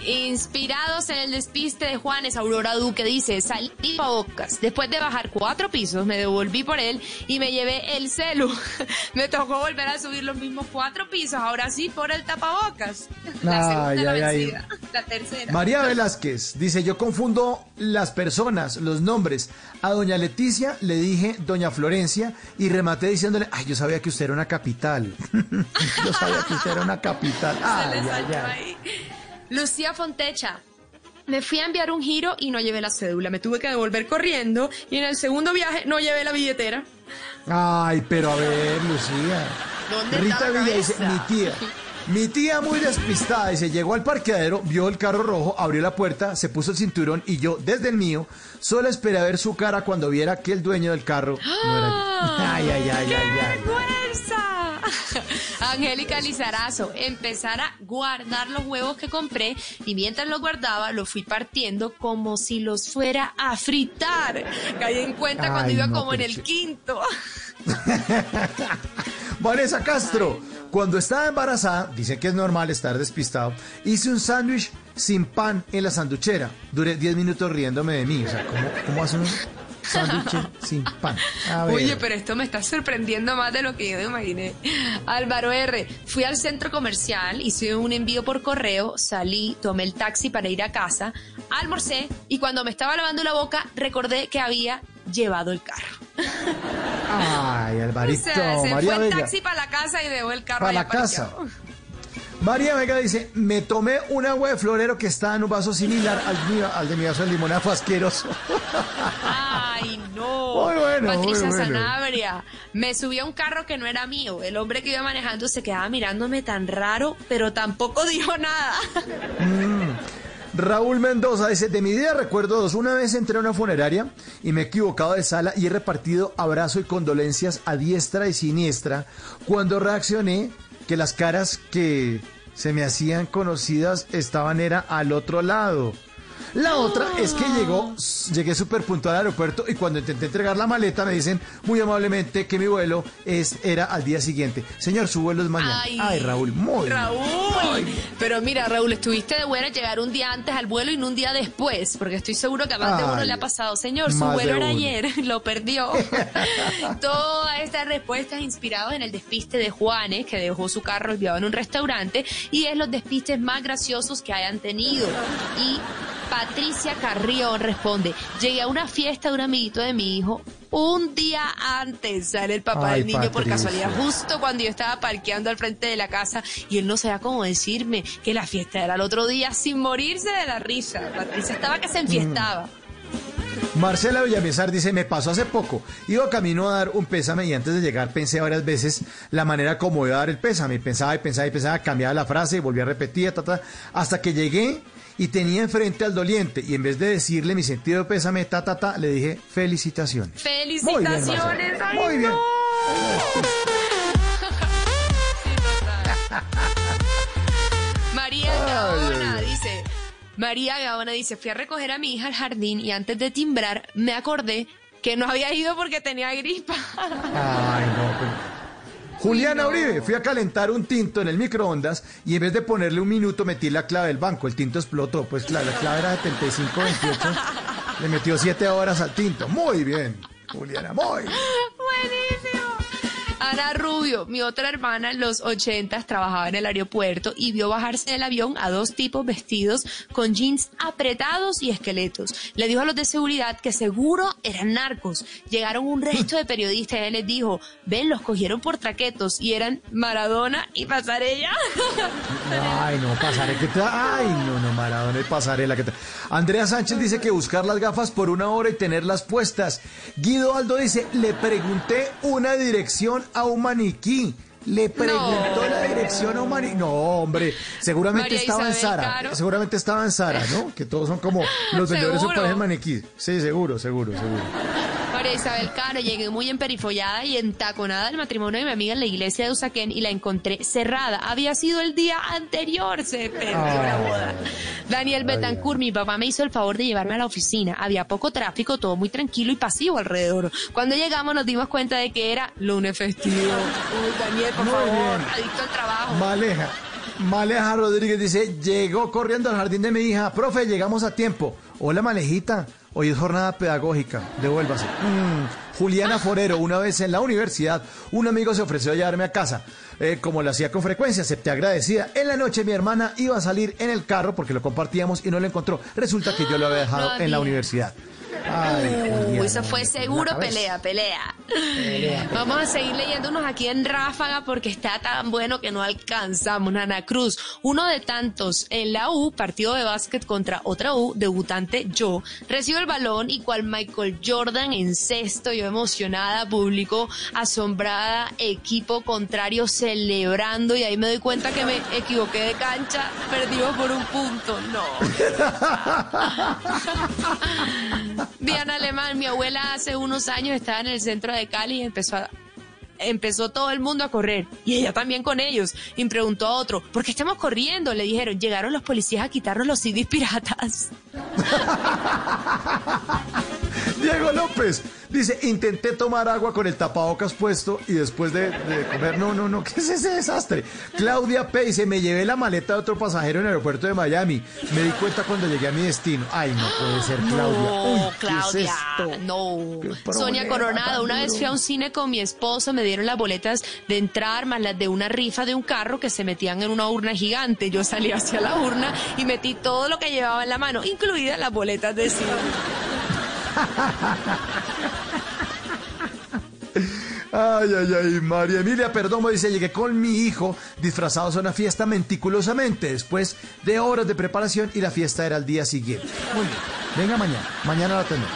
Speaker 3: Inspirados en el despiste de Juanes, Aurora Duque dice, salí bocas. Después de bajar cuatro pisos, me devolví por él y me llevé el celu. me tocó volver a subir los mismos cuatro pisos, ahora sí por el tapabocas. La segunda
Speaker 2: Ay,
Speaker 3: la
Speaker 2: ay, ay.
Speaker 3: vencida. La tercera.
Speaker 2: María Velázquez dice, yo confundo las personas, los nombres. A doña Leticia le dije doña Florencia y rematé diciéndole, ay, yo sabía que usted era una capital. yo sabía que usted era una capital.
Speaker 3: Se
Speaker 2: Ay,
Speaker 3: le
Speaker 2: ay,
Speaker 3: salió
Speaker 2: ay.
Speaker 3: Lucía Fontecha. Me fui a enviar un giro y no llevé la cédula. Me tuve que devolver corriendo y en el segundo viaje no llevé la billetera.
Speaker 2: Ay, pero a ver, Lucía.
Speaker 3: ¿Dónde
Speaker 2: Rita
Speaker 3: está la
Speaker 2: Villa dice, mi tía. Mi tía muy despistada, dice, llegó al parqueadero, vio el carro rojo, abrió la puerta, se puso el cinturón y yo, desde el mío, solo esperé a ver su cara cuando viera que el dueño del carro no era yo. Ay, ay, ay,
Speaker 3: ¡Qué
Speaker 2: ay, ay.
Speaker 3: vergüenza! Angélica Lizarazo, empezar a guardar los huevos que compré y mientras los guardaba los fui partiendo como si los fuera a fritar. Caí en cuenta cuando
Speaker 2: Ay,
Speaker 3: iba
Speaker 2: no,
Speaker 3: como en el quinto.
Speaker 2: Vanessa Castro, cuando estaba embarazada, dice que es normal estar despistado, hice un sándwich sin pan en la sanduchera. Duré 10 minutos riéndome de mí. O sea, ¿cómo, cómo hace un sándwich sin pan? A ver.
Speaker 3: Oye, pero esto me está sorprendiendo más de lo que yo me imaginé. Álvaro R. Fui al centro comercial, hice un envío por correo, salí, tomé el taxi para ir a casa, almorcé y cuando me estaba lavando la boca recordé que había llevado el carro.
Speaker 2: Ay, Alvarito,
Speaker 3: o sea, se
Speaker 2: María
Speaker 3: fue en taxi para la casa y dejó el carro
Speaker 2: Para la casa.
Speaker 3: parqueado.
Speaker 2: María Vega dice, me tomé un agua de florero que está en un vaso similar al, mío, al de mi vaso de limonada, fue asqueroso.
Speaker 3: Ay, no.
Speaker 2: Muy bueno,
Speaker 3: Patricia
Speaker 2: muy bueno.
Speaker 3: Sanabria. Me subí a un carro que no era mío. El hombre que iba manejando se quedaba mirándome tan raro, pero tampoco dijo nada.
Speaker 2: Mm. Raúl Mendoza dice, de mi vida recuerdo dos. Una vez entré a una funeraria y me he equivocado de sala y he repartido abrazo y condolencias a diestra y siniestra cuando reaccioné que las caras que se me hacían conocidas estaban era al otro lado. La otra es que llegó, llegué súper puntual al aeropuerto y cuando intenté entregar la maleta me dicen muy amablemente que mi vuelo es, era al día siguiente. Señor, su vuelo es mañana. Ay, Raúl, muy.
Speaker 3: Raúl.
Speaker 2: Ay.
Speaker 3: Pero mira, Raúl, estuviste de buena llegar un día antes al vuelo y no un día después, porque estoy seguro que a más de uno le ha pasado. Señor, su vuelo era ayer, lo perdió. Todas estas respuestas inspiradas en el despiste de Juanes, que dejó su carro olvidado en un restaurante, y es los despistes más graciosos que hayan tenido. Y Patricia Carrión responde, llegué a una fiesta de un amiguito de mi hijo. Un día antes sale el papá
Speaker 2: Ay,
Speaker 3: del niño por casualidad, justo cuando yo estaba parqueando al frente de la casa y él no sabía cómo decirme que la fiesta era el otro día sin morirse de la risa. Patricia estaba que se enfiestaba.
Speaker 2: Marcela Villamizar dice, me pasó hace poco, iba camino a dar un pésame y antes de llegar pensé varias veces la manera como iba a dar el pésame, pensaba y pensaba y pensaba, cambiaba la frase y volvía a repetir, ta, ta, hasta que llegué y tenía enfrente al doliente y en vez de decirle mi sentido de pésame, ta, ta, ta, le dije felicitaciones.
Speaker 3: ¡Felicitaciones!
Speaker 2: Marcela.
Speaker 3: ¡Ay,
Speaker 2: Muy bien.
Speaker 3: no! María Gaona dice, María Gaona dice, fui a recoger a mi hija al jardín y antes de timbrar me acordé que no había ido porque tenía gripa.
Speaker 2: Ay, no, pero- Juliana Uribe, fui a calentar un tinto en el microondas y en vez de ponerle un minuto metí la clave del banco. El tinto explotó. Pues claro, la clave era 7528. Le metió 7 horas al tinto. Muy bien, Juliana, muy.
Speaker 3: Buenísimo. Ana Rubio, mi otra hermana en los ochentas trabajaba en el aeropuerto y vio bajarse del avión a dos tipos vestidos con jeans apretados y esqueletos. Le dijo a los de seguridad que seguro eran narcos. Llegaron un resto de periodistas y él les dijo, ven, los cogieron por traquetos y eran Maradona y Pasarella.
Speaker 2: Ay, no, pasaré que te... Ay, no, no, Maradona y pasarela que. Andrea Sánchez dice que buscar las gafas por una hora y tenerlas puestas. Guido Aldo dice, le pregunté una dirección a un maniquí. Le preguntó
Speaker 3: No.
Speaker 2: la dirección a un maniquí. No, hombre, seguramente
Speaker 3: María
Speaker 2: estaba en Sara.
Speaker 3: Caro.
Speaker 2: Seguramente estaba en Sara, ¿no? Que todos son como los vendedores que parecen maniquí. Sí, seguro, seguro, seguro.
Speaker 3: María Isabel Caro, llegué muy emperifollada y entaconada al matrimonio de mi amiga en la iglesia de Usaquén y la encontré cerrada. Había sido el día anterior, se perdió la
Speaker 2: Ay.
Speaker 3: boda. Daniel Betancourt, mi papá me hizo el favor de llevarme a la oficina. Había poco tráfico, todo muy tranquilo y pasivo alrededor. Cuando llegamos nos dimos cuenta de que era lunes festivo. Uy, Daniel, por
Speaker 2: Muy
Speaker 3: favor,
Speaker 2: bien.
Speaker 3: adicto al trabajo.
Speaker 2: Maleja. Maleja Rodríguez dice, llegó corriendo al jardín de mi hija. Profe, llegamos a tiempo. Hola, Malejita. Hoy es jornada pedagógica. Devuélvase. Mm. Juliana Forero, una vez en la universidad, un amigo se ofreció a llevarme a casa. Eh, como lo hacía con frecuencia, acepté agradecida. En la noche mi hermana iba a salir en el carro porque lo compartíamos y no lo encontró. Resulta que yo lo había dejado en la universidad. Ay,
Speaker 3: eso fue seguro pelea, pelea.
Speaker 2: Pelea.
Speaker 3: Vamos a seguir leyéndonos aquí en Ráfaga porque está tan bueno que no alcanzamos. Nana Cruz, uno de tantos en la U, partido de básquet contra otra U, debutante yo, recibo el balón y cual Michael Jordan en sexto, yo emocionada, público asombrada, equipo contrario celebrando y ahí me doy cuenta que me equivoqué de cancha, perdimos por un punto, no. Diana Alemán, mi abuela hace unos años estaba en el centro de Cali y empezó empezó todo el mundo a correr y ella también con ellos y preguntó a otro, ¿por qué estamos corriendo? Le dijeron, llegaron los policías a quitarnos los CDs piratas.
Speaker 2: Diego López dice, intenté tomar agua con el tapabocas puesto y después de, de comer, no, no, no, ¿qué es ese desastre? Claudia P. dice, me llevé la maleta de otro pasajero en el aeropuerto de Miami. Me di cuenta cuando llegué a mi destino. Ay, no puede ser, Claudia.
Speaker 3: No,
Speaker 2: Uy, ¿qué es
Speaker 3: Claudia, no.
Speaker 2: problema
Speaker 3: Sonia Coronado, una vez fui a un cine con mi esposo, me dieron las boletas de entrar más las de una rifa de un carro que se metían en una urna gigante. Yo salí hacia la urna y metí todo lo que llevaba en la mano, incluidas las boletas de cine.
Speaker 2: Ay, ay, ay, María Emilia Perdomo dice, llegué con mi hijo disfrazados a una fiesta meticulosamente, después de horas de preparación y la fiesta era el día siguiente. Muy bien, venga mañana, mañana la tenemos.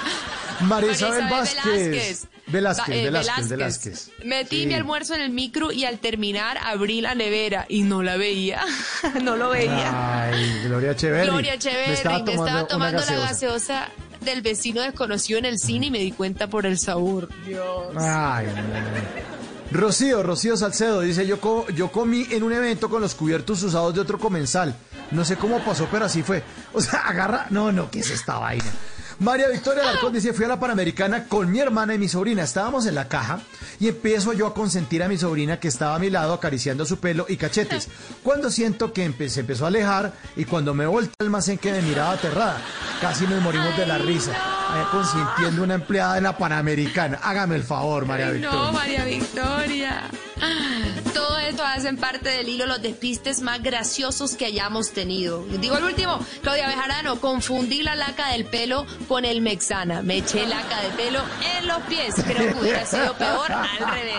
Speaker 2: María Isabel Vázquez. Velázquez,
Speaker 3: Va- eh,
Speaker 2: Velázquez, Velázquez.
Speaker 3: Metí
Speaker 2: Sí.
Speaker 3: mi almuerzo en el micro y al terminar abrí la nevera y no la veía. no lo veía.
Speaker 2: Ay, Gloria Echeverri.
Speaker 3: Gloria
Speaker 2: Me
Speaker 3: Echeverri,
Speaker 2: estaba
Speaker 3: me estaba tomando la
Speaker 2: gaseosa.
Speaker 3: Del vecino desconocido en el cine y me di cuenta por el sabor. Dios.
Speaker 2: Ay, no. Rocío, Rocío Salcedo dice, yo, co- yo comí en un evento con los cubiertos usados de otro comensal. No sé cómo pasó, pero así fue. O sea, agarra... No, no, ¿qué es esta vaina? María Victoria Alarcón dice, fui a la Panamericana con mi hermana y mi sobrina. Estábamos en la caja y empiezo yo a consentir a mi sobrina que estaba a mi lado acariciando su pelo y cachetes. Cuando siento que empe- se empezó a alejar y cuando me volteé al almacén que me miraba aterrada. Casi nos morimos de la risa. Allá consintiendo una empleada de la Panamericana. Hágame el favor, María Victoria.
Speaker 3: No, María Victoria. Todo hacen parte del hilo los despistes más graciosos que hayamos tenido. Digo el último, Claudia Bejarano, confundí la laca del pelo con el Mexana. Me eché laca de pelo en los pies. Creo que hubiera sido peor al revés.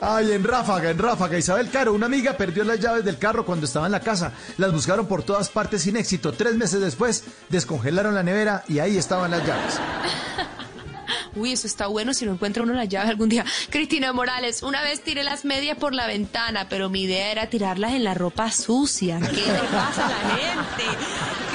Speaker 2: Ay, en Ráfaga, en Ráfaga, Isabel Caro, una amiga perdió las llaves del carro cuando estaba en la casa. Las buscaron por todas partes sin éxito. Tres meses después, descongelaron la nevera y ahí estaban las llaves.
Speaker 3: Uy, eso está bueno si no encuentra uno la llave algún día. Cristina Morales, una vez tiré las medias por la ventana, pero mi idea era tirarlas en la ropa sucia. ¿Qué le pasa a la gente?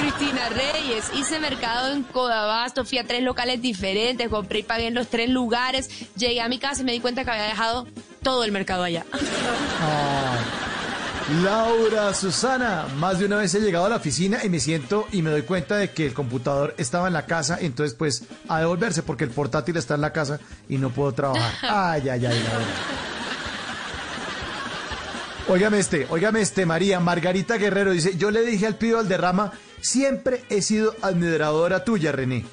Speaker 3: Cristina Reyes, hice mercado en Codabasto, fui a tres locales diferentes, compré y pagué en los tres lugares. Llegué a mi casa y me di cuenta que había dejado todo el mercado allá.
Speaker 2: Ay. Laura, Susana, más de una vez he llegado a la oficina y me siento y me doy cuenta de que el computador estaba en la casa, entonces pues a devolverse porque el portátil está en la casa y no puedo trabajar. Ay, ay, ay, Laura. Óigame este, óigame este, María. Margarita Guerrero dice, yo le dije al pido Valderrama, siempre he sido admiradora tuya, René.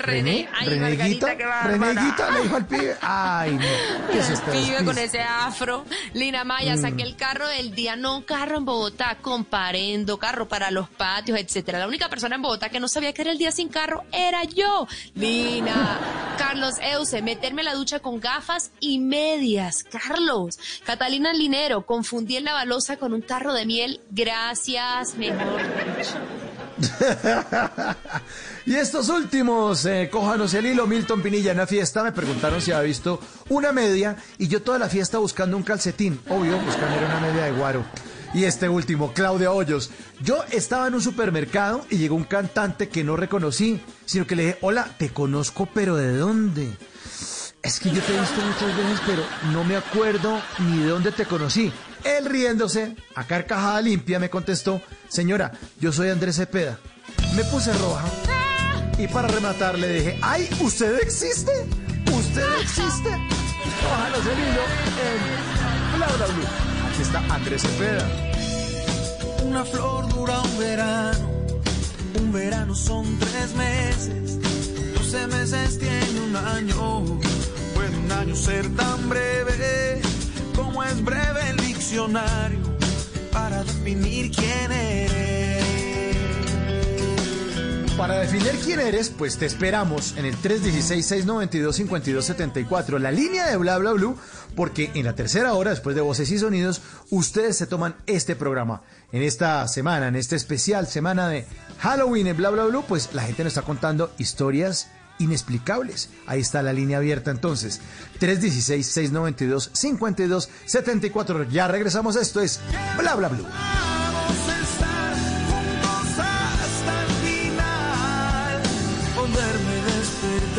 Speaker 3: René, ay, Margarita, qué bárbara.
Speaker 2: Renéguita le dijo al pibe. Ay, no. ¿Qué es esto?
Speaker 3: Pibe con ese afro. Lina Maya,
Speaker 2: Mm.
Speaker 3: saqué el carro del día, no carro en Bogotá, comparendo, carro para los patios, etcétera. La única persona en Bogotá que no sabía que era el día sin carro era yo. Lina, Carlos Euse, meterme a la ducha con gafas y medias. Carlos, Catalina Linero, confundí en la balosa con un tarro de miel. Gracias, mejor dicho.
Speaker 2: Y estos últimos, eh, cójanos el hilo, Milton Pinilla en una fiesta me preguntaron si había visto una media y yo toda la fiesta buscando un calcetín, obvio, buscando una media de guaro. Y este último, Claudia Hoyos, yo estaba en un supermercado y llegó un cantante que no reconocí, sino que le dije, hola, te conozco, pero ¿de dónde? Es que yo te he visto muchas veces, pero no me acuerdo ni de dónde te conocí. Él riéndose, a carcajada limpia, me contestó, señora, yo soy Andrés Cepeda. Me puse roja y para rematar le dije, ¡ay, usted existe! ¡Usted existe! El hilo en Bla Bla Blue. Aquí está Andrés Cepeda.
Speaker 29: Una flor dura un verano, un verano son tres meses, doce meses tiene un año. Puede un año ser tan breve como es breve el para definir quién eres.
Speaker 2: Para definir quién eres, pues te esperamos en el 316-692-5274, la línea de Bla Bla Blue, porque en la tercera hora, después de Voces y Sonidos, ustedes se toman este programa. En esta semana, en esta especial semana de Halloween en Bla Bla Blue, pues la gente nos está contando historias inexplicables. Ahí está la línea abierta entonces. 316-692-5274. Ya regresamos, esto es Bla Bla Blue.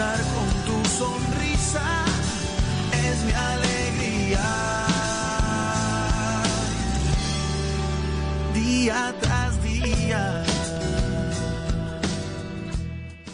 Speaker 29: Con tu sonrisa es mi alegría. Día tras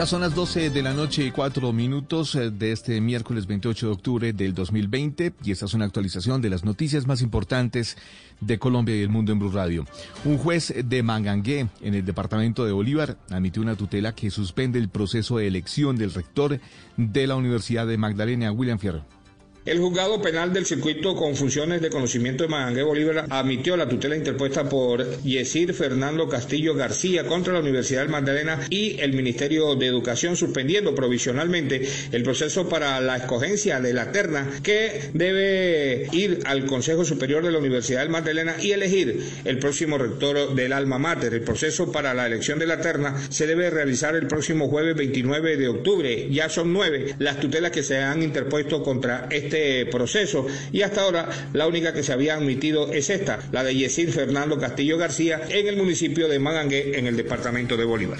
Speaker 11: Ya son las 12 de la noche y 4 minutos eh, de este miércoles 28 de octubre del 2020 y esta es una actualización de las noticias más importantes de Colombia y el mundo en Blue Radio. Un juez de Mangangué en el departamento de Bolívar admitió una tutela que suspende el proceso de elección del rector de la Universidad de Magdalena, William Fierro.
Speaker 31: El juzgado penal del circuito con funciones de conocimiento de Magangué Bolívar admitió la tutela interpuesta por Yesir Fernando Castillo García contra la Universidad del Magdalena y el Ministerio de Educación suspendiendo provisionalmente el proceso para la escogencia de la terna que debe ir al Consejo Superior de la Universidad del Magdalena y elegir el próximo rector del alma mater. El proceso para la elección de la terna se debe realizar el próximo jueves 29 de octubre. Ya son nueve las tutelas que se han interpuesto contra este proceso y hasta ahora la única que se había admitido es esta, la de Yesir Fernando Castillo García en el municipio de Magangué en el departamento de Bolívar.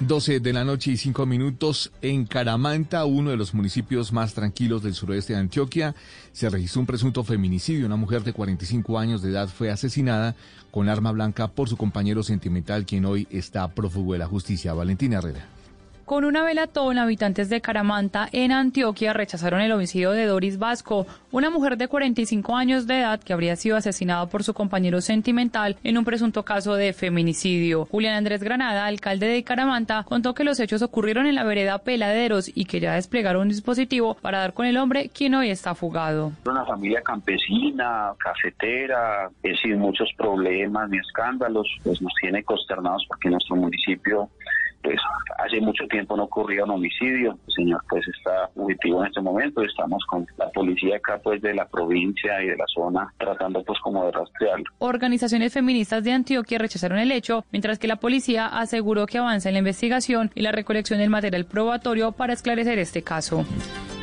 Speaker 11: 12 de la noche y 5 minutos en Caramanta, uno de los municipios más tranquilos del suroeste de Antioquia, se registró un presunto feminicidio. Una mujer de 45 años de edad fue asesinada con arma blanca por su compañero sentimental, quien hoy está prófugo de la justicia. Valentina Herrera.
Speaker 32: Con una velatón, habitantes de Caramanta, en Antioquia, rechazaron el homicidio de Doris Vasco, una mujer de 45 años de edad que habría sido asesinada por su compañero sentimental en un presunto caso de feminicidio. Julián Andrés Granada, alcalde de Caramanta, contó que los hechos ocurrieron en la vereda Peladeros y que ya desplegaron un dispositivo para dar con el hombre, quien hoy está fugado.
Speaker 33: Una familia campesina, cafetera, es muchos problemas ni escándalos, pues nos tiene consternados porque nuestro municipio pues hace mucho tiempo no ocurría un homicidio. El señor pues está fugitivo en este momento. Estamos con la policía acá pues de la provincia y de la zona tratando pues como de rastrearlo.
Speaker 32: Organizaciones feministas de Antioquia rechazaron el hecho, mientras que la policía aseguró que avanza en la investigación y la recolección del material probatorio para esclarecer este caso.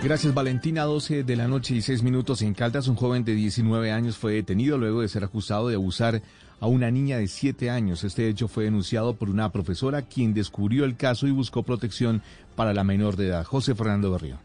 Speaker 11: Gracias Valentina, 12 de la noche y 6 minutos en Caldas, un joven de 19 años fue detenido luego de ser acusado de abusar a una niña de 7 años. Este hecho fue denunciado por una profesora quien descubrió el caso y buscó protección para la menor de edad. José Fernando Berrío.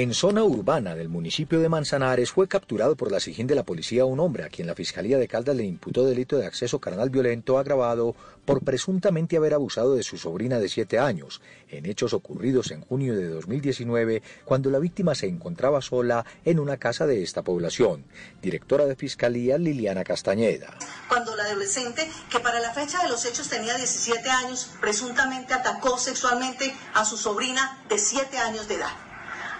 Speaker 34: En zona urbana del municipio de Manzanares fue capturado por la SIGIN de la policía un hombre a quien la Fiscalía de Caldas le imputó delito de acceso carnal violento agravado por presuntamente haber abusado de su sobrina de 7 años, en hechos ocurridos en junio de 2019 cuando la víctima se encontraba sola en una casa de esta población. Directora de Fiscalía Liliana Castañeda.
Speaker 35: Cuando la adolescente, que para la fecha de los hechos tenía 17 años, presuntamente atacó sexualmente a su sobrina de 7 años de edad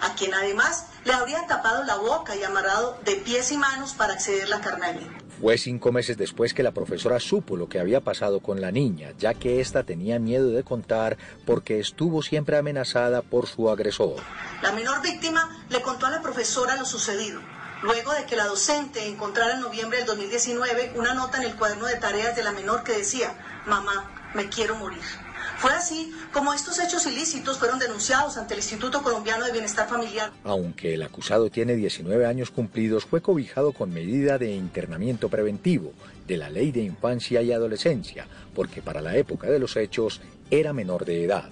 Speaker 35: a quien además le habrían tapado la boca y amarrado de pies y manos para acceder a la carnalidad.
Speaker 34: Fue cinco meses después que la profesora supo lo que había pasado con la niña, ya que ésta tenía miedo de contar porque estuvo siempre amenazada por su agresor.
Speaker 35: La menor víctima le contó a la profesora lo sucedido, luego de que la docente encontrara en noviembre del 2019 una nota en el cuaderno de tareas de la menor que decía, mamá, me quiero morir. Fue así como estos hechos ilícitos fueron denunciados ante el Instituto Colombiano de Bienestar Familiar.
Speaker 34: Aunque el acusado tiene 19 años cumplidos, fue cobijado con medida de internamiento preventivo de la Ley de Infancia y Adolescencia, porque para la época de los hechos era menor de edad.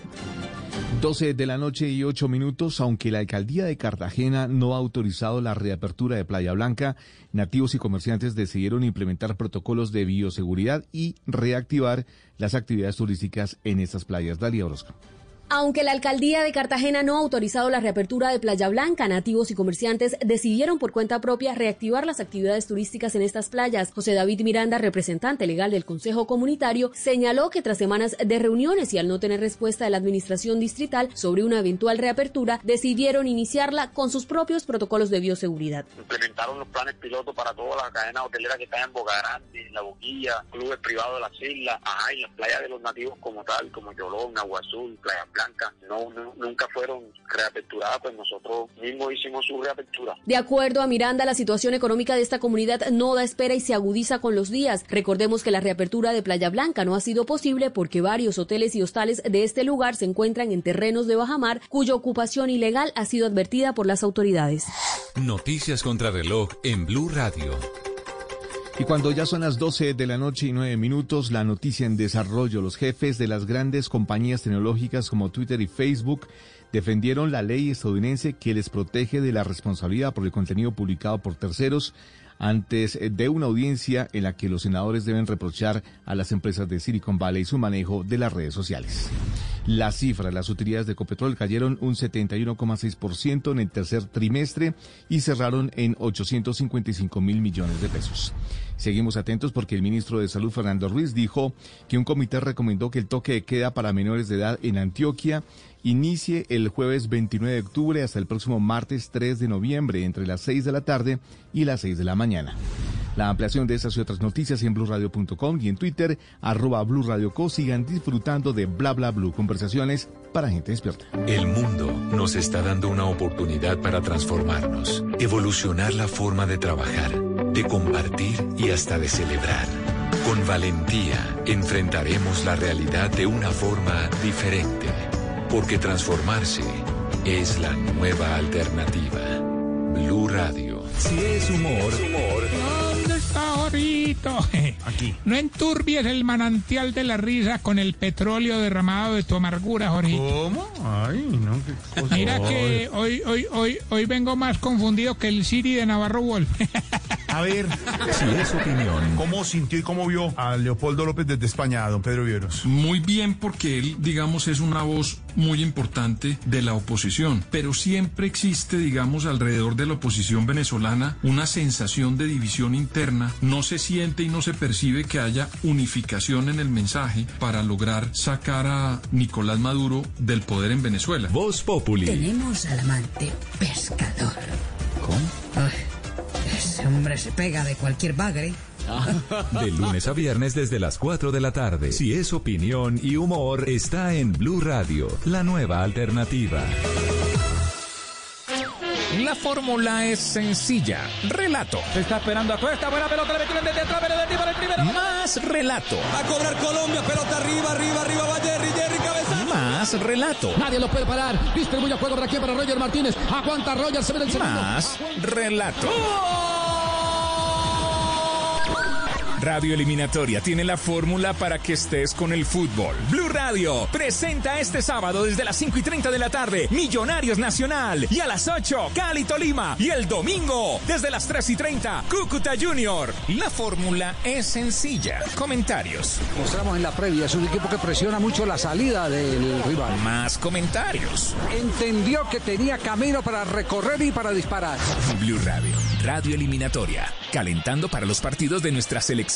Speaker 11: 12 de la noche y 8 minutos, aunque la alcaldía de Cartagena no ha autorizado la reapertura de Playa Blanca, nativos y comerciantes decidieron implementar protocolos de bioseguridad y reactivar las actividades turísticas en estas playas. Dalia Orozco.
Speaker 12: Aunque la alcaldía de Cartagena no ha autorizado la reapertura de Playa Blanca, nativos y comerciantes decidieron por cuenta propia reactivar las actividades turísticas en estas playas. José David Miranda, representante legal del Consejo Comunitario, señaló que tras semanas de reuniones y al no tener respuesta de la administración distrital sobre una eventual reapertura, decidieron iniciarla con sus propios protocolos de bioseguridad.
Speaker 17: Implementaron los planes pilotos para toda la cadena hotelera que está en Boca Grande, en La Boquilla, clubes privados de las islas, y las playas de los nativos como tal, como Yolón, Agua Playa No, nunca fueron reaperturadas, pues nosotros mismos hicimos su reapertura.
Speaker 12: De acuerdo a Miranda, la situación económica de esta comunidad no da espera y se agudiza con los días. Recordemos que la reapertura de Playa Blanca no ha sido posible porque varios hoteles y hostales de este lugar se encuentran en terrenos de bajamar cuya ocupación ilegal ha sido advertida por las autoridades.
Speaker 9: Noticias contra reloj en Blue Radio.
Speaker 11: Y cuando ya son las 12 de la noche y 9 minutos, la noticia en desarrollo. Los jefes de las grandes compañías tecnológicas como Twitter y Facebook defendieron la ley estadounidense que les protege de la responsabilidad por el contenido publicado por terceros antes de una audiencia en la que los senadores deben reprochar a las empresas de Silicon Valley su manejo de las redes sociales. La cifra, las utilidades de Ecopetrol cayeron un 71,6% en el tercer trimestre y cerraron en 855 mil millones de pesos. Seguimos atentos porque el ministro de Salud, Fernando Ruiz, dijo que un comité recomendó que el toque de queda para menores de edad en Antioquia inicie el jueves 29 de octubre hasta el próximo martes 3 de noviembre entre las 6 de la tarde y las 6 de la mañana. La ampliación de estas y otras noticias en blurradio.com y en Twitter, arroba blurradioco. Sigan disfrutando de Bla Bla Blue, conversaciones para gente despierta.
Speaker 9: El mundo nos está dando una oportunidad para transformarnos, evolucionar la forma de trabajar, de compartir y hasta de celebrar. Con valentía enfrentaremos la realidad de una forma diferente, porque transformarse es la nueva alternativa. Blue Radio.
Speaker 36: Si es humor.
Speaker 21: ¿Dónde está Jorito? Aquí. No enturbies el manantial de la risa con el petróleo derramado de tu amargura, Jorito.
Speaker 37: ¿Cómo? Ay, no, qué cosa.
Speaker 21: Mira que hoy, hoy, hoy, hoy vengo más confundido que el Siri de Navarro Wolf.
Speaker 37: A ver.
Speaker 9: Si es opinión.
Speaker 37: ¿Cómo sintió y cómo vio a Leopoldo López desde España, don Pedro Vieros?
Speaker 23: Muy bien, porque él, digamos, es una voz muy importante de la oposición, pero siempre existe, digamos, alrededor de la oposición venezolana una sensación de división interna. No se siente y no se percibe que haya unificación en el mensaje para lograr sacar a Nicolás Maduro del poder en Venezuela.
Speaker 9: Voz Populi.
Speaker 38: Tenemos al amante pescador.
Speaker 9: ¿Cómo?
Speaker 38: Ay, hombre se pega de cualquier bagre.
Speaker 9: De lunes a viernes desde las 4 de la tarde. Si es opinión y humor, está en Blue Radio, la nueva alternativa.
Speaker 39: La fórmula es sencilla. Relato.
Speaker 40: Se está esperando a Cuesta. Buena pelota. Le metieron desde atrás. Pero de para el primero.
Speaker 39: Más relato.
Speaker 40: Va a cobrar Colombia. Pelota arriba, arriba, arriba. Va Jerry, Jerry, cabeza.
Speaker 39: Más relato.
Speaker 40: Nadie lo puede parar. Distribuye juego por aquí para Roger Martínez. Aguanta Roger. Se ve el segundo.
Speaker 39: Más relato. Radio Eliminatoria tiene la fórmula para que estés con el fútbol. Blue Radio presenta este sábado desde las 5 y 30 de la tarde Millonarios Nacional y a las 8 Cali Tolima y el domingo desde las 3 y 30 Cúcuta Junior. La fórmula es sencilla. Comentarios.
Speaker 40: Mostramos en la previa. Es un equipo que presiona mucho la salida del rival.
Speaker 39: Más comentarios.
Speaker 40: Entendió que tenía camino para recorrer y para disparar.
Speaker 39: Blue Radio, Radio Eliminatoria, calentando para los partidos de nuestra selección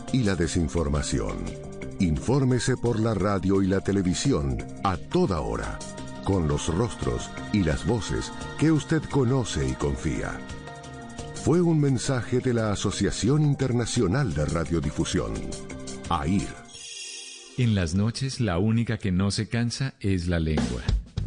Speaker 20: y la desinformación. Infórmese por la radio y la televisión a toda hora, con los rostros y las voces que usted conoce y confía. Fue un mensaje de la Asociación Internacional de Radiodifusión, AIR.
Speaker 9: En las noches la única que no se cansa es la lengua.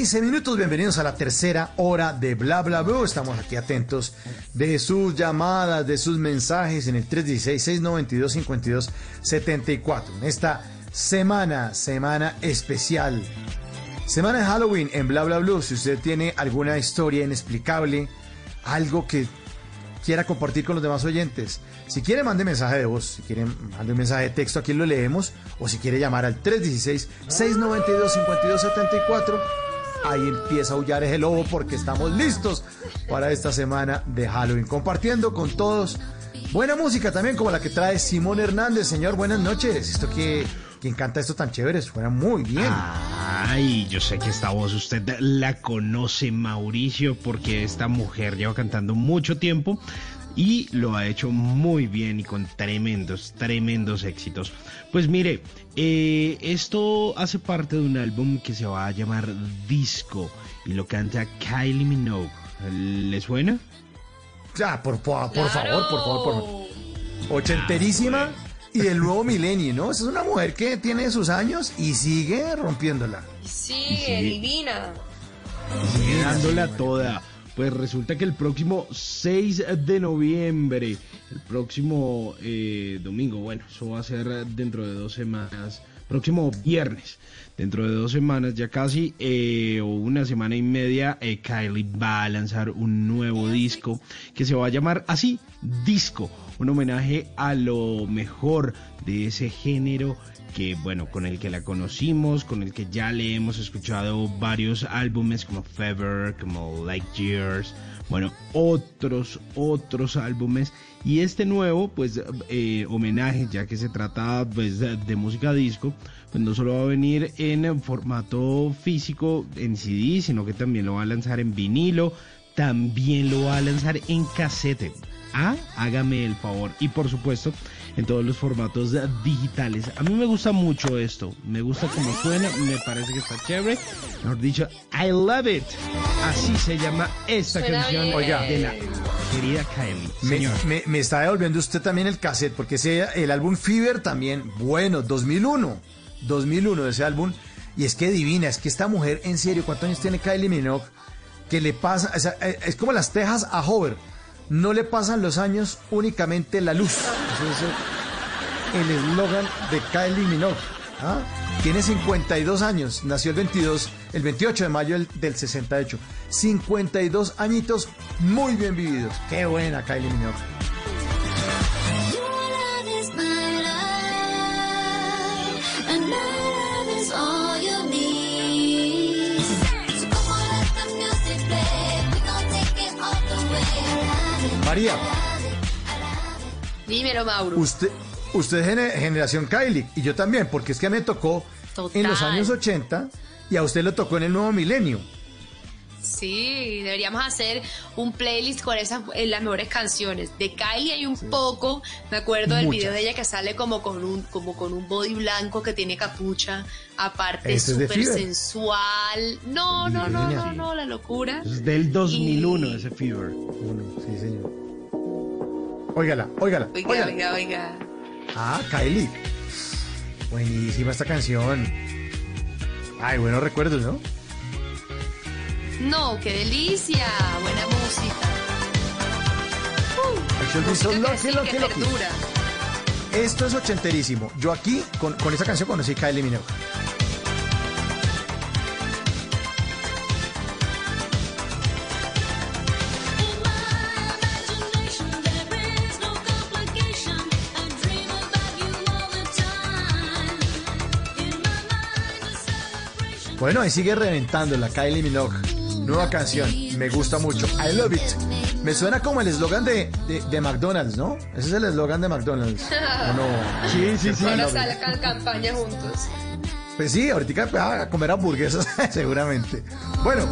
Speaker 2: 15 minutos. Bienvenidos a la tercera hora de Bla Bla Blue. Estamos aquí atentos de sus llamadas, de sus mensajes en el 316-692-5274. En esta semana, semana especial. Semana de Halloween en Bla Bla Blue. Si usted tiene alguna historia inexplicable, algo que quiera compartir con los demás oyentes. Si quiere, mande mensaje de voz. Si quiere, mande un mensaje de texto, aquí lo leemos. O si quiere llamar al 316-692-5274. Ahí empieza a aullar ese lobo porque estamos listos para esta semana de Halloween. Compartiendo con todos buena música también, como la que trae Simón Hernández. Señor, buenas noches. Esto que, quien canta esto tan chévere suena muy bien.
Speaker 41: Ay, yo sé que esta voz usted la conoce, Mauricio, porque esta mujer lleva cantando mucho tiempo y lo ha hecho muy bien y con tremendos, tremendos éxitos. Pues mire, eh, esto hace parte de un álbum que se va a llamar Disco y lo canta Kylie Minogue. ¿Le suena?
Speaker 2: Ya, por, por, por favor, por favor, por favor. Ochenterísima y del nuevo milenio, ¿no? Esa es una mujer que tiene sus años y sigue rompiéndola.
Speaker 3: Sigue,
Speaker 41: Sí.
Speaker 3: divina.
Speaker 41: Sigue dándola toda. Pues resulta que el próximo 6 de noviembre, el próximo eh, domingo, bueno, eso va a ser dentro de dos semanas, próximo viernes, dentro de dos semanas ya casi, eh, o una semana y media, eh, Kylie va a lanzar un nuevo disco que se va a llamar así, Disco, un homenaje a lo mejor de ese género que bueno, con el que la conocimos, con el que ya le hemos escuchado varios álbumes como Fever, como Like Years, bueno, otros, otros álbumes y este nuevo, pues, eh, homenaje, ya que se trata pues, de, música disco, pues no solo va a venir en formato físico, en CD, sino que también lo va a lanzar en vinilo, también lo va a lanzar en casete. Ah, hágame el favor. Y por supuesto, en todos los formatos digitales. A mí me gusta mucho esto. Me gusta cómo suena, me parece que está chévere. Mejor dicho, I love it. Así se llama esta
Speaker 2: Suena
Speaker 41: canción
Speaker 2: bien. Oiga.
Speaker 41: de la querida Kylie.
Speaker 2: Me,
Speaker 41: Señor.
Speaker 2: me- me está devolviendo usted también el cassette, porque ese, el álbum Fever también, bueno, 2001, 2001 de ese álbum, y es que divina, es que esta mujer, en serio, ¿cuántos años tiene Kylie Minogue? Que le pasa, o sea, eh, es como las tejas a Hover, no le pasan los años, únicamente la luz. Ese es el eslogan de Kylie Minogue. ¿ah? Tiene 52 años, nació el 22, el 28 de mayo del, del 68. 52 añitos muy bien vividos. Qué buena Kylie Minogue. María,
Speaker 3: Dímelo, Mauro.
Speaker 2: usted, usted es gene- generación Kylie y yo también, porque es que a mí me tocó en los años 80 y a usted le tocó en el nuevo milenio.
Speaker 3: Sí, deberíamos hacer un playlist con esas eh, las mejores canciones. De Kylie hay un poco, me acuerdo del video de ella que sale como con un como con un body blanco que tiene capucha, aparte súper sensual. No, no, no, no, no, la locura.
Speaker 41: Es del 2001 ese Fever.
Speaker 2: Sí, señor. Óigala, óigala,
Speaker 3: Oiga,
Speaker 2: óigala.
Speaker 3: oiga, oiga.
Speaker 2: Ah, Kylie. Buenísima esta canción. Ay, buenos recuerdos, ¿no?
Speaker 3: No, qué delicia, buena música. Que sí, que.
Speaker 2: Esto es ochenterísimo. Yo aquí, con, con esa canción, conocí a Kylie Minogue. Bueno, ahí sigue reventando la Kylie Minogue. Nueva canción, me gusta mucho. I love it. Me suena como el eslogan de, de, de McDonald's, ¿no? Ese es el eslogan de McDonald's. ¿O no?
Speaker 41: Sí, sí, sí.
Speaker 3: Ahora sacan campaña juntos.
Speaker 2: Pues sí, ahorita ah, a comer hamburguesas, seguramente. Bueno,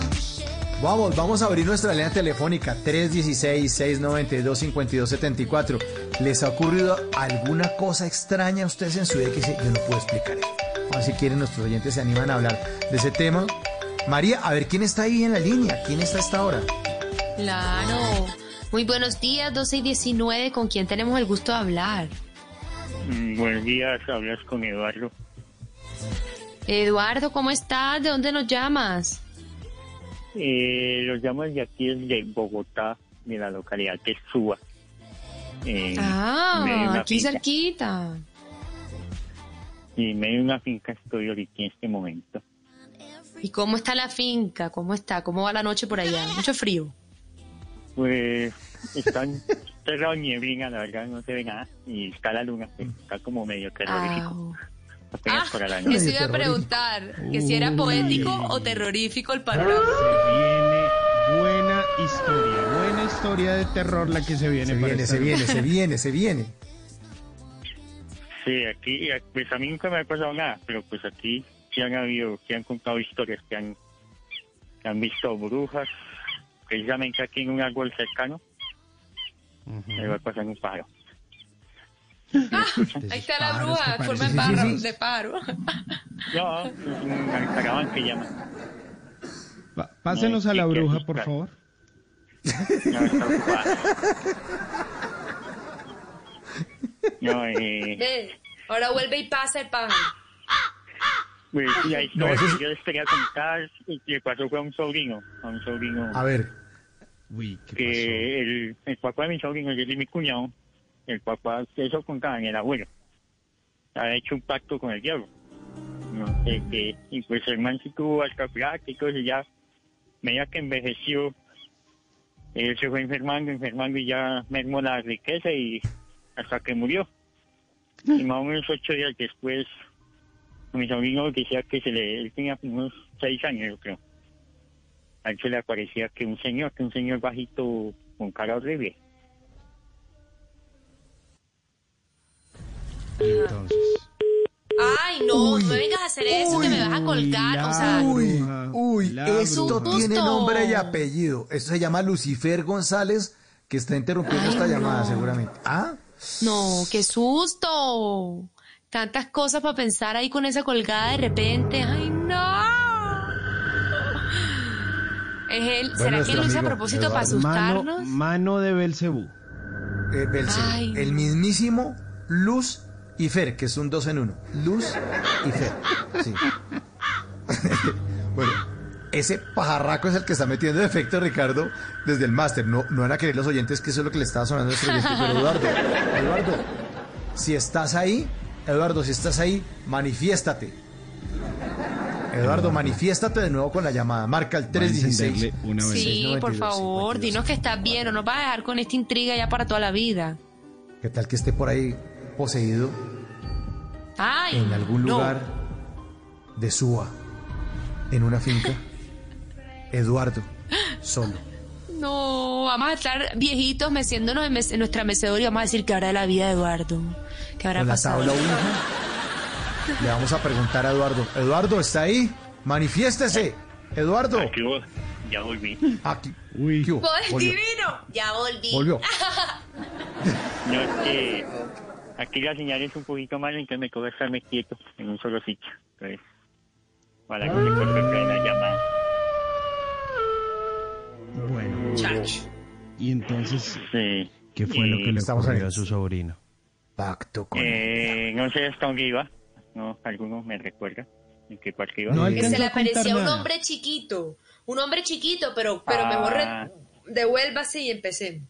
Speaker 2: vamos, vamos a abrir nuestra línea telefónica 316-692-5274. ¿Les ha ocurrido alguna cosa extraña a ustedes en su vida que yo no puedo explicar esto? A ver si quieren nuestros oyentes se animan a hablar de ese tema. María, a ver quién está ahí en la línea, quién está a esta hora.
Speaker 3: Claro. Muy buenos días, 12 y 19. ¿Con quién tenemos el gusto de hablar?
Speaker 42: Mm, Buenos días, hablas con Eduardo.
Speaker 3: Eduardo, ¿cómo estás? ¿De dónde nos llamas?
Speaker 42: Eh, los llamo de aquí de Bogotá, de la localidad de Suba. Eh,
Speaker 3: Ah, aquí
Speaker 42: finca.
Speaker 3: cerquita.
Speaker 42: Y en medio de una finca estoy ahorita en este momento.
Speaker 3: ¿Y cómo está la finca? ¿Cómo está? ¿Cómo va la noche por allá? Mucho frío.
Speaker 42: Pues están cerrado nieblina, la verdad no se ve nada. Y está la luna, pues, está como medio terrorífico. Apenas para la
Speaker 3: Eso iba a preguntar, que si era poético o terrorífico el panorama.
Speaker 41: Se viene buena historia, buena historia de terror la que se viene.
Speaker 2: Se
Speaker 41: para
Speaker 2: viene, se viene, se viene, se viene.
Speaker 42: Sí, aquí, pues a mí nunca me ha pasado nada, pero pues aquí sí han habido, sí han contado historias que han, que han visto brujas, precisamente aquí en un árbol cercano, me va a pasar un paro.
Speaker 3: Ahí está la bruja, forma de
Speaker 42: Sí, sí,
Speaker 3: paro.
Speaker 42: sí.
Speaker 3: De paro.
Speaker 42: No, es un que llaman.
Speaker 41: Pa- Pásenos
Speaker 42: No,
Speaker 41: a la bruja, por favor.
Speaker 42: No, está ocupada. No, eh,
Speaker 3: Ve, ahora vuelve y pasa el pájaro.
Speaker 42: pues, la historia
Speaker 2: eso es-
Speaker 42: yo les quería contar y que pasó fue a un sobrino, a un sobrino.
Speaker 2: A ver.
Speaker 42: que el, el papá de mi sobrino, y mi cuñado, el papá, eso contaban, el abuelo, había hecho un pacto con el diablo. No sé qué, y pues el man sí tuvo hasta plata y todo y ya, medida que envejeció, él se fue enfermando, enfermando y ya mermó la riqueza y hasta que murió. Y más o menos ocho días después, mi sobrino decía que se le, él tenía unos seis años, yo creo a él se le aparecía que un señor, que un señor bajito con cara horrible.
Speaker 3: Ay, no, no me vengas a hacer eso, que me vas a colgar. O sea,
Speaker 2: Uy, uy,
Speaker 3: La
Speaker 2: esto
Speaker 3: bruja.
Speaker 2: tiene nombre y apellido. Esto se llama Lucifer González, que está interrumpiendo
Speaker 3: Ay,
Speaker 2: esta
Speaker 3: no.
Speaker 2: llamada seguramente. ¿Ah?
Speaker 3: No, qué susto. Tantas cosas para pensar ahí con esa colgada de repente. Ay, no. Es él. ¿Será que él lo hizo a propósito para asustarnos?
Speaker 41: mano de Belcebú.
Speaker 2: Eh, Belcebú. El mismísimo Luz y Fer, que es un dos en uno. Luz y Fer. Sí. bueno, ese pajarraco es el que está metiendo efecto Ricardo desde el máster. No, no van a querer los oyentes que eso es lo que le estaba sonando a nuestro oyente. Pero Eduardo, Eduardo, si estás ahí, Eduardo, si estás ahí, manifiéstate. Eduardo, manifiéstate de nuevo con la llamada. Marca el 316.
Speaker 3: Sí, por favor, dinos que estás bien, no nos vas a dejar con esta intriga ya para toda la vida.
Speaker 2: ¿Qué tal que esté por ahí poseído
Speaker 3: Ay,
Speaker 2: en algún
Speaker 3: no.
Speaker 2: lugar de Suba, en una finca? Eduardo, solo.
Speaker 3: No, vamos a estar viejitos meciéndonos en, mes- en nuestra mecedora y vamos a decir que habrá de la vida de Eduardo. Que habrá
Speaker 2: Con la
Speaker 3: pasado.
Speaker 2: tabla Ouija. Le vamos a preguntar a Eduardo. Eduardo, ¿está ahí? Manifiéstese. Eduardo.
Speaker 42: Aquí voy, ya volví.
Speaker 2: Aquí. Uy. ¿Qué hubo? Volvió.
Speaker 3: divino, ya volví.
Speaker 2: Volvió.
Speaker 42: No, es que aquí la señal es un poquito mala, entonces me toca estarme quieto en un solo sitio. Entonces, para que se corte la llamada.
Speaker 41: Bueno. Y entonces, ¿qué fue lo que le
Speaker 42: estamos
Speaker 41: ocurrió
Speaker 42: ahí.
Speaker 41: a su sobrino?
Speaker 2: Pacto
Speaker 42: Eh, no sé hasta dónde iba. No, alguno me recuerda en qué parte iba.
Speaker 3: que se le aparecía un hombre chiquito. Un hombre chiquito, pero, pero mejor
Speaker 42: Ah.
Speaker 3: re- devuélvase y empecemos.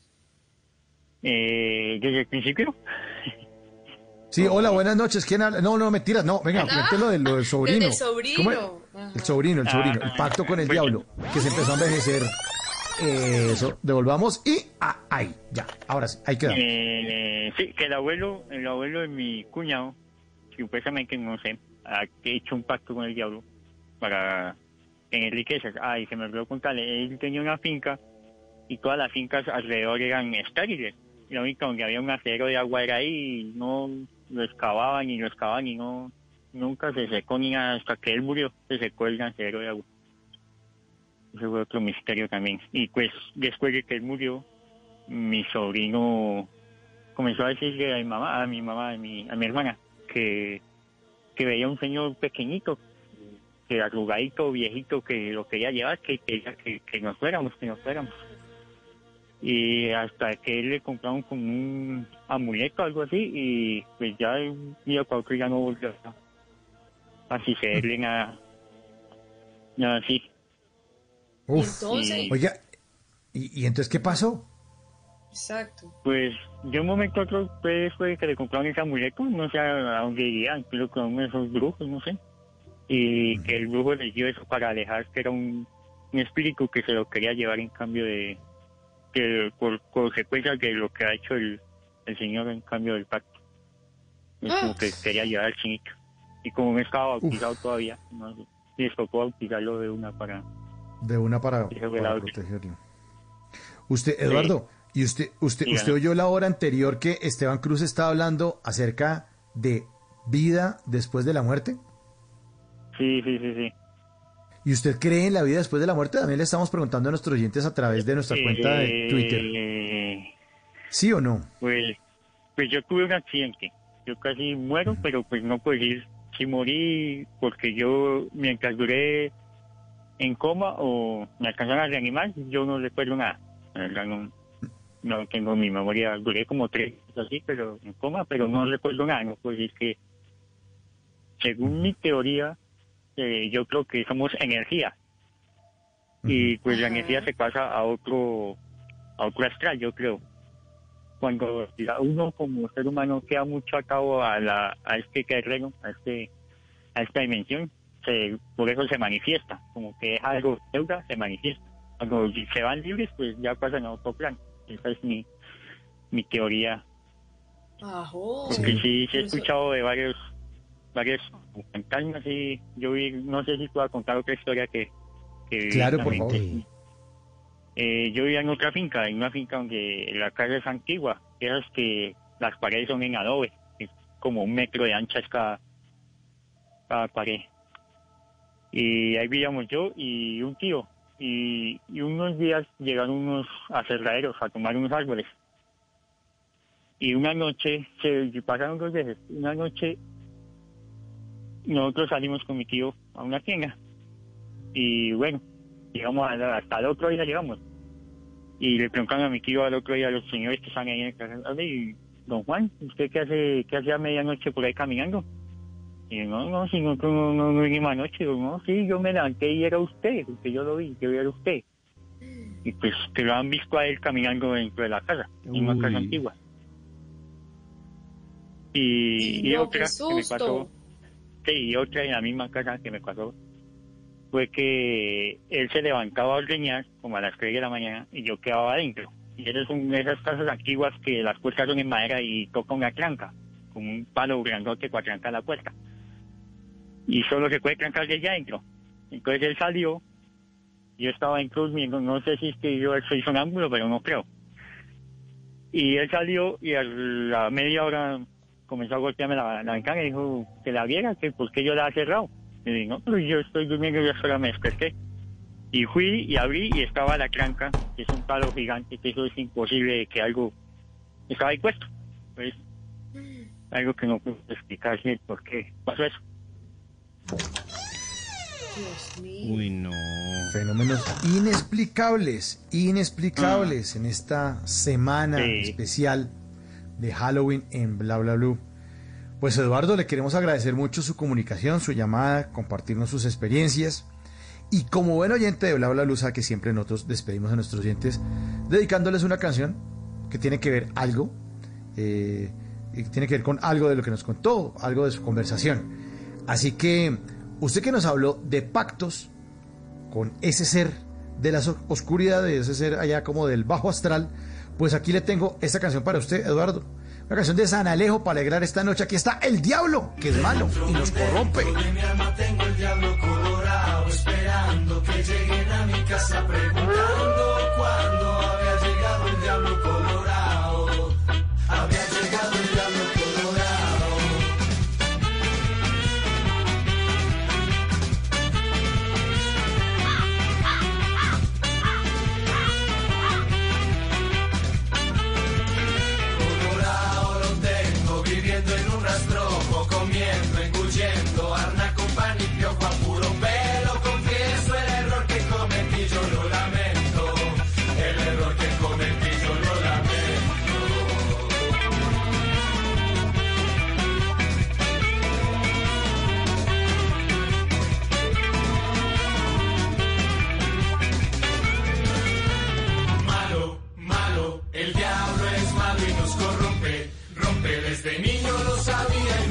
Speaker 42: Eh, desde el principio.
Speaker 2: Sí, hola, buenas noches. ¿Quién habla? No, no, mentiras. No, venga,
Speaker 3: No.
Speaker 2: cuente lo, de- lo del sobrino.
Speaker 3: Del sobrino.
Speaker 2: El sobrino, el sobrino.
Speaker 42: Ah,
Speaker 2: El pacto con el diablo. Que se empezó a envejecer. Eh, Eso, devolvamos y ah, ahí, ya. Ahora sí, ahí queda.
Speaker 42: Eh, sí, que el abuelo, el abuelo de mi cuñado, supuestamente, no sé, ha hecho un pacto con el diablo para tener riquezas. Ay, se me olvidó contarle, él tenía una finca y todas las fincas alrededor eran estériles. La única donde había un acero de agua era ahí y no lo excavaban y lo excavaban y no, nunca se secó ni nada hasta que él murió, se secó el acero de agua. Ese fue otro misterio también. Y pues después de que él murió, mi sobrino comenzó a decirle a mi mamá, a mi mamá, a mi, a mi hermana, que, que veía un señor pequeñito, que arrugadito, viejito, que lo quería llevar, que que, que nos fuéramos, que nos fuéramos. Y hasta que él le compraron como un amuleto, algo así, y pues ya un día para otro ya no volvió a así serle nada, nada así.
Speaker 2: Uf.
Speaker 42: entonces?
Speaker 2: Oiga, ¿y, y entonces qué pasó?
Speaker 3: Exacto.
Speaker 42: Pues de un momento a otro, pues, fue que le compraron ese amuleto, no sé a dónde iría, creo que a uno de esos brujos, no sé. Y que el brujo le dio eso para alejar que era un, un espíritu que se lo quería llevar en cambio de, que por consecuencia de lo que ha hecho el, el señor en cambio del pacto. Es como que quería llevar al chinito. Y como no estaba bautizado todavía, no les tocó bautizarlo de una para...
Speaker 2: De una para, para protegerlo. Usted, Eduardo, ¿y usted, usted,
Speaker 42: Dígame.
Speaker 2: usted oyó la hora anterior que Esteban Cruz estaba hablando acerca de vida después de la muerte?
Speaker 42: Sí, sí, sí, sí.
Speaker 2: ¿Y usted cree en la vida después de la muerte? También le estamos preguntando a nuestros oyentes a través de nuestra cuenta de Twitter.
Speaker 42: Eh,
Speaker 2: ¿Sí o no?
Speaker 42: Pues, pues yo tuve un accidente. Yo casi muero, pero pues no puedo decir si morí porque yo, mientras duré en coma o me alcanzaron a reanimar, yo no recuerdo nada. La verdad, no, no tengo mi memoria. Duré como tres así, pero en coma, pero no recuerdo nada. No puedo decir que, según mi teoría, eh, yo creo que somos energía. Y pues la energía se pasa a otro, a otro astral, yo creo cuando uno como ser humano queda mucho atado a la a este terreno, a este a esta dimensión, se, por eso se manifiesta, como que es algo deuda, se manifiesta. Cuando se van libres, pues ya pasan a otro plan. Esa es mi, mi teoría.
Speaker 3: Ajo.
Speaker 42: Porque sí, sí he escuchado de varios varios fantasmas y yo vi, no sé si puedo contar otra historia que, que
Speaker 2: Claro, por favor.
Speaker 42: Eh, yo vivía en otra finca, en una finca donde la casa es antigua, esas que las paredes son en adobe, es como un metro de anchas cada, cada pared. Y ahí vivíamos yo y un tío, y, unos días llegaron unos aserraderos a tomar unos árboles. Y una noche, se pasaron dos veces, una noche nosotros salimos con mi tío a una tienda. Y bueno, llegamos a hasta el otro día llegamos. Y le preguntaron a mi tío al otro día a los señores que están ahí en el carro, y don Juan, ¿usted qué hace, qué hace a medianoche por ahí caminando? Y no, no, si nosotros no, no, no vinimos anoche, Digo, no, sí, yo me levanté y era usted, porque yo lo vi, yo era usted. Y pues que lo han visto a él caminando dentro de la casa, en una casa
Speaker 41: Uy.
Speaker 42: antigua. Y, y
Speaker 3: No,
Speaker 42: otra que me pasó, sí, y otra en la misma casa que me pasó, fue que él se levantaba a ordeñar como a las 3 de la mañana y yo quedaba adentro. Y esas son esas casas antiguas que las puertas son en madera y toca una tranca, con un palo grandote para trancar la puerta. Y solo se puede trancar desde adentro. Entonces él salió Yo estaba en cruz, no sé si es que yo soy sonámbulo, pero no creo. Y él salió y a la media hora comenzó a golpearme la, la ventana y dijo que la viera, que por qué yo la había cerrado. Y dije, no, pero yo estoy durmiendo yo sola me desperté. Y fui y abrí y estaba la tranca, que es un palo gigante, que eso es imposible que algo estaba ahí puesto. Pues, algo que no puedo explicarse por qué pasó eso.
Speaker 41: Uy, no.
Speaker 2: Fenómenos inexplicables, inexplicables en esta semana
Speaker 42: Sí.
Speaker 2: especial de Halloween en Bla Bla Blue. Pues Eduardo, le queremos agradecer mucho su comunicación, su llamada, compartirnos sus experiencias. Y como buen oyente de Bla Bla Blue, sabe que siempre nosotros despedimos a nuestros oyentes dedicándoles una canción que tiene que ver algo, eh, y que tiene que ver con algo de lo que nos contó, algo de su conversación. Así que usted que nos habló de pactos con ese ser de la so- oscuridad, de ese ser allá como del bajo astral, pues aquí le tengo esta canción para usted, Eduardo. Una canción de San Alejo para alegrar esta noche. Aquí está el diablo, que es malo y nos corrompe.
Speaker 7: Tengo el diablo colorado esperando que lleguen a mi casa preguntando cuándo había llegado el diablo colorado.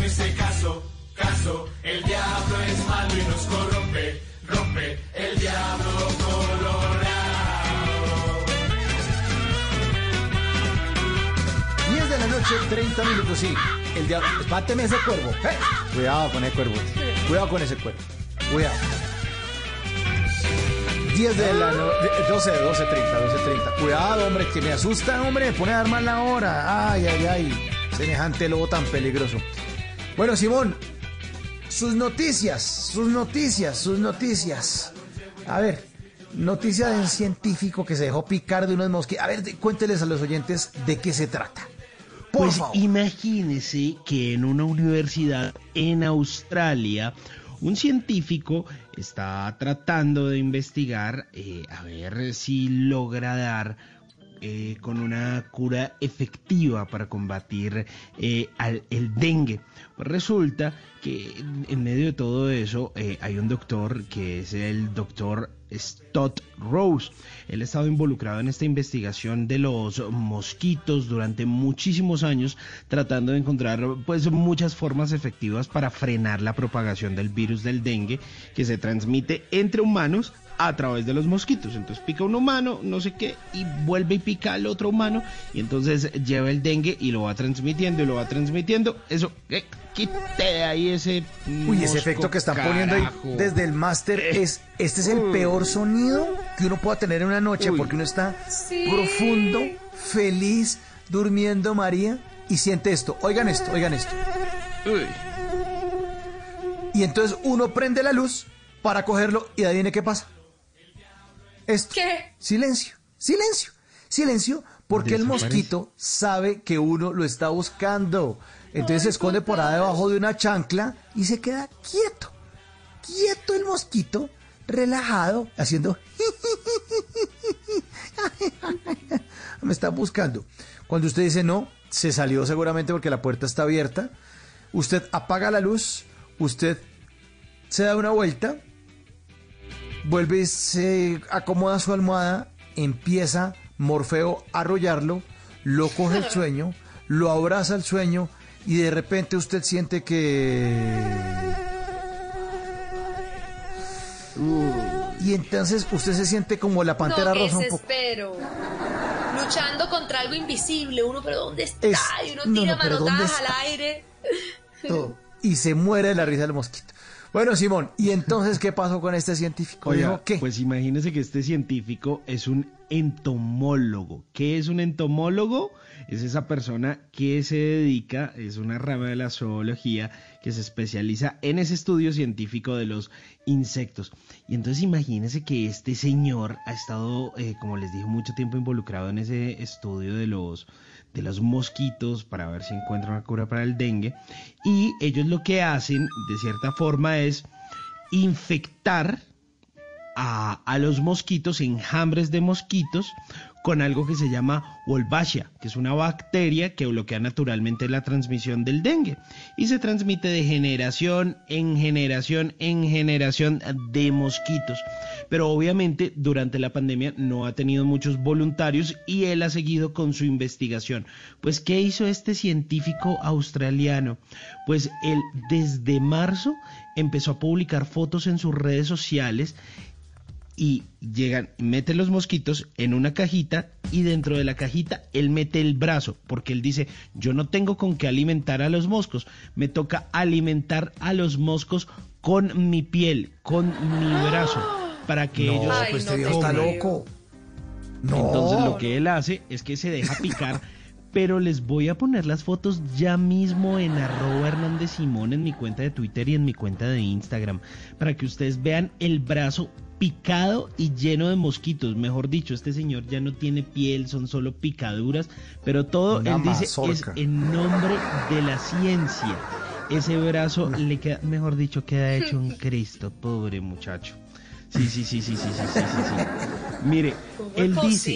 Speaker 7: Hice caso, caso. El diablo es malo y nos corrompe. Rompe el diablo colorado.
Speaker 2: 10 de la noche, 30 minutos, sí. El diablo. Espáteme ese cuervo. ¡eh! Cuidado con ese cuervo. Cuidado con ese cuervo. Cuidado. 10 de la noche. 12, 12, 30, 12, 30. Cuidado, hombre, que me asusta, hombre. Me pone a dar mal la hora. Ay, ay, ay. Semejante lobo tan peligroso. Bueno, Simón, sus noticias, sus noticias, sus noticias. A ver, noticia de un científico que se dejó picar de unos mosquitos. A ver, cuénteles a los oyentes de qué se trata. Por
Speaker 41: Pues
Speaker 2: favor.
Speaker 41: imagínese que en una universidad en Australia, un científico está tratando de investigar eh, a ver si logra dar eh, con una cura efectiva para combatir eh, al, el dengue. Pues resulta que en- medio de todo eso eh, hay un doctor que es el doctor Stott Rose. Él ha estado involucrado en esta investigación de los mosquitos durante muchísimos años, tratando de encontrar pues muchas formas efectivas para frenar la propagación del virus del dengue que se transmite entre humanos a través de los mosquitos. Entonces pica un humano, no sé qué, y vuelve y pica al otro humano, y entonces lleva el dengue y lo va transmitiendo y lo va transmitiendo. Eso, eh, quite ahí ese.
Speaker 2: Uy, ese
Speaker 41: mosco,
Speaker 2: efecto que están poniendo ahí desde el máster es, este es el
Speaker 41: Uy.
Speaker 2: peor sonido que uno pueda tener en una noche porque uno está
Speaker 3: Sí.
Speaker 2: profundo, feliz, durmiendo María y siente esto. Oigan esto, oigan esto. Y entonces uno prende la luz para cogerlo y adivine qué pasa. Esto.
Speaker 3: ¿Qué?
Speaker 2: Silencio, silencio, silencio, porque el mosquito sabe que uno lo está buscando. Entonces se esconde por ahí debajo de una chancla y se queda quieto. Quieto el mosquito, relajado, haciendo... Me está buscando. Cuando usted dice no, se salió seguramente porque la puerta está abierta. Usted apaga la luz, usted se da una vuelta, vuelve y se acomoda su almohada, empieza Morfeo a arrollarlo, lo coge el sueño, lo abraza el sueño y de repente usted siente que... Y entonces usted se siente como la pantera
Speaker 3: no,
Speaker 2: rosa un poco.
Speaker 3: desespero. Luchando contra algo invisible, uno, pero ¿dónde está?
Speaker 2: Es-
Speaker 3: y uno
Speaker 2: no,
Speaker 3: tira
Speaker 2: no, pero ¿dónde
Speaker 3: manotadas al aire.
Speaker 2: todo, y se muere de la risa del mosquito. Bueno, Simón, ¿y entonces qué pasó con este científico?
Speaker 41: Oiga,
Speaker 2: Dijo, ¿qué?
Speaker 41: pues imagínese que este científico es un entomólogo. ¿Qué es un entomólogo? Es esa persona que se dedica, es una rama de la zoología que se especializa en ese estudio científico de los insectos. Y entonces imagínese que este señor ha estado, eh, como les dije, mucho tiempo involucrado en ese estudio de los de los mosquitos para ver si encuentra una cura para el dengue. Y ellos lo que hacen de cierta forma es infectar a, a los mosquitos, enjambres de mosquitos, con algo que se llama Wolbachia, que es una bacteria que bloquea naturalmente la transmisión del dengue y se transmite de generación en generación en generación de mosquitos. Pero obviamente durante la pandemia no ha tenido muchos voluntarios y él ha seguido con su investigación. Pues ¿qué hizo este científico australiano? Pues él desde marzo empezó a publicar fotos en sus redes sociales y llegan, mete los mosquitos en una cajita y dentro de la cajita él mete el brazo, porque él dice, yo no tengo con qué alimentar a los moscos, me toca alimentar a los moscos con mi piel, con mi brazo, para que
Speaker 2: No,
Speaker 41: ellos...
Speaker 2: pues este está
Speaker 41: coman.
Speaker 2: loco. No.
Speaker 41: Entonces lo que él hace es que se deja picar, pero les voy a poner las fotos ya mismo en arroba Hernández Simón en mi cuenta de Twitter y en mi cuenta de Instagram, para que ustedes vean el brazo picado y lleno de mosquitos. Mejor dicho, este señor ya no tiene piel, son solo picaduras, pero todo él dice es en nombre de la ciencia. Ese brazo le queda, mejor dicho, queda hecho un Cristo, pobre muchacho. Sí, sí, sí, sí, sí, sí, sí, sí. sí. Mire, él dice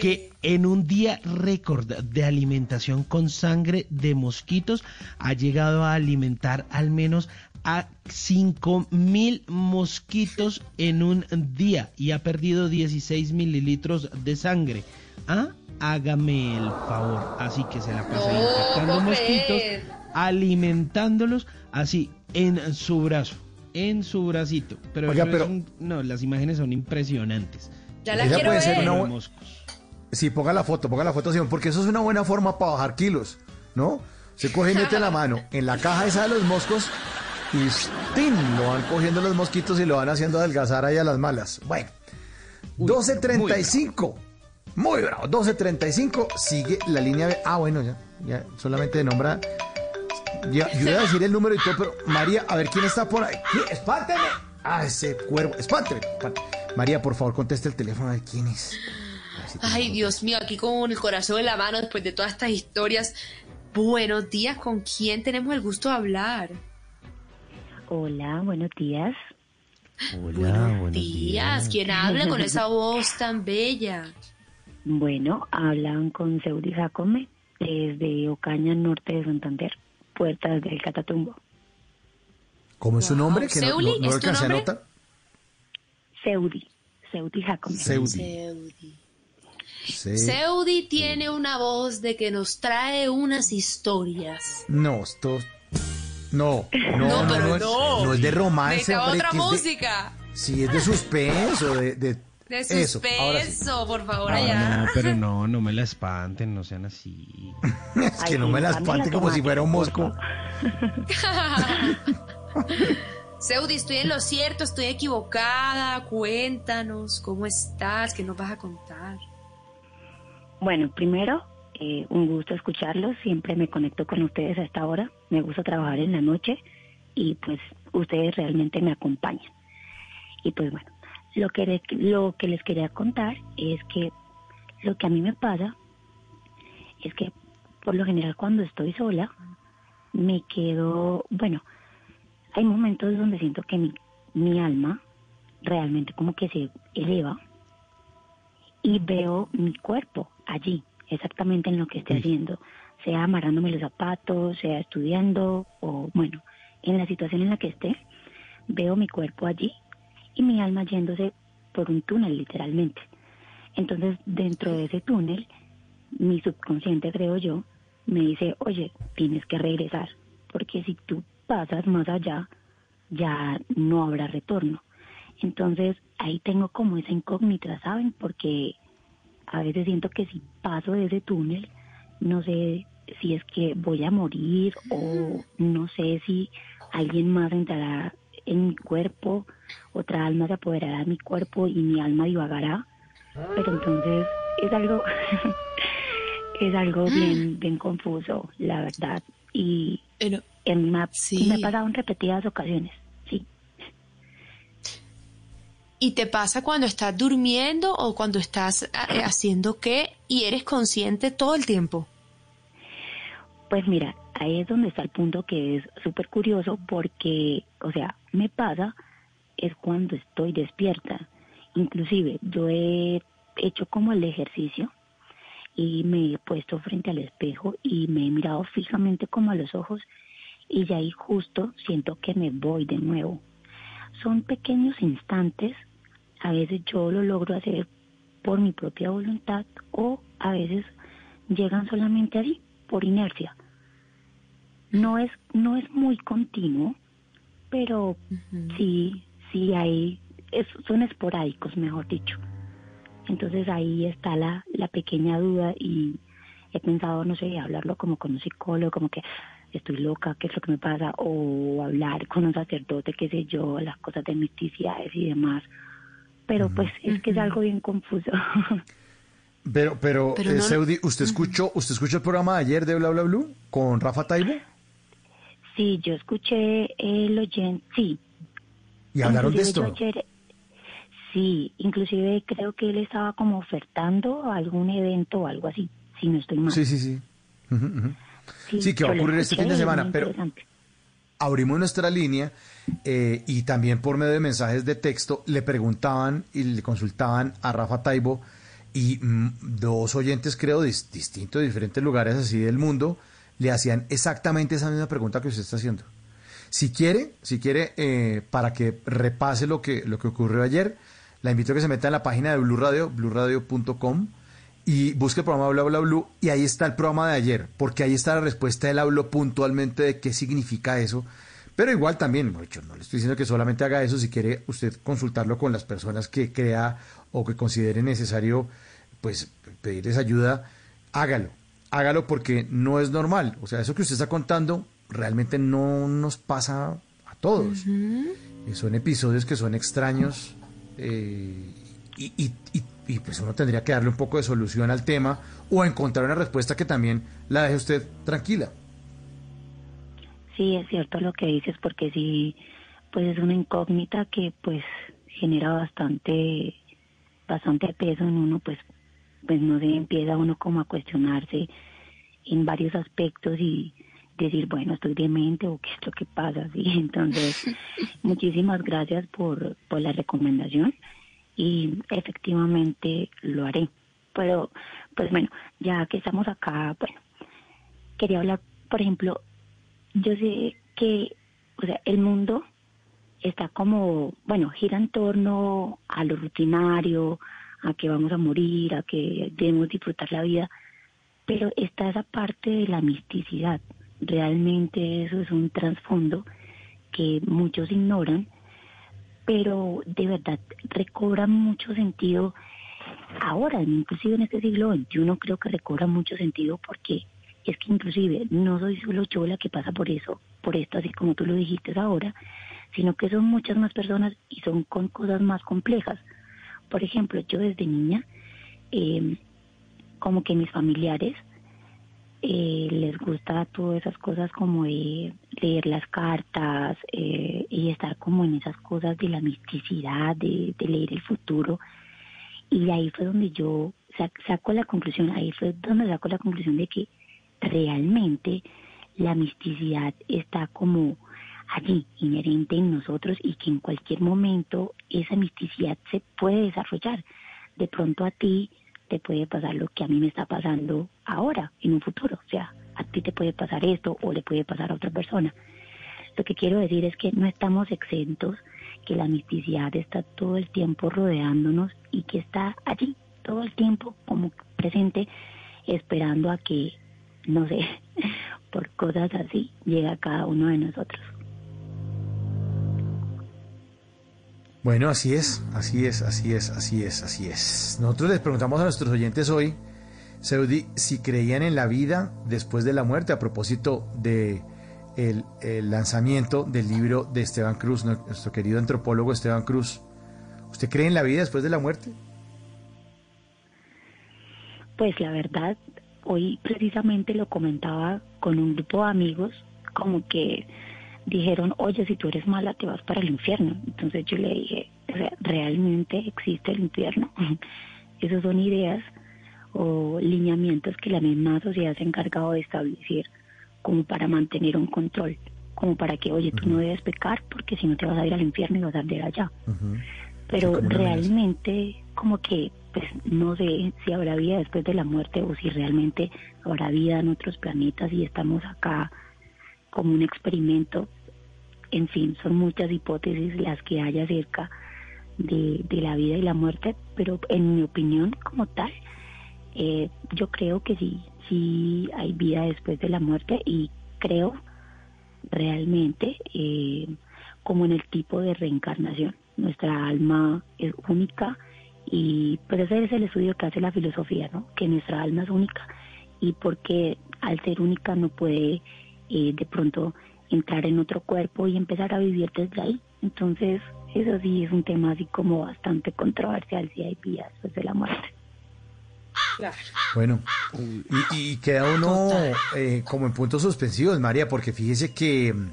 Speaker 41: que en un día récord de alimentación con sangre de mosquitos ha llegado a alimentar al menos a 5 mil mosquitos en un día y ha perdido 16 mililitros de sangre. Ah, hágame el favor. Así que se la pasa
Speaker 3: No,
Speaker 41: infectando
Speaker 3: ¿cómo
Speaker 41: mosquitos,
Speaker 3: crees?
Speaker 41: alimentándolos así en su brazo, en su bracito. Pero,
Speaker 2: Oiga,
Speaker 41: eso es
Speaker 2: pero-
Speaker 41: un- no, las imágenes son impresionantes.
Speaker 3: Ya la
Speaker 2: Ella
Speaker 3: quiero
Speaker 2: puede ser
Speaker 3: ver.
Speaker 2: una bu- Sí, ponga la foto, ponga la foto, porque eso es una buena forma para bajar kilos, ¿no? Se coge y mete la mano en la caja esa de los moscos y ¡tin! lo van cogiendo los mosquitos y lo van haciendo adelgazar ahí a las malas. Bueno, 12.35. Muy bravo, 12.35. Sigue la línea B. Ah, bueno, ya, ya solamente nombra. Ya, yo iba a decir el número y todo, pero María, a ver quién está por ahí. ¡Espánteme! Ah, ese cuervo. Espánteme. espánteme. María, por favor, conteste el teléfono a ver quién es.
Speaker 3: Ay, Dios mío, aquí con el corazón en la mano después de todas estas historias. Buenos días, ¿con quién tenemos el gusto de hablar?
Speaker 43: Hola, buenos días.
Speaker 41: Hola, buenos
Speaker 3: Días, ¿quién habla con esa voz tan bella?
Speaker 43: Bueno, hablan con Seudi Jacome desde Ocaña, norte de Santander, puertas del Catatumbo.
Speaker 2: ¿Cómo es su nombre? Que no,
Speaker 3: Seuli,
Speaker 2: no, no
Speaker 3: ¿es tu nombre?
Speaker 43: Seudi, Seudi Jacome.
Speaker 2: Seudi.
Speaker 3: Seudi.
Speaker 2: Sí.
Speaker 3: Seudi tiene una voz de que nos trae unas historias.
Speaker 2: No, esto. No, no, no,
Speaker 3: No,
Speaker 2: no,
Speaker 3: pero
Speaker 2: es,
Speaker 3: no.
Speaker 2: no es de romance. Hombre,
Speaker 3: otra
Speaker 2: de-
Speaker 3: música.
Speaker 2: sí, es de suspenso, de. De,
Speaker 3: De
Speaker 2: eso, ahora sí.
Speaker 3: suspenso, por favor,
Speaker 41: Ah,
Speaker 3: allá.
Speaker 41: no, pero no, no me la espanten, no sean así.
Speaker 2: Es que no me la espante como si fuera un mosco.
Speaker 3: Seudi, estoy en lo cierto, estoy equivocada. Cuéntanos, ¿cómo estás? ¿Qué nos vas a contar?
Speaker 43: Bueno, primero, eh, un gusto escucharlos. Siempre me conecto con ustedes a esta hora. Me gusta trabajar en la noche y pues ustedes realmente me acompañan. Y pues bueno, lo que, lo que les quería contar es que lo que a mí me pasa es que por lo general cuando estoy sola me quedo, bueno, hay momentos donde siento que mi, mi alma realmente como que se eleva y veo mi cuerpo allí, exactamente en lo que esté haciendo, sea amarrándome los zapatos, sea estudiando o bueno, en la situación en la que esté, veo mi cuerpo allí y mi alma yéndose por un túnel literalmente. Entonces, dentro de ese túnel, mi subconsciente, creo yo, me dice, oye, tienes que regresar, porque si tú pasas más allá, ya no habrá retorno. Entonces, ahí tengo como esa incógnita, ¿saben? Porque a veces siento que si paso de ese túnel, no sé si es que voy a morir o no sé si alguien más entrará en mi cuerpo, otra alma se apoderará de mi cuerpo y mi alma divagará. Pero entonces es algo, es algo bien, bien confuso, la verdad. Y en me, ha, me ha pasado en repetidas ocasiones. Sí.
Speaker 3: ¿Y te pasa cuando estás durmiendo o cuando estás eh, haciendo qué y eres consciente todo el tiempo?
Speaker 43: Pues mira, ahí es donde está el punto que es súper curioso porque, o sea, me pasa es cuando estoy despierta. Inclusive yo he hecho como el ejercicio y me he puesto frente al espejo y me he mirado fijamente como a los ojos y ya ahí justo siento que me voy de nuevo. Son pequeños instantes, a veces yo lo logro hacer por mi propia voluntad o a veces llegan solamente así, por inercia. No es, no es muy continuo, pero sí, sí hay, es- son esporádicos, mejor dicho. Entonces ahí está la, la pequeña duda y he pensado, no sé, hablarlo como con un psicólogo, como que estoy loca, qué es lo que me pasa, o hablar con un sacerdote, qué sé yo, las cosas de misticidades y demás. Pero pues es que es algo bien confuso.
Speaker 2: Pero, pero,
Speaker 43: Pero
Speaker 2: eh,
Speaker 43: no-
Speaker 2: Seudi, ¿usted escuchó, ¿usted escuchó el programa de ayer de Bla Bla Blue con Rafa Taibo?
Speaker 43: sí, yo escuché el oyente, sí.
Speaker 2: Y hablaron de
Speaker 43: Inclusive
Speaker 2: esto.
Speaker 43: yo ayer- sí, inclusive creo que él estaba como ofertando algún evento o algo así, si no estoy mal.
Speaker 2: Sí, sí, sí. Ujú. Sí, que va a ocurrir este fin de semana, pero
Speaker 43: interesante.
Speaker 2: Abrimos nuestra línea eh, y también por medio de mensajes de texto le preguntaban y le consultaban a Rafa Taibo y mm, dos oyentes, creo, dis- distintos, de diferentes lugares así del mundo, le hacían exactamente esa misma pregunta que usted está haciendo. Si quiere, si quiere, eh, para que repase lo que, lo que ocurrió ayer, la invito a que se meta en la página de Blue Radio, blueradio.com, y busque el programa Bla Bla Blue, y ahí está el programa de ayer, porque ahí está la respuesta. Él habló puntualmente de qué significa eso. Pero igual también, no le estoy diciendo que solamente haga eso, si quiere usted consultarlo con las personas que crea o que considere necesario, pues pedirles ayuda, hágalo, hágalo porque no es normal. O sea, eso que usted está contando realmente no nos pasa a todos. Y son episodios que son extraños eh, y, y- y- y, pues uno tendría que darle un poco de solución al tema o encontrar una respuesta que también la deje usted tranquila.
Speaker 43: Sí, es cierto lo que dices, porque sí, pues es una incógnita que pues genera bastante, bastante peso en uno, pues, pues no sé, empieza uno como a cuestionarse en varios aspectos y decir, bueno, estoy demente o qué es lo que pasa, sí. Entonces, muchísimas gracias por, por la recomendación y efectivamente lo haré. Pero, pues bueno, ya que estamos acá, bueno, quería hablar, por ejemplo, yo sé que, o sea, el mundo está como, bueno, gira en torno a lo rutinario, a que vamos a morir, a que debemos disfrutar la vida, pero está esa parte de la misticidad. Realmente eso es un trasfondo que muchos ignoran, pero de verdad recobra mucho sentido ahora, inclusive en este siglo XXI creo que recobra mucho sentido porque es que inclusive no soy solo yo la que pasa por eso, por esto, así como tú lo dijiste ahora, sino que son muchas más personas y son con cosas más complejas. Por ejemplo, yo desde niña, eh, como que mis familiares eh, les gusta todas esas cosas como de leer las cartas eh, y estar como en esas cosas de la misticidad, de, leer el futuro. Y ahí fue donde yo sac- saco la conclusión, ahí fue donde saco la conclusión de que realmente la misticidad está como allí, inherente en nosotros y que en cualquier momento esa misticidad se puede desarrollar. De pronto a ti te puede pasar lo que a mí me está pasando ahora, en un futuro. O sea, a ti te puede pasar esto o le puede pasar a otra persona. Lo que quiero decir es que no estamos exentos, que la misticidad está todo el tiempo rodeándonos y que está allí todo el tiempo como presente, esperando a que, no sé, por cosas así, llegue a cada uno de nosotros.
Speaker 2: Bueno, así es, así es, así es, así es, así es. Nosotros les preguntamos a nuestros oyentes hoy, Si creían en la vida después de la muerte, a propósito de el, lanzamiento del libro de Esteban Cruz, nu- nuestro querido antropólogo Esteban Cruz. ¿Usted cree en la vida después de la muerte?
Speaker 43: Pues la verdad, hoy precisamente lo comentaba con un grupo de amigos, como que dijeron, oye, si tú eres mala te vas para el infierno. Entonces yo le dije, ¿realmente existe el infierno? Esas son ideas o lineamientos que la misma sociedad se ha encargado de establecer como para mantener un control, como para que, oye, tú no debes pecar porque si no te vas a ir al infierno y vas a arder allá. Pero realmente como que pues no sé si habrá vida después de la muerte o si realmente habrá vida en otros planetas y estamos acá como un experimento. En fin, son muchas hipótesis las que hay acerca de, de la vida y la muerte, pero en mi opinión como tal, eh, yo creo que sí, sí hay vida después de la muerte y creo realmente eh, como en el tipo de reencarnación. Nuestra alma es única y pues ese es el estudio que hace la filosofía, ¿no? Que nuestra alma es única y porque al ser única no puede eh, de pronto entrar en otro cuerpo y empezar a vivir desde ahí. Entonces, eso sí es un tema así como bastante controversial si hay vida después de la muerte.
Speaker 2: Bueno, y, y queda uno eh, como en puntos suspensivos, María, porque fíjese que mm,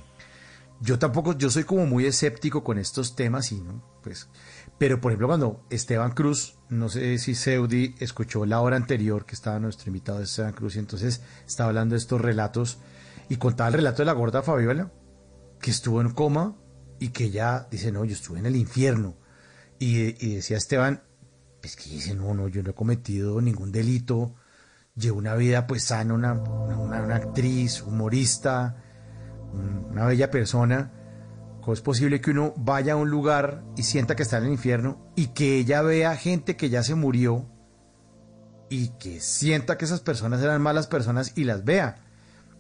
Speaker 2: yo tampoco, yo soy como muy escéptico con estos temas y no, pues, pero por ejemplo cuando Esteban Cruz, no sé si Seudi escuchó la hora anterior que estaba nuestro invitado Esteban Cruz y entonces estaba hablando de estos relatos y contaba el relato de la gorda Fabiola, que estuvo en coma y que ella dice, no, yo estuve en el infierno. Y, y decía Esteban, es que dice, no, no, yo no he cometido ningún delito, llevo una vida pues sana, una, una, actriz, humorista, un- una bella persona. ¿Cómo es posible que uno vaya a un lugar y sienta que está en el infierno y que ella vea gente que ya se murió y que sienta que esas personas eran malas personas y las vea?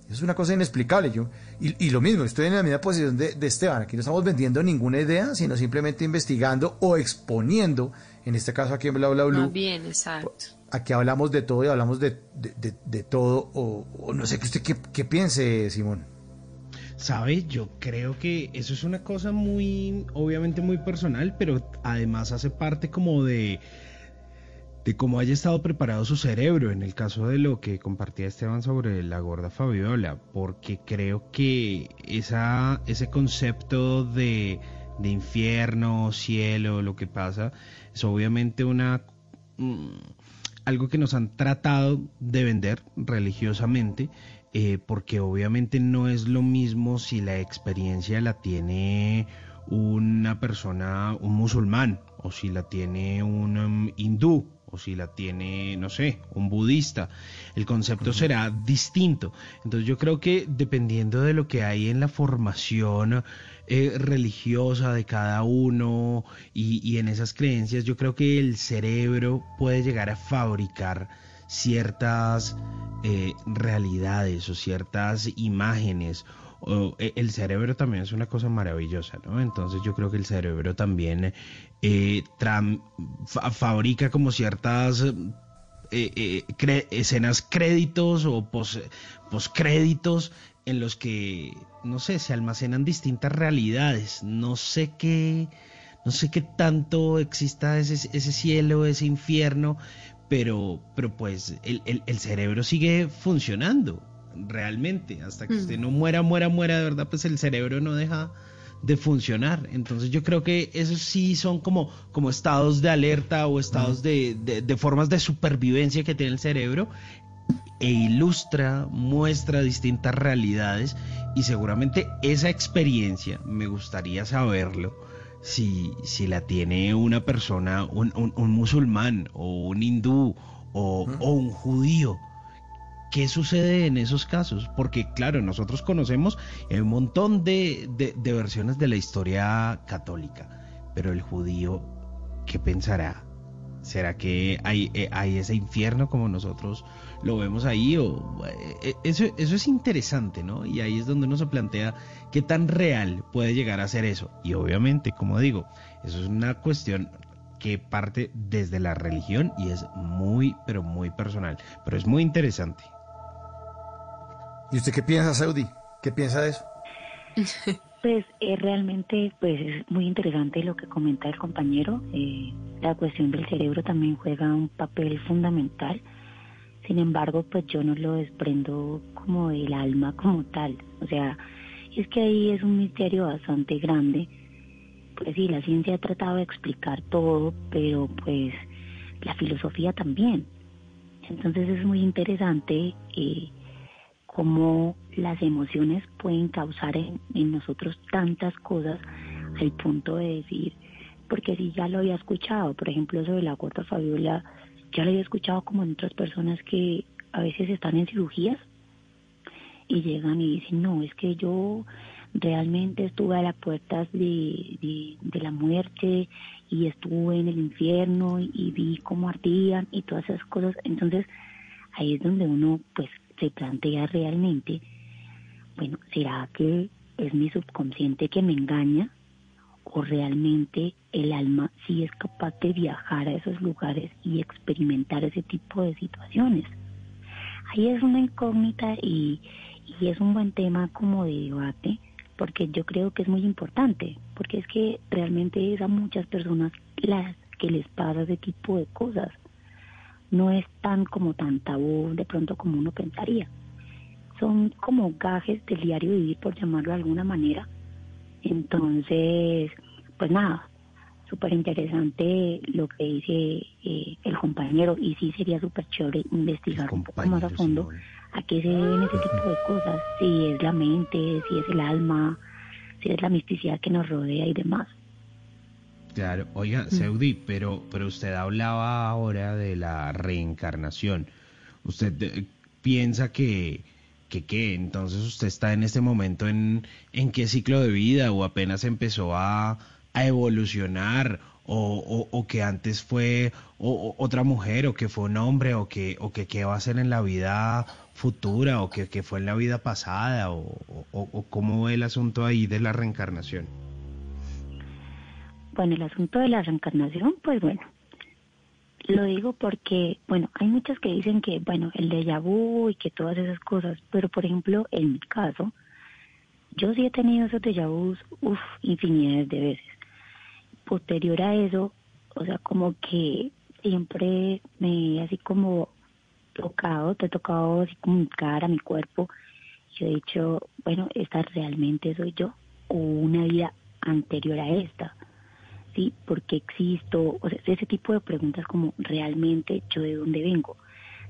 Speaker 2: Es una cosa inexplicable. Yo, y, y lo mismo, estoy en la misma posición de, de Esteban. Aquí no estamos vendiendo ninguna idea, sino simplemente investigando o exponiendo, en este caso aquí en Bla Bla Blue,
Speaker 3: bien, exacto.
Speaker 2: aquí hablamos de todo y hablamos de, de, de- de todo, o, o no sé, ¿qué usted qué, qué piense, Simón?
Speaker 41: ¿Sabe? Yo creo que eso es una cosa muy, obviamente muy personal, pero además hace parte como de, de cómo haya estado preparado su cerebro, en el caso de lo que compartía Esteban sobre la gorda Fabiola, porque creo que esa, ese concepto de, de infierno, cielo, lo que pasa, es obviamente una... mm, algo que nos han tratado de vender religiosamente, eh, porque obviamente no es lo mismo si la experiencia la tiene una persona, un musulmán, o si la tiene un um, hindú, o si la tiene, no sé, un budista. El concepto será distinto. Entonces yo creo que dependiendo de lo que hay en la formación eh, religiosa de cada uno y, y en esas creencias, yo creo que el cerebro puede llegar a fabricar ciertas eh, realidades o ciertas imágenes. O, eh, el cerebro también es una cosa maravillosa, ¿no? Entonces yo creo que el cerebro también fabrica como ciertas escenas créditos o pos, poscréditos en los que, no sé, se almacenan distintas realidades. No sé qué, no sé qué tanto exista ese, ese cielo, ese infierno, pero, pero pues el, el- el cerebro sigue funcionando realmente. Hasta que
Speaker 3: Mm.
Speaker 41: usted no muera, muera, muera, de verdad, pues el cerebro no deja de funcionar. Entonces yo creo que esos sí son como, como estados de alerta o estados de, de- de formas de supervivencia que tiene el cerebro e ilustra, muestra distintas realidades y seguramente esa experiencia, me gustaría saberlo, si, si la tiene una persona, un, un- un musulmán o un hindú o, o un judío. ¿Qué sucede en esos casos? Porque claro, nosotros conocemos un montón de, de- de versiones de la historia católica, pero el judío, ¿qué pensará? ¿Será que hay, eh, hay ese infierno como nosotros lo vemos ahí? O, eh, eh, eso, eso es interesante, ¿no? Y ahí es donde uno se plantea qué tan real puede llegar a ser eso. Y obviamente, como digo, eso es una cuestión que parte desde la religión y es muy, pero muy personal. Pero es muy interesante.
Speaker 2: ¿Y usted qué piensa, Saudi? ¿Qué piensa de eso?
Speaker 43: Pues es realmente pues es muy interesante lo que comenta el compañero. Eh, la cuestión del cerebro también juega un papel fundamental. Sin embargo, pues yo no lo desprendo como del alma como tal. O sea, es que ahí es un misterio bastante grande. Pues sí, la ciencia ha tratado de explicar todo, pero pues la filosofía también. Entonces es muy interesante eh, cómo las emociones pueden causar en, en nosotros tantas cosas al punto de decir, porque si ya lo había escuchado, por ejemplo, de la gota Fabiola, ya lo había escuchado como en otras personas que a veces están en cirugías y llegan y dicen, no, es que yo realmente estuve a las puertas de, de, de la muerte y estuve en el infierno y, y vi cómo ardían y todas esas cosas. Entonces, ahí es donde uno pues se plantea realmente, bueno, ¿será que es mi subconsciente que me engaña? ¿O realmente el alma sí es capaz de viajar a esos lugares y experimentar ese tipo de situaciones? Ahí es una incógnita y, y es un buen tema como de debate, porque yo creo que es muy importante, porque es que realmente es a muchas personas las que les pasa ese tipo de cosas. No es tan como tan tabú de pronto como uno pensaría. Son como gajes del diario vivir, por llamarlo de alguna manera. Entonces, pues nada, súper interesante lo que dice eh, el compañero y sí sería súper chévere investigar un poco más a fondo a qué se deben ese tipo de cosas, si es la mente, si es el alma, si es la misticidad que nos rodea y demás.
Speaker 41: Claro, oiga, Seudi, pero, pero usted hablaba ahora de la reencarnación. ¿Usted eh, piensa que, que qué? Entonces usted está en este momento en, en qué ciclo de vida o apenas empezó a, a evolucionar o, o, o que antes fue o- otra mujer o que fue un hombre o que, o que qué va a ser en la vida futura o que, que fue en la vida pasada o, o, o cómo ve el asunto ahí de la reencarnación.
Speaker 43: Bueno, el asunto de la reencarnación, pues bueno, lo digo porque, bueno, hay muchas que dicen que, bueno, el déjà vu y que todas esas cosas, pero por ejemplo, en mi caso, yo sí he tenido esos déjà vus, uff, infinidades de veces. Posterior a eso, o sea, como que siempre me así como tocado, te he tocado así como mi cara, mi cuerpo, yo he dicho, bueno, esta realmente soy yo, o una vida anterior a esta. ¿Sí? ¿Por qué existo? O sea, ese tipo de preguntas como realmente yo de dónde vengo.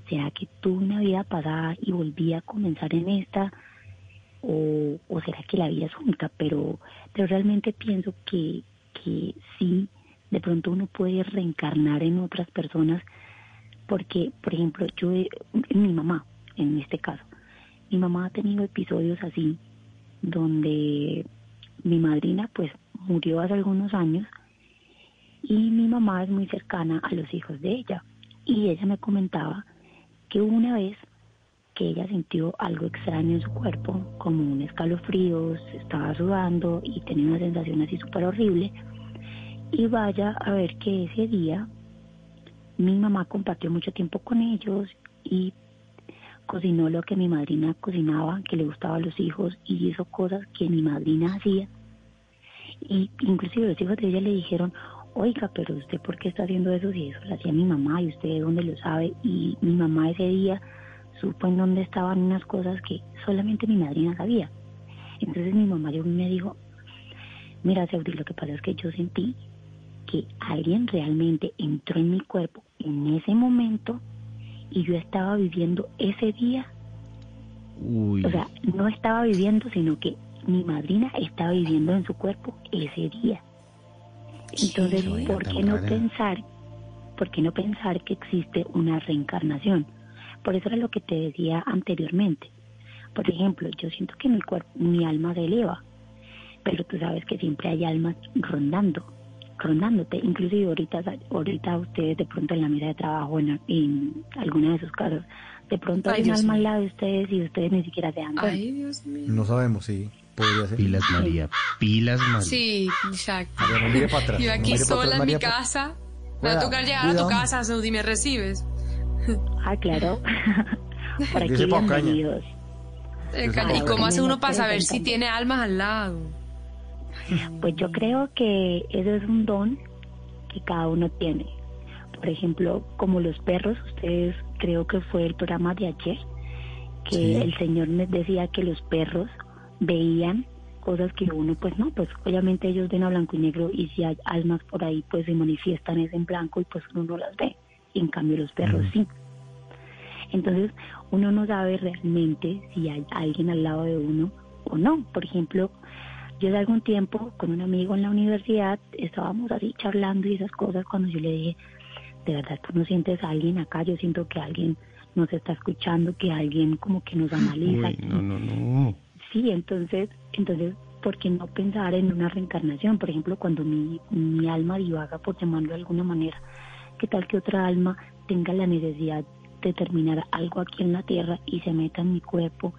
Speaker 43: ¿Será que tuve una vida pasada y volví a comenzar en esta? ¿O, o será que la vida es única? Pero, pero realmente pienso que, que sí, de pronto uno puede reencarnar en otras personas porque, por ejemplo, yo, mi mamá, en este caso, mi mamá ha tenido episodios así donde mi madrina pues murió hace algunos años y mi mamá es muy cercana a los hijos de ella y ella me comentaba que una vez que ella sintió algo extraño en su cuerpo, como un escalofrío, estaba sudando y tenía una sensación así súper horrible. Y vaya a ver que ese día mi mamá compartió mucho tiempo con ellos y cocinó lo que mi madrina cocinaba, que le gustaba a los hijos y hizo cosas que mi madrina hacía. Y inclusive los hijos de ella le dijeron, oiga, pero usted por qué está haciendo eso si eso lo hacía mi mamá y usted de dónde lo sabe. Y mi mamá ese día supo en dónde estaban unas cosas que solamente mi madrina sabía. Entonces mi mamá yo me dijo, mira Seudi, lo que pasa es que yo sentí que alguien realmente entró en mi cuerpo en ese momento y yo estaba viviendo ese día.
Speaker 41: Uy.
Speaker 43: O sea, no estaba viviendo, sino que mi madrina estaba viviendo en su cuerpo ese día. Entonces,
Speaker 41: vaina
Speaker 43: ¿por qué no
Speaker 41: rara.
Speaker 43: pensar, por qué no pensar que existe una reencarnación? Por eso era lo que te decía anteriormente. Por ejemplo, yo siento que mi cuerpo, mi alma se eleva, pero tú sabes que siempre hay almas rondando, rondándote. Inclusive ahorita, ahorita ustedes de pronto en la mesa de trabajo, en, en alguna de sus casas, de pronto
Speaker 44: Ay,
Speaker 43: hay un
Speaker 44: Dios
Speaker 43: alma al lado de ustedes y ustedes ni siquiera se dan cuenta.
Speaker 44: Ay, Dios mío.
Speaker 45: No sabemos, sí. Podría ser.
Speaker 41: Pilas María, pilas María.
Speaker 44: Sí, exacto.
Speaker 45: Mire para atrás,
Speaker 44: Yo aquí
Speaker 45: mire
Speaker 44: sola
Speaker 45: atrás,
Speaker 44: en mi
Speaker 45: María,
Speaker 44: casa. Me va a tocar llegar a tu casa, Saudi, ¿me recibes?
Speaker 43: Ah, claro. Por aquí
Speaker 45: Dice
Speaker 43: bienvenidos.
Speaker 3: Eh, Caña, ¿Y cómo hace uno para saber si tiene almas al lado?
Speaker 43: Pues yo creo que eso es un don que cada uno tiene. Por ejemplo, como los perros, ustedes creo que fue el programa de ayer, que
Speaker 46: Sí.
Speaker 43: el señor me decía que los perros veían cosas que uno, pues no, pues obviamente ellos ven a blanco y negro y si hay almas por ahí, pues se manifiestan es en blanco y pues uno no las ve. Y en cambio los perros sí. Entonces uno no sabe realmente si hay alguien al lado de uno o no. Por ejemplo, yo de algún tiempo con un amigo en la universidad estábamos así charlando y esas cosas cuando yo le dije, de verdad tú no sientes a alguien acá, yo siento que alguien nos está escuchando, que alguien como que nos analiza.
Speaker 41: Uy, no, no, no.
Speaker 43: Sí, entonces, entonces, ¿por qué no pensar en una reencarnación? Por ejemplo, cuando mi, mi alma divaga, por llamarlo de alguna manera, ¿qué tal que otra alma tenga la necesidad de terminar algo aquí en la tierra y se meta en mi cuerpo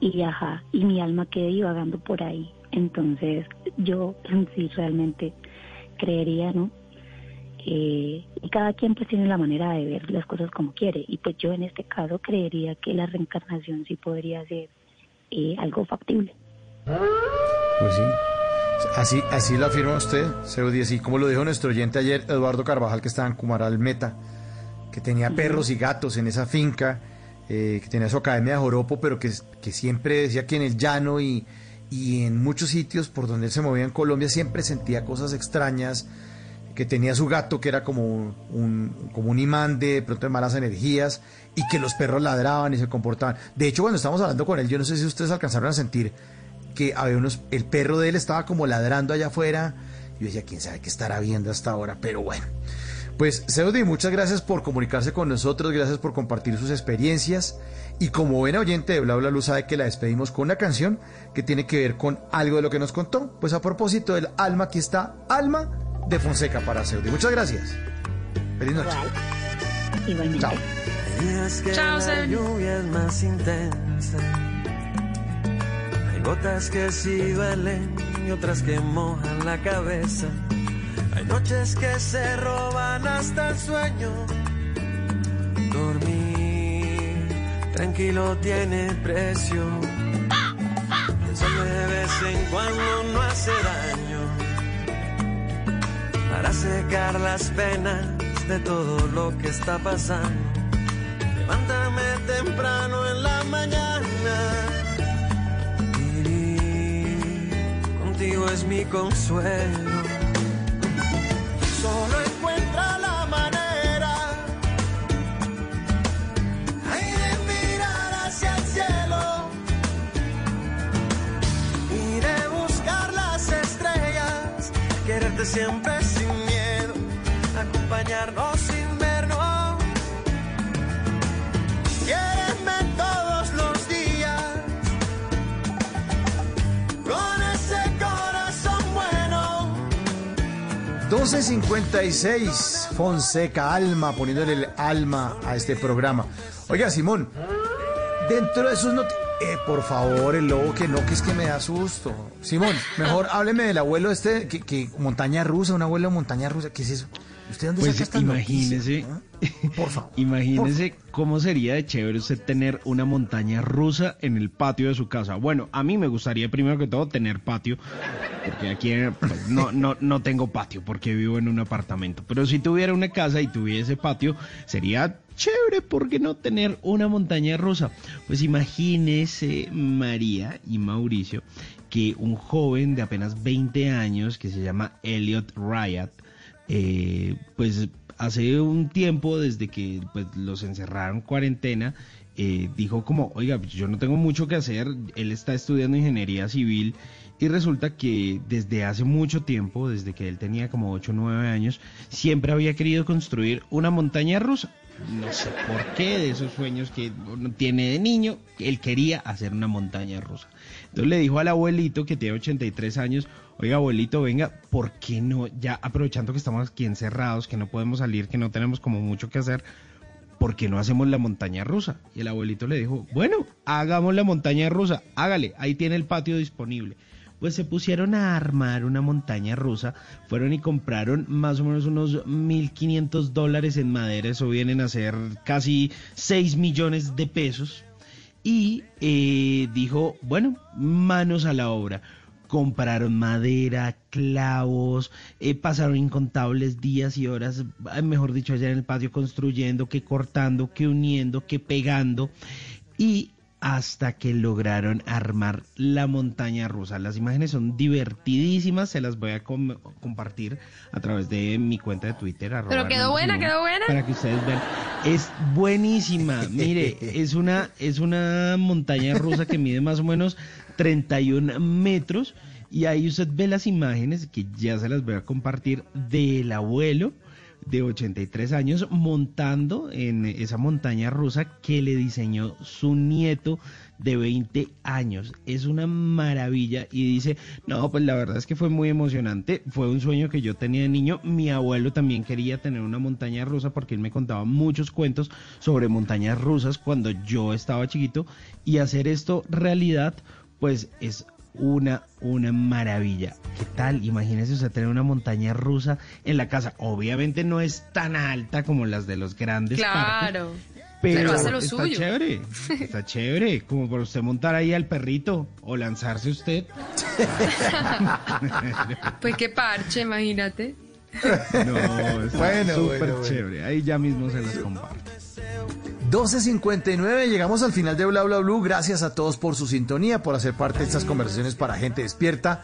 Speaker 43: y ajá, y mi alma quede divagando por ahí? Entonces, yo sí realmente creería, ¿no? Eh, y cada quien pues tiene la manera de ver las cosas como quiere y pues yo en este caso creería que la reencarnación sí podría ser eh, algo factible.
Speaker 2: Pues sí. Así, así lo afirma usted, Seudi, así como lo dijo nuestro oyente ayer, Eduardo Carvajal, que estaba en Cumaral Meta, que tenía perros y gatos en esa finca, eh, que tenía su academia de joropo, pero que, que siempre decía que en el llano y, y en muchos sitios por donde él se movía en Colombia siempre sentía cosas extrañas, que tenía su gato que era como un, como un imán de, de pronto de malas energías y que los perros ladraban y se comportaban. De hecho, cuando estábamos hablando con él, yo no sé si ustedes alcanzaron a sentir que había unos, el perro de él estaba como ladrando allá afuera. Yo decía, quién sabe qué estará viendo hasta ahora, pero bueno. Pues Seudi, muchas gracias por comunicarse con nosotros, gracias por compartir sus experiencias. Y como buen oyente de Bla Bla Luz sabe que la despedimos con una canción que tiene que ver con algo de lo que nos contó. Pues a propósito del alma, aquí está Alma de Fonseca para Seudi. Muchas gracias. Feliz noche.
Speaker 43: Igualmente.
Speaker 2: Chao.
Speaker 7: Días que
Speaker 3: Chao,
Speaker 7: la lluvia es más intensa. Hay gotas que sí duelen y otras que mojan la cabeza. Hay noches que se roban hasta el sueño. Dormir tranquilo tiene precio. Pensar de vez en cuando no hace daño. Para secar las penas de todo lo que está pasando. Levántame temprano en la mañana. Vivir contigo es mi consuelo. Solo encuentra la manera ay, de mirar hacia el cielo y de buscar las estrellas. Quererte siempre sin miedo, acompañarnos
Speaker 2: 12.56, Fonseca, alma, poniéndole el alma a este programa. Oiga, Simón, dentro de esos noticias... Eh, por favor, el lobo que no, que es que me da susto. Simón, mejor hábleme del abuelo este, que, que montaña rusa, un abuelo de montaña rusa, ¿qué es eso? ¿Usted dónde
Speaker 41: Pues
Speaker 2: saca estas
Speaker 41: imagínese,
Speaker 2: Por favor.
Speaker 41: imagínese cómo sería de chévere usted tener una montaña rusa en el patio de su casa. Bueno, a mí me gustaría primero que todo tener patio, porque aquí pues, no, no, no tengo patio porque vivo en un apartamento. Pero si tuviera una casa y tuviese patio, sería chévere, ¿por qué no tener una montaña rusa? Pues imagínese María y Mauricio que un joven de apenas 20 años que se llama Elliot Riot, eh, pues hace un tiempo desde que pues, los encerraron en cuarentena, eh, dijo como, oiga, yo no tengo mucho que hacer, él está estudiando ingeniería civil y resulta que desde hace mucho tiempo, desde que él tenía como 8 o 9 años, siempre había querido construir una montaña rusa. No sé por qué, de esos sueños que tiene de niño, él quería hacer una montaña rusa. Entonces le dijo al abuelito que tiene 83 años, oiga abuelito, venga, ¿por qué no? Ya aprovechando que estamos aquí encerrados, que no podemos salir, que no tenemos como mucho que hacer, ¿por qué no hacemos la montaña rusa? Y el abuelito le dijo, bueno, hagamos la montaña rusa, hágale, ahí tiene el patio disponible. Pues se pusieron a armar una montaña rusa, fueron y compraron más o menos unos 1.500 dólares en madera, eso vienen a ser casi 6 millones de pesos. y eh, dijo, bueno, manos a la obra. Compraron madera, clavos, eh, pasaron incontables días y horas, eh, mejor dicho, allá en el patio construyendo, que cortando, que uniendo, que pegando. Y hasta que lograron armar la montaña rusa. Las imágenes son divertidísimas, se las voy a com- compartir a través de mi cuenta de Twitter.
Speaker 3: Pero quedó buena, quedó buena.
Speaker 41: Para que ustedes vean. Es buenísima. Mire, es una, es una montaña rusa que mide más o menos 31 metros. Y ahí usted ve las imágenes que ya se las voy a compartir del abuelo de 83 años montando en esa montaña rusa que le diseñó su nieto de 20 años. Es una maravilla y dice, no, pues la verdad es que fue muy emocionante, fue un sueño que yo tenía de niño, mi abuelo también quería tener una montaña rusa porque él me contaba muchos cuentos sobre montañas rusas cuando yo estaba chiquito y hacer esto realidad pues es una, una maravilla. ¿Qué tal? Imagínese usted tener una montaña rusa en la casa. Obviamente no es tan alta como las de los grandes parques,
Speaker 3: Claro.
Speaker 41: pero,
Speaker 3: Pero hace lo
Speaker 41: está
Speaker 3: suyo.
Speaker 41: chévere. Está chévere. Como por usted montar ahí al perrito o lanzarse usted.
Speaker 3: Pues qué parche, imagínate.
Speaker 41: No, está
Speaker 2: Bueno,
Speaker 41: súper
Speaker 2: bueno, bueno.
Speaker 41: chévere. Ahí ya mismo se las comparto.
Speaker 2: 12.59, llegamos al final de Bla Bla Blue. Gracias a todos por su sintonía, por hacer parte de estas conversaciones para gente despierta.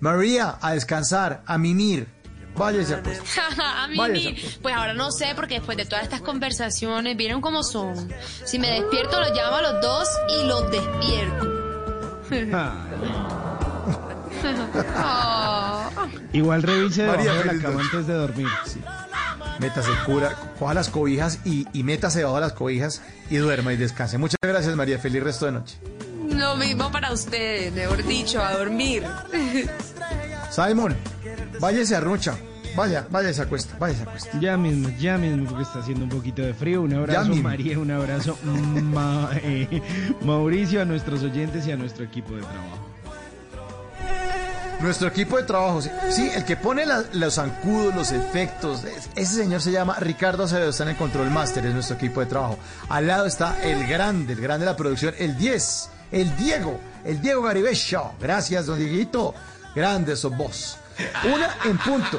Speaker 2: María, a descansar, a mimir. Váyase a pues.
Speaker 3: a
Speaker 2: Vaya,
Speaker 3: ni- pues ahora no sé, porque después de todas estas conversaciones, vieron cómo son. Si me despierto, los llamo a los dos y los despierto. Oh.
Speaker 41: Igual revise debajo
Speaker 2: María,
Speaker 41: de la cama antes de dormir.
Speaker 2: Métase, cura, coja las cobijas y, y métase debajo de las cobijas y duerma y descanse. Muchas gracias, María. Feliz resto de noche.
Speaker 3: Lo mismo para ustedes, mejor dicho, a dormir.
Speaker 2: Simon, váyase a Rucha. Vaya, váyase a cuesta, váyase a cuesta.
Speaker 41: Ya mismo, ya mismo, porque está haciendo un poquito de frío. Un abrazo. María, un abrazo, Ma- eh, Mauricio, a nuestros oyentes y a nuestro equipo de trabajo.
Speaker 2: Nuestro equipo de trabajo, sí, sí, el que pone la- los zancudos, los efectos, es- ese señor se llama Ricardo Acevedo, está en el control master, es nuestro equipo de trabajo. Al lado está el grande, el grande de la producción, el 10, el Diego, el Diego Garibello. Gracias, don Dieguito. Grande sos vos. Una en punto.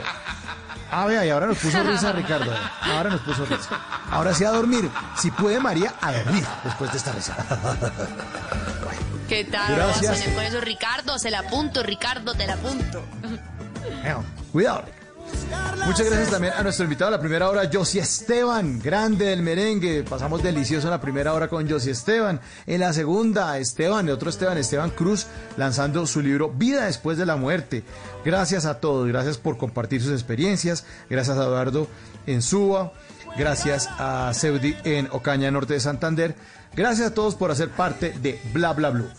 Speaker 2: Ah, vea, y ahora nos puso risa Ricardo. Ahora nos puso risa. Ahora sí a dormir. Si puede María, a dormir después de esta risa.
Speaker 3: ¿Qué tal?
Speaker 2: Gracias.
Speaker 3: A con eso, Ricardo, se la apunto, Ricardo, te la apunto.
Speaker 2: Cuidado. Muchas gracias también a nuestro invitado a la primera hora, Josie Esteban, grande del merengue. Pasamos delicioso en la primera hora con Josie Esteban. En la segunda, Esteban, el otro Esteban, Esteban Cruz, lanzando su libro Vida después de la muerte. Gracias a todos, gracias por compartir sus experiencias. Gracias a Eduardo en Suba. Gracias a Seudi en Ocaña, norte de Santander. Gracias a todos por hacer parte de Bla Bla Blue.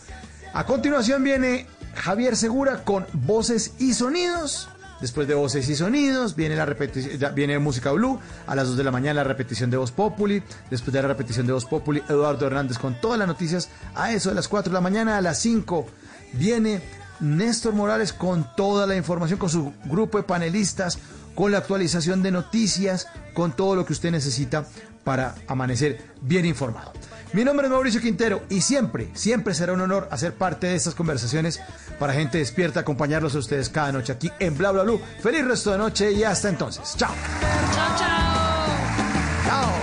Speaker 2: A continuación viene Javier Segura con voces y sonidos. Después de voces y sonidos viene la repetición, viene música blue. A las 2 de la mañana la repetición de Voz Populi. Después de la repetición de Voz Populi, Eduardo Hernández con todas las noticias. A eso de las 4 de la mañana, a las 5 viene Néstor Morales con toda la información, con su grupo de panelistas, con la actualización de noticias, con todo lo que usted necesita para amanecer bien informado. Mi nombre es Mauricio Quintero y siempre, siempre será un honor hacer parte de estas conversaciones para gente despierta, acompañarlos a ustedes cada noche aquí en Bla Bla Blue. Feliz resto de noche y hasta entonces. Chao.
Speaker 3: Chao, chao.
Speaker 2: Chao.